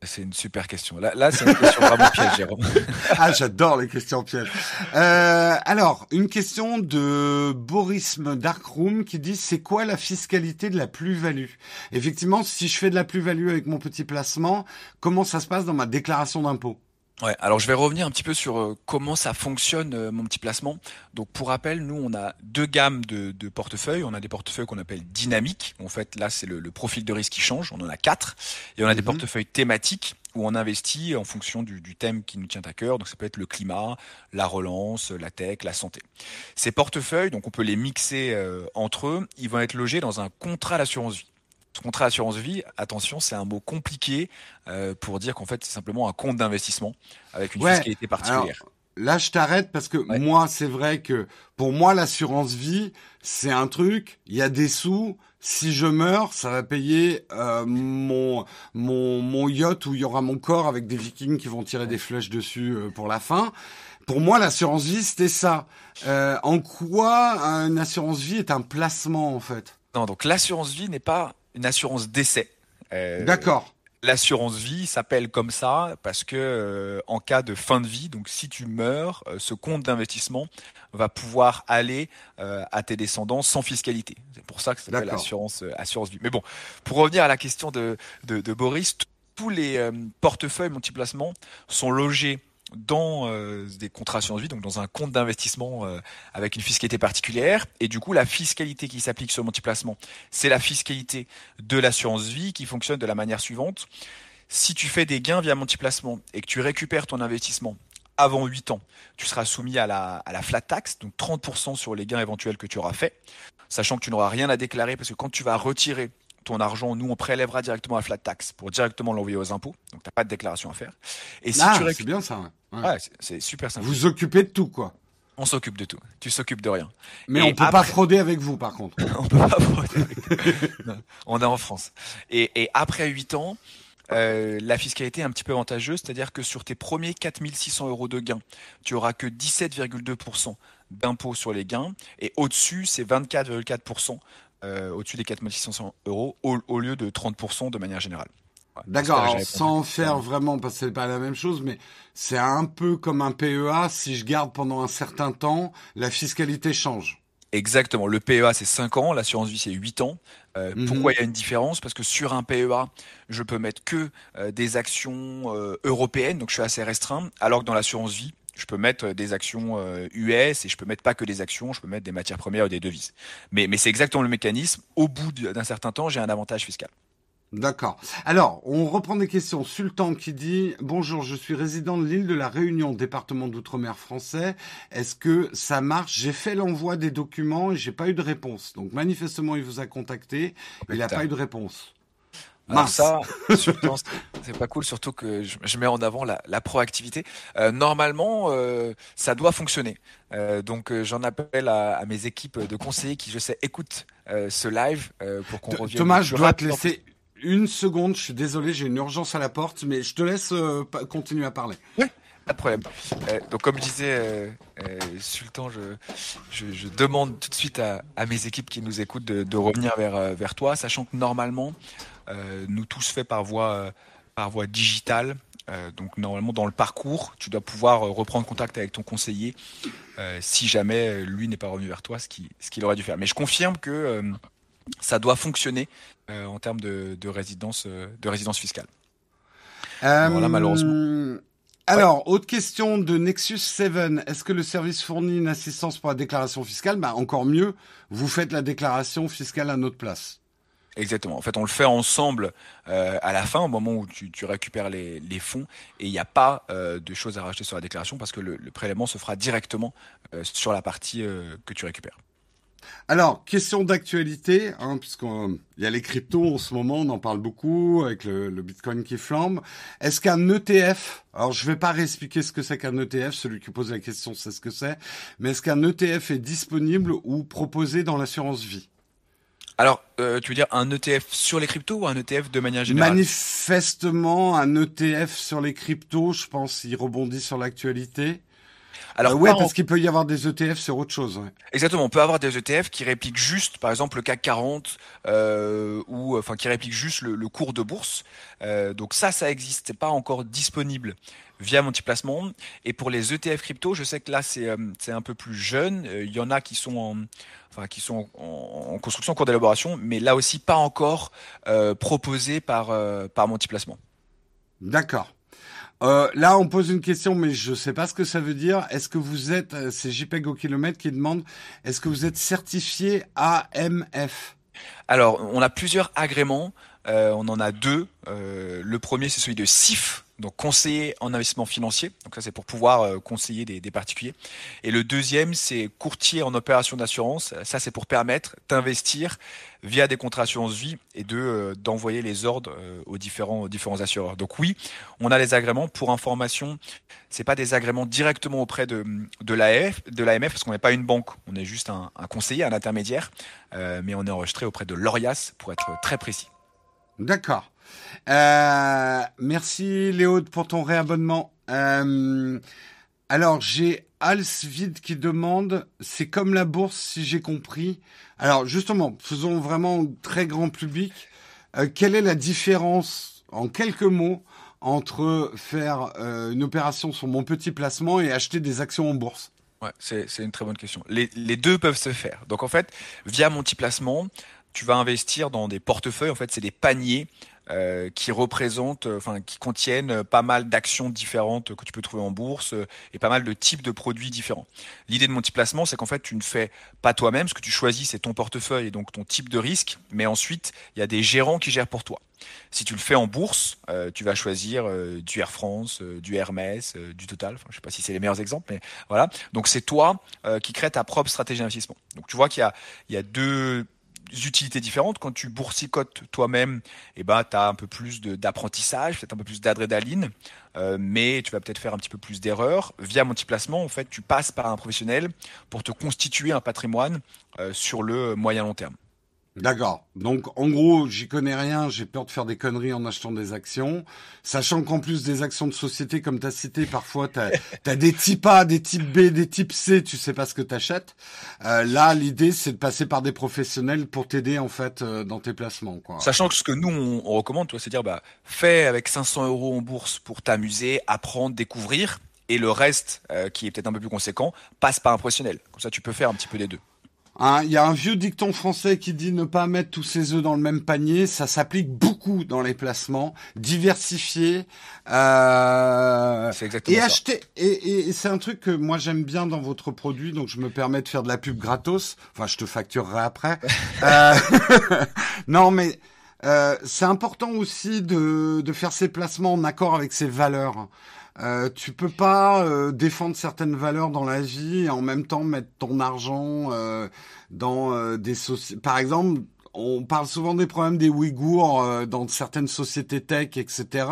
C'est une super question. Là, là c'est une question vraiment piège, Jérôme. ah, j'adore les questions pièges. Euh, alors, une question de Borisme Darkroom qui dit c'est quoi la fiscalité de la plus-value? Effectivement, si je fais de la plus-value avec mon petit placement, comment ça se passe dans ma déclaration d'impôt? Ouais, alors je vais revenir un petit peu sur euh, comment ça fonctionne euh, mon petit placement. Donc pour rappel, nous on a deux gammes de, de portefeuilles. On a des portefeuilles qu'on appelle dynamiques. En fait, là c'est le, le, profil de risque qui change. On en a quatre. Et on a mm -hmm. des portefeuilles thématiques où on investit en fonction du, du, thème qui nous tient à cœur. Donc ça peut être le climat, la relance, la tech, la santé. Ces portefeuilles, donc on peut les mixer euh, entre eux. Ils vont être logés dans un contrat d'assurance vie. Ce contrat assurance vie, attention, c'est un mot compliqué euh, pour dire qu'en fait c'est simplement un compte d'investissement avec une ouais, fiscalité particulière. Alors, là, je t'arrête parce que ouais. moi, c'est vrai que pour moi, l'assurance vie, c'est un truc. Il y a des sous. Si je meurs, ça va payer euh, mon, mon mon yacht où il y aura mon corps avec des Vikings qui vont tirer des flèches dessus euh, pour la fin. Pour moi, l'assurance vie, c'était ça. Euh, en quoi une assurance vie est un placement en fait? Non, donc l'assurance vie n'est pas une assurance décès. Euh, D'accord. L'assurance vie s'appelle comme ça parce que euh, en cas de fin de vie, donc si tu meurs, euh, ce compte d'investissement va pouvoir aller euh, à tes descendants sans fiscalité. C'est pour ça que ça s'appelle assurance assurance vie. Mais bon, pour revenir à la question de de, de Boris, tous les portefeuilles multiplacement sont logés dans euh, des contrats assurance vie, donc dans un compte d'investissement euh, avec une fiscalité particulière. Et du coup, la fiscalité qui s'applique sur multiplacement, c'est la fiscalité de l'assurance vie qui fonctionne de la manière suivante. Si tu fais des gains via multiplacement et que tu récupères ton investissement avant 8 ans, tu seras soumis à la, à la flat tax, donc 30% sur les gains éventuels que tu auras fait, sachant que tu n'auras rien à déclarer parce que quand tu vas retirer ton argent, nous, on prélèvera directement la flat tax pour directement l'envoyer aux impôts. Donc, tu n'as pas de déclaration à faire. Et si ah, tu c'est bien ça. Ouais, c'est super simple. Vous occupez de tout, quoi. On s'occupe de tout. Tu s'occupes de rien. Mais on peut pas frauder avec vous, par contre. on peut pas frauder avec On est en France. Et, et après 8 ans, euh, la fiscalité est un petit peu avantageuse, c'est-à-dire que sur tes premiers 4600 euros de gains, tu auras que 17,2% d'impôt sur les gains, et au-dessus, c'est 24,4% euh, au-dessus des 4600 euros, au, lieu de 30% de manière générale. D'accord, sans faire vraiment, parce que c'est pas la même chose, mais c'est un peu comme un PEA. Si je garde pendant un certain temps, la fiscalité change. Exactement. Le PEA, c'est 5 ans. L'assurance vie, c'est 8 ans. Euh, mhm. Pourquoi il y a une différence? Parce que sur un PEA, je peux mettre que euh, des actions euh, européennes, donc je suis assez restreint, alors que dans l'assurance vie, je peux mettre des actions US et je peux mettre pas que des actions, je peux mettre des matières premières ou des devises. Mais, mais c'est exactement le mécanisme. Au bout d'un certain temps, j'ai un avantage fiscal. D'accord. Alors, on reprend des questions. Sultan qui dit Bonjour, je suis résident de l'île de la Réunion, département d'outre-mer français. Est-ce que ça marche? J'ai fait l'envoi des documents et j'ai pas eu de réponse. Donc, manifestement, il vous a contacté. Il n'a pas eu de réponse. Alors ça, c'est pas cool, surtout que je, mets en avant la, proactivité. Euh, normalement, euh, ça doit fonctionner. Euh, donc j'en appelle à, mes équipes de conseillers qui, je sais, écoutent ce live pour qu'on revienne. Thomas, je dois te laisser une seconde, je suis désolé, j'ai une urgence à la porte, mais je te laisse euh, continuer à parler. Oui, pas de problème. Euh, donc comme je disais, euh, Sultan, je, demande tout de suite à, mes équipes qui nous écoutent de, revenir vers, toi, sachant que normalement, nous tous fait par voie, par voie digitale. donc normalement dans le parcours, tu dois pouvoir reprendre contact avec ton conseiller si jamais lui n'est pas revenu vers toi, ce qu'il ce qu'il aurait dû faire. Mais je confirme que ça doit fonctionner euh, en termes de, résidence, euh, de résidence fiscale. Euh, voilà, malheureusement. Alors, autre question de Nexus 7. Est-ce que le service fournit une assistance pour la déclaration fiscale? Bah, Encore mieux, vous faites la déclaration fiscale à notre place. Exactement. En fait, on le fait ensemble à la fin, au moment où tu, récupères les, fonds, et il n'y a pas de choses à rajouter sur la déclaration parce que le, le prélèvement se fera directement sur la partie que tu récupères. Alors, question d'actualité, hein, puisqu'il y a les cryptos en ce moment, on en parle beaucoup, avec le, Bitcoin qui flambe. Est-ce qu'un ETF, alors je vais pas réexpliquer ce que c'est qu'un ETF, celui qui pose la question sait ce que c'est, mais est-ce qu'un ETF est disponible ou proposé dans l'assurance vie? Alors, euh, tu veux dire un ETF sur les cryptos ou un ETF de manière générale? Manifestement, un ETF sur les cryptos, je pense, il rebondit sur l'actualité. Alors, euh, ouais, parce qu'il peut y avoir des ETF sur autre chose. Exactement, on peut avoir des ETF qui répliquent juste, par exemple, le CAC 40 euh, ou enfin qui répliquent juste le, cours de bourse. Euh, donc ça, ça existe, c'est pas encore disponible via Multiplacement. Et pour les ETF crypto, je sais que là c'est euh, un peu plus jeune. Il y en a qui sont en enfin qui sont en, construction, en cours d'élaboration, mais là aussi pas encore euh, proposé par par Multiplacement. D'accord. Euh, là, on pose une question, mais je ne sais pas ce que ça veut dire. Est-ce que vous êtes, euh, c'est JPEG au kilomètre qui demande, est-ce que vous êtes certifié AMF Alors, on a plusieurs agréments. Euh, on en a deux. le premier, c'est celui de CIF, donc conseiller en investissement financier. Donc ça, c'est pour pouvoir euh, conseiller des, particuliers. Et le deuxième, c'est courtier en opération d'assurance. Ça, c'est pour permettre d'investir via des contrats assurance vie et de euh, d'envoyer les ordres euh, aux différents différents assureurs. Donc oui, on a les agréments. Pour information, c'est pas des agréments directement auprès de de l'AF, de l'AMF parce qu'on n'est pas une banque. On est juste un, un conseiller, un intermédiaire, mais on est enregistré auprès de l'ORIAS pour être très précis. D'accord. Euh, merci Léo pour ton réabonnement. Euh, alors j'ai Alsvid qui demande, c'est comme la bourse si j'ai compris. Alors justement, faisons vraiment très grand public. Euh, quelle est la différence en quelques mots entre faire une opération sur mon petit placement et acheter des actions en bourse? Ouais, c'est une très bonne question. Les, les, deux peuvent se faire. Donc en fait, via mon petit placement, tu vas investir dans des portefeuilles. En fait, c'est des paniers euh, qui représentent, euh, enfin qui contiennent euh, pas mal d'actions différentes que tu peux trouver en bourse et pas mal de types de produits différents. L'idée de multiplacement, c'est qu'en fait tu ne fais pas toi-même, ce que tu choisis c'est ton portefeuille et donc ton type de risque, mais ensuite il y a des gérants qui gèrent pour toi. Si tu le fais en bourse, tu vas choisir du Air France, du Hermès, du Total. Enfin, je sais pas si c'est les meilleurs exemples, mais voilà. Donc c'est toi qui crée ta propre stratégie d'investissement. Donc tu vois qu'il y y a deux utilités différentes. Quand tu boursicotes toi-même, eh ben, tu as un peu plus d'apprentissage, peut-être un peu plus d'adrénaline, euh, mais tu vas peut-être faire un petit peu plus d'erreurs. Via multiplacement, en fait, tu passes par un professionnel pour te constituer un patrimoine euh, sur le moyen long terme. D'accord. Donc, en gros, j'y connais rien. J'ai peur de faire des conneries en achetant des actions. Sachant qu'en plus des actions de société, comme tu as cité, parfois, tu as, des types A, des types B, des types C, tu sais pas ce que tu achètes. Euh, là, l'idée, c'est de passer par des professionnels pour t'aider, en fait, euh, dans tes placements. Quoi. Sachant que ce que nous, on, recommande, toi, c'est dire, bah, fais avec 500 euros en bourse pour t'amuser, apprendre, découvrir. Et le reste, euh, qui est peut-être un peu plus conséquent, passe par un professionnel. Comme ça, tu peux faire un petit peu les deux. Hein, il y a un vieux dicton français qui dit ne pas mettre tous ses œufs dans le même panier. Ça s'applique beaucoup dans les placements, diversifier euh, et acheter. Et, et c'est un truc que moi j'aime bien dans votre produit, donc je me permets de faire de la pub gratos. Enfin, je te facturerai après. euh, non, mais euh, c'est important aussi de, de faire ses placements en accord avec ses valeurs. Euh, tu peux pas euh, défendre certaines valeurs dans la vie et en même temps mettre ton argent euh, dans euh, des sociétés. Par exemple, on parle souvent des problèmes des Ouïghours dans certaines sociétés tech, etc.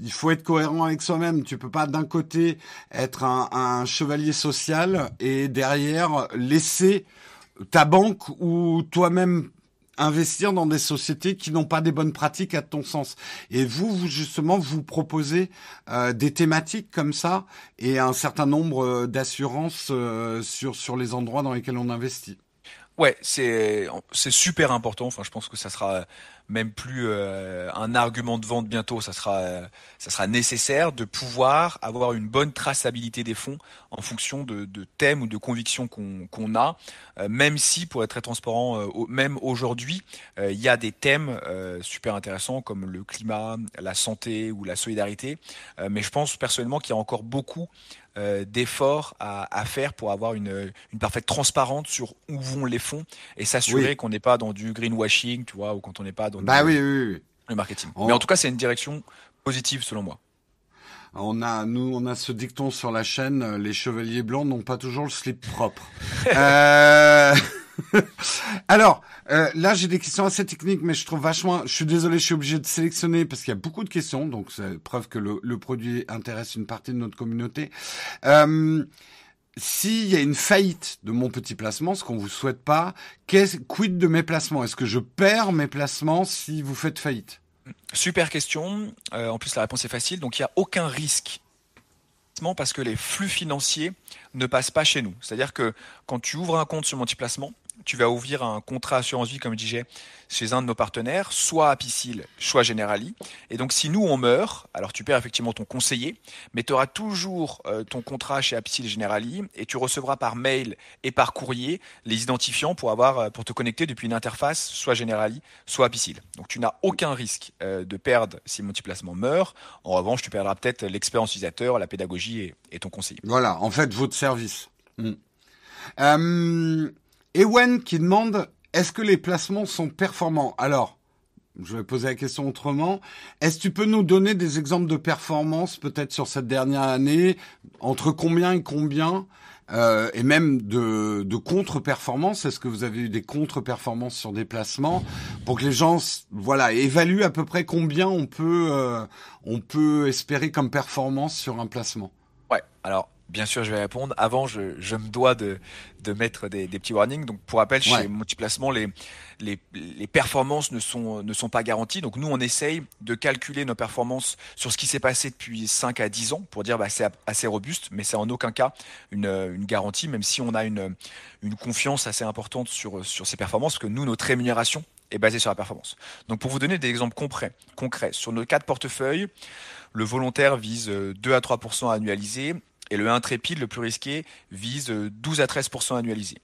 il faut être cohérent avec soi-même. Tu peux pas d'un côté être un, un chevalier social et derrière laisser ta banque ou toi-même investir dans des sociétés qui n'ont pas des bonnes pratiques à ton sens. Et vous, vous justement, vous proposez euh, des thématiques comme ça et un certain nombre euh, d'assurances euh, sur sur les endroits dans lesquels on investit. Ouais, c'est c'est super important. Enfin, je pense que ça sera même plus euh, un argument de vente bientôt. Ça sera euh, ça sera nécessaire de pouvoir avoir une bonne traçabilité des fonds en fonction de, thèmes ou de convictions qu'on qu'on a. Euh, même si, pour être très transparent, même aujourd'hui, il y a des thèmes super intéressants comme le climat, la santé ou la solidarité. mais je pense personnellement qu'il y a encore beaucoup euh, d'efforts à, faire pour avoir une, parfaite transparence sur où vont les fonds et s'assurer qu'on n'est pas dans du greenwashing, tu vois, ou quand on n'est pas dans bah le marketing. Mais en tout cas, c'est une direction positive selon moi. On a, nous, on a ce dicton sur la chaîne, euh, les chevaliers blancs n'ont pas toujours le slip propre. euh... Alors, euh, là, j'ai des questions assez techniques, mais je trouve vachement. Je suis désolé, je suis obligé de sélectionner parce qu'il y a beaucoup de questions, donc c'est preuve que le, produit intéresse une partie de notre communauté. Euh, s'il y a une faillite de mon petit placement, ce qu'on vous souhaite pas, qu'est quid de mes placements? Est-ce que je perds mes placements si vous faites faillite? Super question. Euh, en plus, la réponse est facile. Donc, il n'y a aucun risque parce que les flux financiers ne passent pas chez nous. C'est-à-dire que quand tu ouvres un compte sur Multiplacement, tu vas ouvrir un contrat assurance vie, comme je disais, chez un de nos partenaires, soit Apicil, soit Generali. Et donc, si nous, on meurt, alors tu perds effectivement ton conseiller, mais tu auras toujours euh, ton contrat chez Apicil et Generali et tu recevras par mail et par courrier les identifiants pour avoir, euh, pour te connecter depuis une interface, soit Generali, soit Apicil. Donc, tu n'as aucun risque euh, de perdre si multiplacement meurt. En revanche, tu perdras peut-être l'expérience utilisateur, la pédagogie et, ton conseiller. Voilà, en fait, votre service. Hmm. Ewen qui demande est-ce que les placements sont performants? Alors, je vais poser la question autrement. Est-ce que tu peux nous donner des exemples de performance peut-être sur cette dernière année? Entre combien et combien? Euh, et même de, de contre-performance. Est-ce que vous avez eu des contre-performances sur des placements? Pour que les gens, voilà, évaluent à peu près combien on peut, euh, on peut espérer comme performance sur un placement Ouais. Alors Bien sûr, je vais répondre. Avant, je, je me dois de, de mettre des, des, petits warnings. Donc, pour rappel, chez Multiplacement, les, les, les, performances ne sont, ne sont pas garanties. Donc, nous, on essaye de calculer nos performances sur ce qui s'est passé depuis 5 à 10 ans pour dire bah, c'est assez robuste, mais c'est en aucun cas une, une garantie, même si on a une, une confiance assez importante sur, sur ces performances, parce que nous, notre rémunération est basée sur la performance. Donc, pour vous donner des exemples concrets, concrets sur nos quatre portefeuilles, le volontaire vise 2 à 3% annualisés et le intrépide, le plus risqué, vise 12 à 13% annualisé.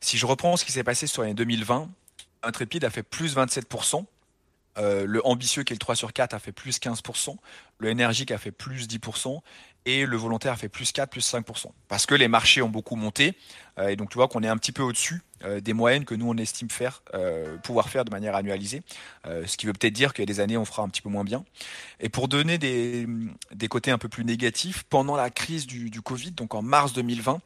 Si je reprends ce qui s'est passé sur l'année 2020, intrépide a fait plus 27 euh, le ambitieux qui est le 3 sur 4 a fait plus 15%, le énergique a fait plus 10% et le volontaire a fait plus 4, plus 5%. Parce que les marchés ont beaucoup monté euh, et donc tu vois qu'on est un petit peu au-dessus euh, des moyennes que nous on estime faire, pouvoir faire de manière annualisée. ce qui veut peut-être dire qu'il y a des années on fera un petit peu moins bien. Et pour donner des, des côtés un peu plus négatifs, pendant la crise du, du Covid, donc en mars 2020,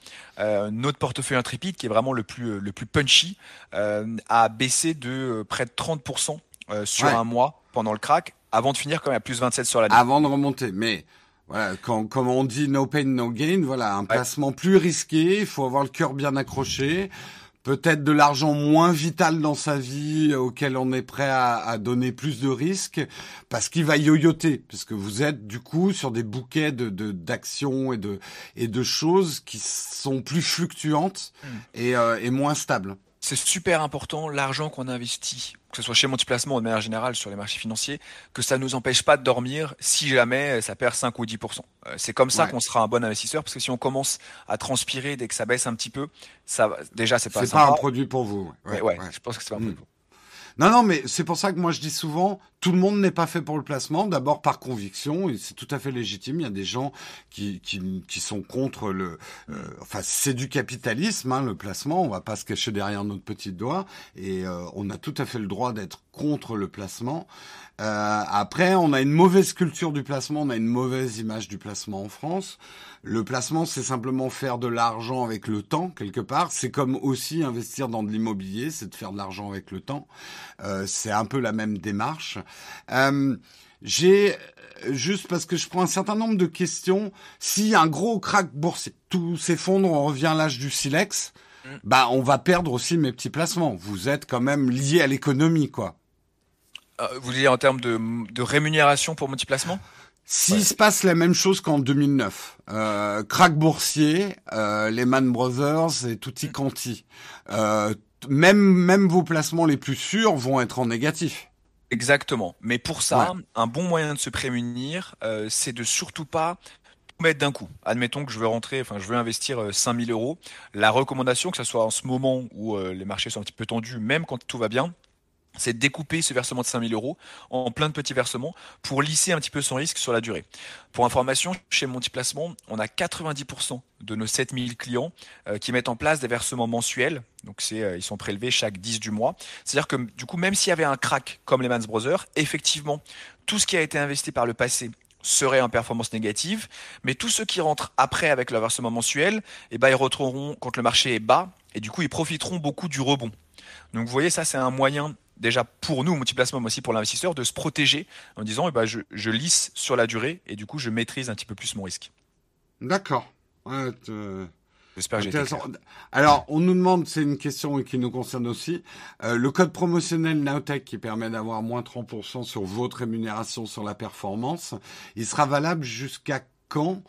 notre portefeuille intrépide qui est vraiment le plus, le plus punchy a baissé de près de 30% euh, sur un mois pendant le crack, avant de finir quand même à plus 27 sur l'année. Avant de remonter, mais voilà, quand, comme on dit no pain no gain, voilà, un placement plus risqué, il faut avoir le cœur bien accroché, peut-être de l'argent moins vital dans sa vie auquel on est prêt à, à donner plus de risques parce qu'il va yoyoter, parce que vous êtes du coup sur des bouquets de d'actions et de et de choses qui sont plus fluctuantes hmm. et, euh, et moins stables c'est super important l'argent qu'on investit, que ce soit chez Multiplacement ou de manière générale sur les marchés financiers, que ça ne nous empêche pas de dormir si jamais ça perd 5 ou 10%. Euh, c'est comme ça qu'on sera un bon investisseur parce que si on commence à transpirer dès que ça baisse un petit peu, ça déjà c'est pas C'est pas un produit pour vous. Ouais, ouais, je pense que c'est pas un produit pour vous. Non, non, mais c'est pour ça que moi je dis souvent, tout le monde n'est pas fait pour le placement. D'abord par conviction, et c'est tout à fait légitime. Il y a des gens qui qui, qui sont contre le, euh, enfin c'est du capitalisme, hein, le placement. On va pas se cacher derrière notre petit doigt, et euh, on a tout à fait le droit d'être contre le placement. Euh, après, on a une mauvaise culture du placement, on a une mauvaise image du placement en France. Le placement, c'est simplement faire de l'argent avec le temps, quelque part. C'est comme aussi investir dans de l'immobilier, c'est de faire de l'argent avec le temps. Euh, c'est un peu la même démarche. Euh, j'ai juste parce que je prends un certain nombre de questions. A un gros crack boursier, tout s'effondre, on revient à l'âge du silex. Mm. Bah, on va perdre aussi mes petits placements. Vous êtes quand même lié à l'économie, quoi. Euh, vous voulez dire en termes de, de rémunération pour multiplacement S'il se passe la même chose qu'en 2009, euh, crack boursier, euh, Lehman Brothers et tutti quanti, euh, même même vos placements les plus sûrs vont être en négatif. Exactement. Mais pour ça, un bon moyen de se prémunir, euh, c'est de surtout pas tout mettre d'un coup. Admettons que je veux rentrer, enfin je veux investir 5000 euros. La recommandation, que ce soit en ce moment où les marchés sont un petit peu tendus, même quand tout va bien, c'est de découper ce versement de 5000 euros en plein de petits versements pour lisser un petit peu son risque sur la durée. Pour information, chez Multiplacement, on a 90% de nos 7000 clients euh, qui mettent en place des versements mensuels. Donc c'est, euh, ils sont prélevés chaque 10 du mois. C'est-à-dire que du coup, même s'il y avait un crack comme les Mans Brothers, effectivement, tout ce qui a été investi par le passé serait en performance négative, mais tous ceux qui rentrent après avec leur versement mensuel, eh ben, ils retrouveront quand le marché est bas, et du coup, ils profiteront beaucoup du rebond. Donc vous voyez, ça c'est un moyen déjà pour nous, multiplacement, mais aussi pour l'investisseur, de se protéger en disant eh ben, je, je, lisse sur la durée et du coup je maîtrise un petit peu plus mon risque. D'accord. J'espère que j'ai Alors, on nous demande, c'est une question qui nous concerne aussi, euh, le code promotionnel Nowtech qui permet d'avoir moins 30% sur votre rémunération sur la performance, il sera valable jusqu'à quand?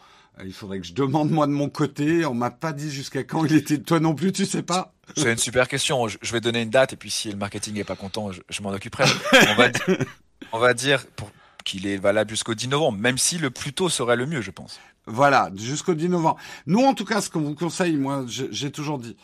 Il faudrait que je demande moi de mon côté. On m'a pas dit jusqu'à quand il était. Toi non plus, tu sais pas. C'est une super question. Je vais donner une date et puis si le marketing est pas content, je, m'en occuperai. on va, on va dire pour qu'il est valable jusqu'au 10 novembre, même si le plus tôt serait le mieux, je pense. Voilà, jusqu'au 10 novembre. Nous, en tout cas, ce qu'on vous conseille, moi, j'ai toujours dit,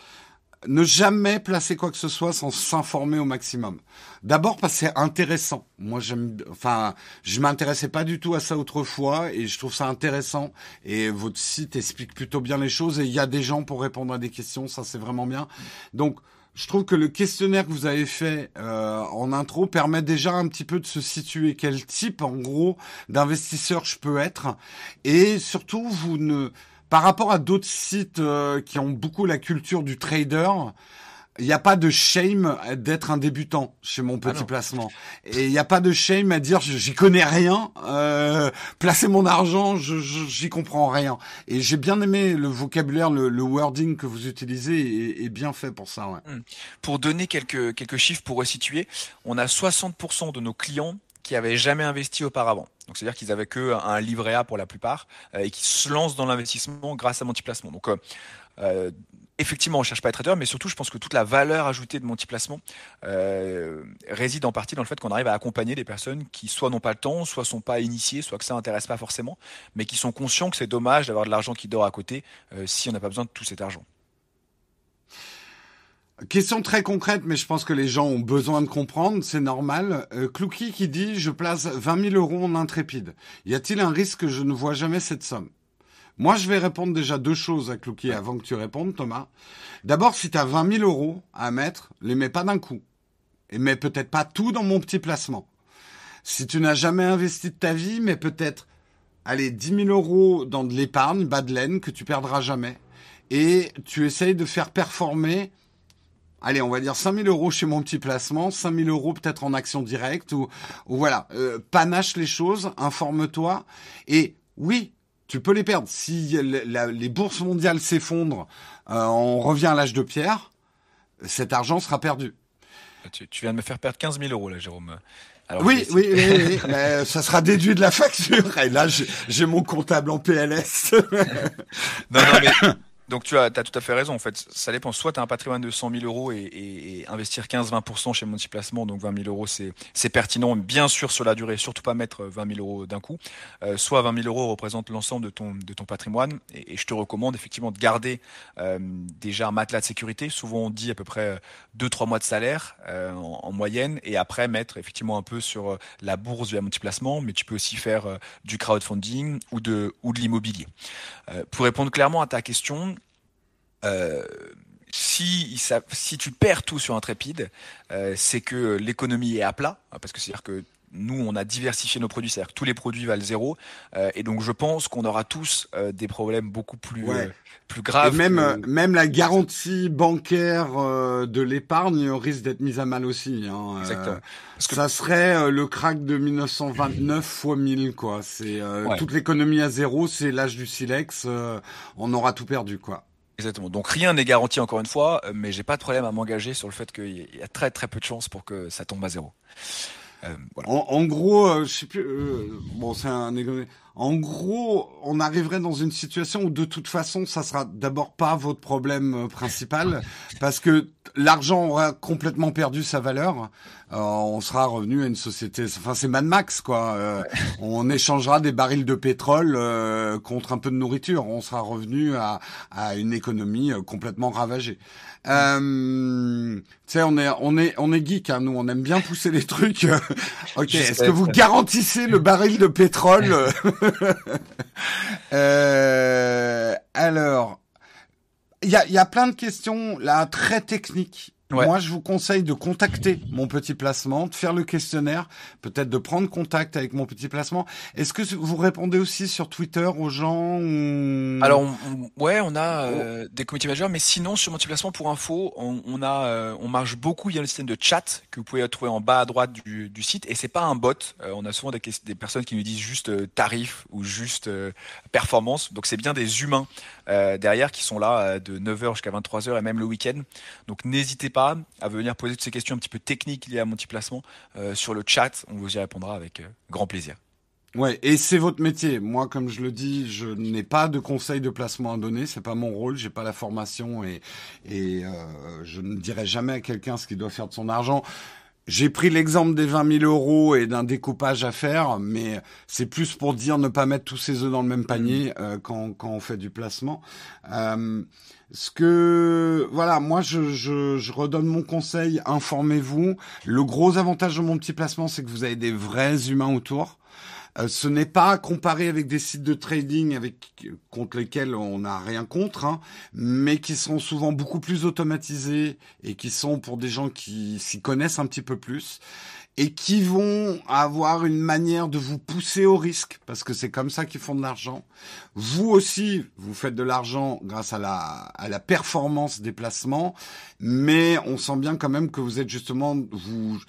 ne jamais placer quoi que ce soit sans s'informer au maximum. D'abord parce que c'est intéressant. Moi, j'aime, enfin, je m'intéressais pas du tout à ça autrefois et je trouve ça intéressant. Et votre site explique plutôt bien les choses et il y a des gens pour répondre à des questions. Ça, c'est vraiment bien. Donc, je trouve que le questionnaire que vous avez fait euh, en intro permet déjà un petit peu de se situer quel type, en gros, d'investisseur je peux être. Et surtout, vous ne par rapport à d'autres sites euh, qui ont beaucoup la culture du trader, il n'y a pas de shame d'être un débutant chez mon petit ah placement. Et il n'y a pas de shame à dire j'y connais rien, euh, placer mon argent, j'y comprends rien. Et j'ai bien aimé le vocabulaire, le, wording que vous utilisez est, bien fait pour ça. Ouais. Hmm. Pour donner quelques, quelques chiffres pour resituer, on a 60% de nos clients qui avaient jamais investi auparavant. Donc c'est-à-dire qu'ils avaient que un livret A pour la plupart euh, et qui se lancent dans l'investissement grâce à Multiplacement. Donc euh, euh effectivement, on cherche pas à être trader, mais surtout, je pense que toute la valeur ajoutée de multiplacement euh, réside en partie dans le fait qu'on arrive à accompagner des personnes qui soit n'ont pas le temps, soit sont pas initiées, soit que ça n'intéresse pas forcément, mais qui sont conscients que c'est dommage d'avoir de l'argent qui dort à côté si on n'a pas besoin de tout cet argent. Question très concrète, mais je pense que les gens ont besoin de comprendre, c'est normal. Euh, Clouky qui dit, je place 20 000 euros en intrépide. Y a-t-il un risque que je ne vois jamais cette somme? Moi, je vais répondre déjà deux choses à Clouky avant que tu répondes, Thomas. D'abord, si tu as 20 000 euros à mettre, les mets pas d'un coup. Et mets peut-être pas tout dans mon petit placement. Si tu n'as jamais investi de ta vie, mais peut-être, allez, 10 000 euros dans de l'épargne, bas de laine, que tu perdras jamais. Et tu essayes de faire performer allez, on va dire 5000 euros chez mon petit placement, 5000 euros peut-être en action directe ou, voilà, euh, panache les choses, informe-toi et oui, tu peux les perdre. Si les bourses mondiales s'effondrent, euh, on revient à l'âge de pierre, cet argent sera perdu. Tu, viens de me faire perdre 15 000 euros là, Jérôme. oui, oui, oui, mais ça sera déduit de la facture. Et là, j'ai mon comptable en PLS. non, non, mais donc tu as, tout à fait raison. En fait, ça dépend. Soit tu as un patrimoine de 100 000 euros et, investir 15-20% chez Multiplacement, donc 20 000 euros, c'est pertinent. Bien sûr sur la durée, surtout pas mettre 20 000 euros d'un coup. Euh, soit 20 000 euros représente l'ensemble de ton, de ton patrimoine. Et, je te recommande effectivement de garder euh, déjà un matelas de sécurité. Souvent on dit à peu près 2-3 mois de salaire euh, en, moyenne. Et après mettre effectivement un peu sur la bourse via Multiplacement. Mais tu peux aussi faire du crowdfunding ou de, ou de l'immobilier. pour répondre clairement à ta question, euh, si, si tu perds tout sur Intrépide, euh, c'est que l'économie est à plat, hein, parce que c'est-à-dire que nous, on a diversifié nos produits, c'est-à-dire que tous les produits valent zéro, euh, et donc je pense qu'on aura tous euh, des problèmes beaucoup plus plus graves. Et même même la garantie bancaire de l'épargne risque d'être mise à mal aussi. Hein, Exactement. Parce que ça serait le crack de 1929 fois 1000 quoi. C'est toute l'économie à zéro, c'est l'âge du silex. on aura tout perdu quoi. Donc rien n'est garanti encore une fois, euh, mais j'ai pas de problème à m'engager sur le fait qu'il y a très très peu de chances pour que ça tombe à zéro. Euh, en, gros, euh, je sais plus. bon, c'est un en gros, on arriverait dans une situation où de toute façon, ça sera d'abord pas votre problème euh, principal, parce que l'argent aura complètement perdu sa valeur. Euh, on sera revenu à une société. Enfin, c'est Mad Max, quoi. Euh, on échangera des barils de pétrole contre un peu de nourriture. On sera revenu à, à une économie complètement ravagée. Euh, tu sais, on est, on est, on est geek, hein, nous, on aime bien pousser les trucs. ok, est-ce que vous garantissez le baril de pétrole euh, Alors, il y a, y a plein de questions là très techniques moi, je vous conseille de contacter mon petit placement, de faire le questionnaire, peut-être de prendre contact avec mon petit placement. Est-ce que vous répondez aussi sur Twitter aux gens Alors, ouais, on a euh, des community managers, mais sinon sur mon petit placement pour info, on, a, euh, on marche beaucoup. Il y a un système de chat que vous pouvez trouver en bas à droite du, du site, et c'est pas un bot. Euh, on a souvent des, des, personnes qui nous disent juste tarif ou juste performance. Donc c'est bien des humains derrière qui sont là de 9h jusqu'à 23h et même le week-end. Donc n'hésitez pas à venir poser toutes ces questions un petit peu techniques liées à mon petit placement euh, sur le chat. On vous y répondra avec euh, grand plaisir. Ouais, et c'est votre métier. Moi, comme je le dis, je n'ai pas de conseil de placement à donner. C'est pas mon rôle. J'ai pas la formation et et euh, je ne dirai jamais à quelqu'un ce qu'il doit faire de son argent. J'ai pris l'exemple des 20 000 euros et d'un découpage à faire, mais c'est plus pour dire ne pas mettre tous ses œufs dans le même panier mmh. quand, quand on fait du placement. Euh, ce que voilà, moi je, je, je redonne mon conseil, informez-vous. Le gros avantage de mon petit placement, c'est que vous avez des vrais humains autour. Euh, ce n'est pas comparé avec des sites de trading avec contre lesquels on n'a rien contre, hein, mais qui sont souvent beaucoup plus automatisés et qui sont pour des gens qui s'y connaissent un petit peu plus et qui vont avoir une manière de vous pousser au risque, parce que c'est comme ça qu'ils font de l'argent. Vous aussi, vous faites de l'argent grâce à la, à la performance des placements, mais on sent bien quand même que vous êtes justement, vous,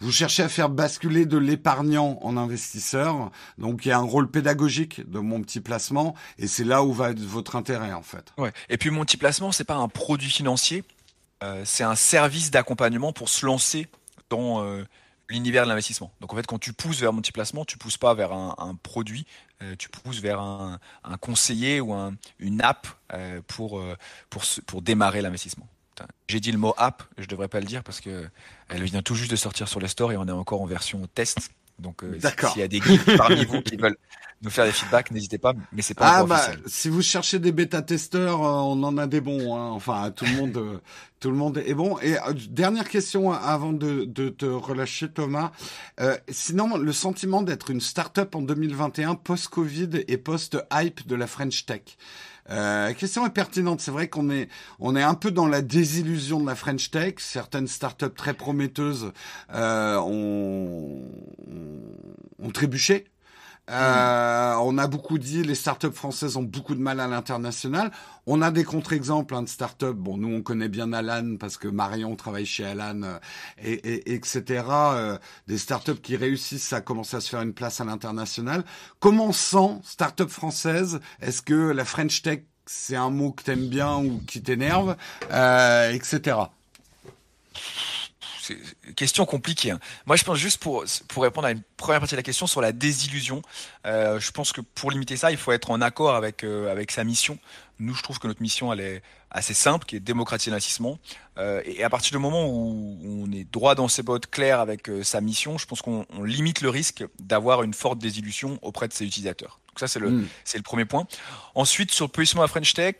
vous cherchez à faire basculer de l'épargnant en investisseur. Donc il y a un rôle pédagogique de mon petit placement et c'est là où va être votre intérêt en fait. Ouais. Et puis mon petit placement, c'est pas un produit financier, euh, c'est un service d'accompagnement pour se lancer dans euh, l'univers de l'investissement. Donc en fait, quand tu pousses vers multiplacement, tu pousses pas vers un, produit, euh, tu pousses vers un, conseiller ou une app euh, pour, euh, pour, démarrer l'investissement. J'ai dit le mot app, je devrais pas le dire parce que elle vient tout juste de sortir sur les stores et on est encore en version test. Donc, euh, s'il y a des geeks parmi vous qui veulent nous faire des feedbacks, n'hésitez pas, mais c'est pas ah bah, officiel. Si vous cherchez des bêta-testeurs, euh, on en a des bons. Hein. Enfin, tout le monde, euh, tout le monde est bon. Et dernière question avant de, de te relâcher, Thomas. sinon, le sentiment d'être une start-up en 2021 post-Covid et post-hype de la French Tech. Euh, question est pertinente. C'est vrai qu'on est, on est un peu dans la désillusion de la French Tech. Certaines startups très prometteuses euh, ont, ont trébuché euh, on a beaucoup dit les startups françaises ont beaucoup de mal à l'international. On a des contre-exemples hein, de startups. Bon, nous on connaît bien Alan parce que Marion travaille chez Alan euh, et, etc. Euh, des startups qui réussissent à commencer à se faire une place à l'international. Comment sent startup française? Est-ce que la French Tech c'est un mot que t'aimes bien ou qui t'énerve, etc question compliquée. Hein. Moi, je pense juste pour pour répondre à une première partie de la question sur la désillusion. Euh, je pense que pour limiter ça, il faut être en accord avec euh, avec sa mission. Nous, je trouve que notre mission, elle est assez simple, qui est démocratiser l'investissement. Euh, et à partir du moment où on est droit dans ses bottes, clair avec sa mission, je pense qu'on limite le risque d'avoir une forte désillusion auprès de ses utilisateurs. Donc ça, c'est le c'est le premier point. Ensuite, sur le positionnement à French Tech.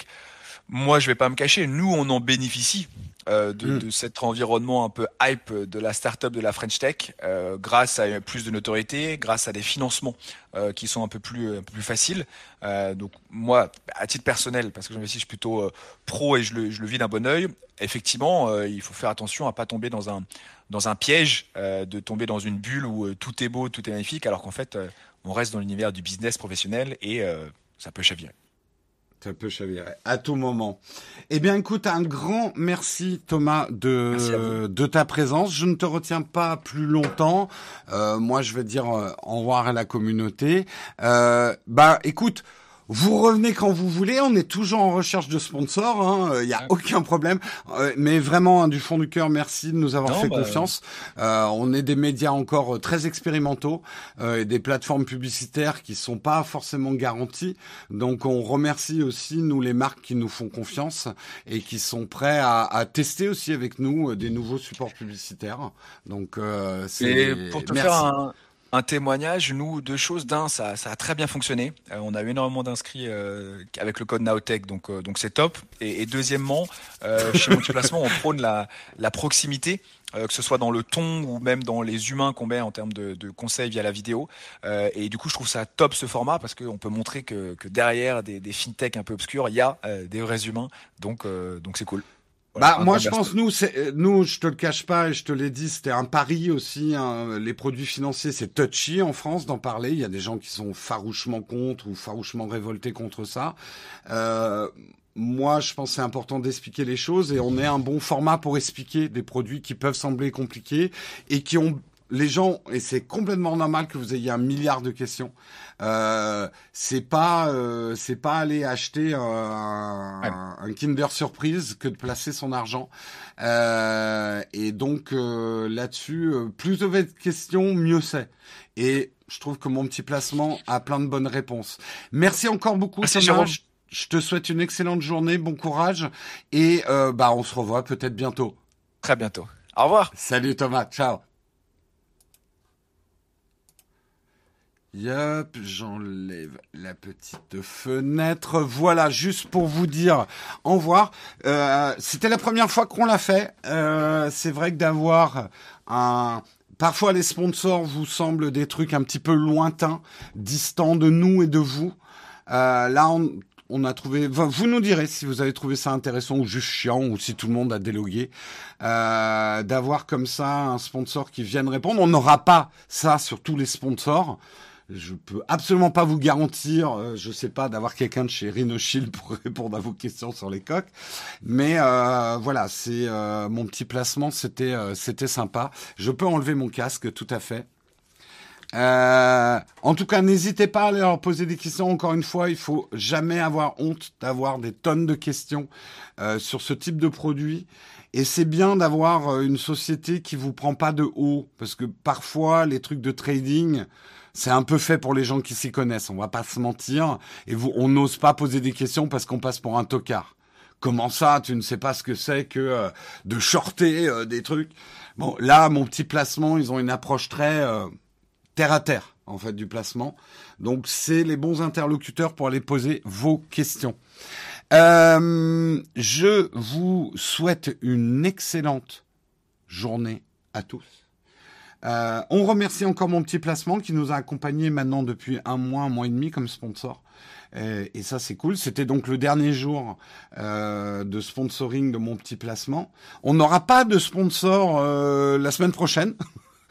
Moi, je vais pas me cacher. Nous, on en bénéficie euh, de, mm. de, cet environnement un peu hype de la startup de la French Tech, euh, grâce à plus de notoriété, grâce à des financements euh, qui sont un peu plus, un peu plus faciles. Euh, donc moi, à titre personnel, parce que j'investis plutôt euh, pro et je le, je le vis d'un bon oeil, effectivement, euh, il faut faire attention à pas tomber dans un dans un piège, de tomber dans une bulle où tout est beau, tout est magnifique, alors qu'en fait, on reste dans l'univers du business professionnel et ça peut chavirer. Ça peut chavirer à tout moment. Eh bien, écoute, un grand merci Thomas de de ta présence. Je ne te retiens pas plus longtemps. Euh, moi, je vais dire euh, au revoir à la communauté. Euh, bah, écoute. Vous revenez quand vous voulez. On est toujours en recherche de sponsors. Il hein. n'y a aucun problème. Euh, mais vraiment, hein, du fond du cœur, merci de nous avoir fait bah, confiance. Euh, on est des médias encore euh, très expérimentaux et des plateformes publicitaires qui sont pas forcément garanties. Donc, on remercie aussi nous les marques qui nous font confiance et qui sont prêts à, à tester aussi avec nous des nouveaux supports publicitaires. Donc, c'est pour te faire un un témoignage, nous, deux choses. D'un, ça, ça a très bien fonctionné. Euh, on a eu énormément d'inscrits euh, avec le code Naotech, donc euh, donc c'est top. Et, deuxièmement, chez Multiplacement, on prône la, proximité. que ce soit dans le ton ou même dans les humains qu'on met en termes de, conseils via la vidéo. et du coup, je trouve ça top ce format parce qu'on peut montrer que, que derrière des, des fintechs un peu obscurs, il y a des vrais humains. Donc donc c'est cool. Bah moi je pense nous c'est nous je te le cache pas et je te l'ai dit c'était un pari aussi hein. les produits financiers c'est touchy en France d'en parler. Il y a des gens qui sont farouchement contre ou farouchement révoltés contre ça. Euh, moi, je pense c'est important d'expliquer les choses et on est un bon format pour expliquer des produits qui peuvent sembler compliqués et qui ont les gens, et c'est complètement normal que vous ayez un milliard de questions. Euh, c'est pas, euh, c'est pas aller acheter un, un, Kinder Surprise que de placer son argent. Euh, et donc euh, là-dessus, euh, plus vous avez de questions, mieux c'est. Et je trouve que mon petit placement a plein de bonnes réponses. Merci encore beaucoup, Thomas. Je te souhaite une excellente journée, bon courage, et euh, bah on se revoit peut-être bientôt. Très bientôt. Au revoir. Salut Thomas, ciao. Yep, j'enlève la petite fenêtre. Voilà, juste pour vous dire au revoir. Euh, C'était la première fois qu'on l'a fait. Euh, c'est vrai que d'avoir un... Parfois les sponsors vous semblent des trucs un petit peu lointains, distants de nous et de vous. Euh, là, on, on a trouvé. Vous nous direz si vous avez trouvé ça intéressant ou juste chiant ou si tout le monde a délogué. Euh, D'avoir comme ça un sponsor qui vienne répondre. On n'aura pas ça sur tous les sponsors. Je peux absolument pas vous garantir, euh, je sais pas, d'avoir quelqu'un de chez Rhinoshield pour répondre à vos questions sur les coques, mais euh, voilà, c'est euh, mon petit placement, c'était c'était sympa. Je peux enlever mon casque, tout à fait. Euh, en tout cas, n'hésitez pas à leur poser des questions. Encore une fois, il faut jamais avoir honte d'avoir des tonnes de questions euh, sur ce type de produit. Et c'est bien d'avoir euh, une société qui vous prend pas de haut, parce que parfois les trucs de trading, c'est un peu fait pour les gens qui s'y connaissent. On va pas se mentir. Et vous, on n'ose pas poser des questions parce qu'on passe pour un tocard. Comment ça, tu ne sais pas ce que c'est que euh, de shorter des trucs? Bon, là, mon petit placement, ils ont une approche très terre à terre en fait du placement. Donc c'est les bons interlocuteurs pour aller poser vos questions. Euh, je vous souhaite une excellente journée à tous. Euh, on remercie encore mon petit placement qui nous a accompagnés maintenant depuis un mois, un mois et demi comme sponsor. Et, ça, c'est cool. C'était donc le dernier jour euh, de sponsoring de mon petit placement. On n'aura pas de sponsor la semaine prochaine.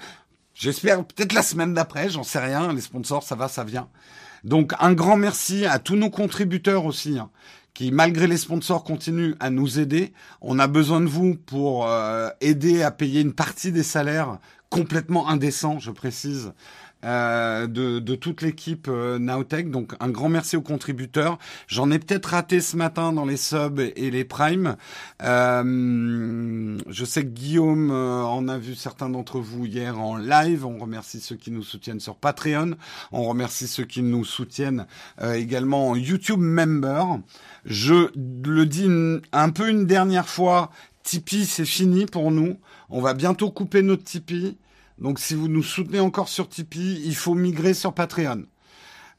J'espère peut-être la semaine d'après, j'en sais rien. Les sponsors, ça va, ça vient. Donc un grand merci à tous nos contributeurs aussi, hein, qui malgré les sponsors continuent à nous aider. On a besoin de vous pour euh, aider à payer une partie des salaires complètement indécents, je précise, euh, de, de, toute l'équipe euh, Nowtech. Donc un grand merci aux contributeurs. J'en ai peut-être raté ce matin dans les subs et les primes. Euh, je sais que Guillaume euh, en a vu certains d'entre vous hier en live. On remercie ceux qui nous soutiennent sur Patreon. On remercie ceux qui nous soutiennent également en YouTube Member. Je le dis un peu une dernière fois. Tipeee, c'est fini pour nous. On va bientôt couper notre Tipeee. Donc si vous nous soutenez encore sur Tipeee, il faut migrer sur Patreon.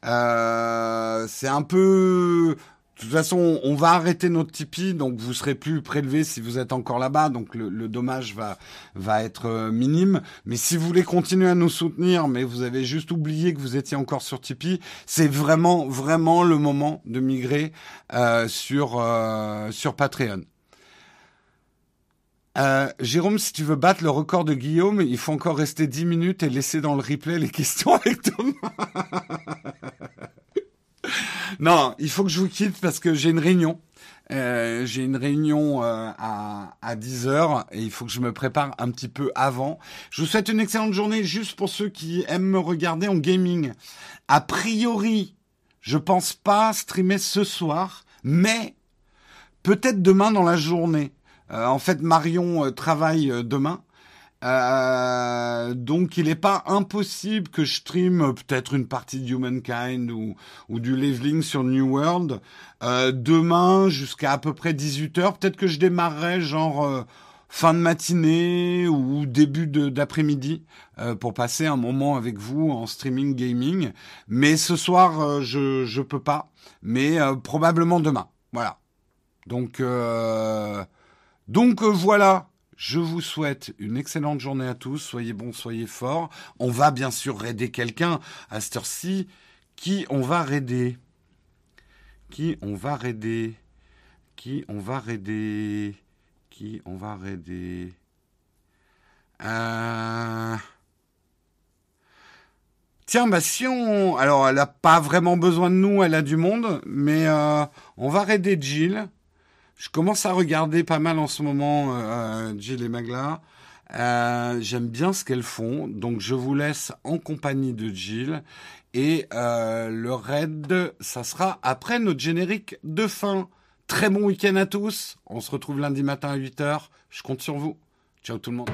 Euh, c'est un peu... De toute façon, on va arrêter notre Tipeee, donc vous serez plus prélevé si vous êtes encore là-bas, donc le, dommage va va être euh, minime. Mais si vous voulez continuer à nous soutenir, mais vous avez juste oublié que vous étiez encore sur Tipeee, c'est vraiment vraiment le moment de migrer euh, sur sur Patreon. Euh, Jérôme, si tu veux battre le record de Guillaume, il faut encore rester 10 minutes et laisser dans le replay les questions avec Thomas. non, il faut que je vous quitte parce que j'ai une réunion. Euh, j'ai une réunion euh, à, à 10 heures et il faut que je me prépare un petit peu avant. Je vous souhaite une excellente journée juste pour ceux qui aiment me regarder en gaming. A priori, je pense pas streamer ce soir, mais peut-être demain dans la journée. Euh, en fait, Marion euh, travaille euh, demain. donc il n'est pas impossible que je stream peut-être une partie de Humankind ou, ou du Leveling sur New World demain jusqu'à à peu près 18h. Peut-être que je démarrerai genre fin de matinée ou début d'après-midi pour passer un moment avec vous en streaming gaming. Mais ce soir, je je peux pas. Mais probablement demain. Voilà. Donc donc euh, voilà, je vous souhaite une excellente journée à tous. Soyez bons, soyez forts. On va bien sûr raider quelqu'un à cette heure-ci. Qui on va raider? Qui on va raider? Qui on va raider? Qui on va raider? Tiens, bah si on... Alors, elle n'a pas vraiment besoin de nous, elle a du monde, mais euh, on va raider Jill. Je commence à regarder pas mal en ce moment euh, Jill et Magla. Euh, J'aime bien ce qu'elles font, donc je vous laisse en compagnie de Jill. Et euh, le raid, ça sera après notre générique de fin. Très bon week-end à tous. On se retrouve lundi matin à 8h. Je compte sur vous. Ciao tout le monde.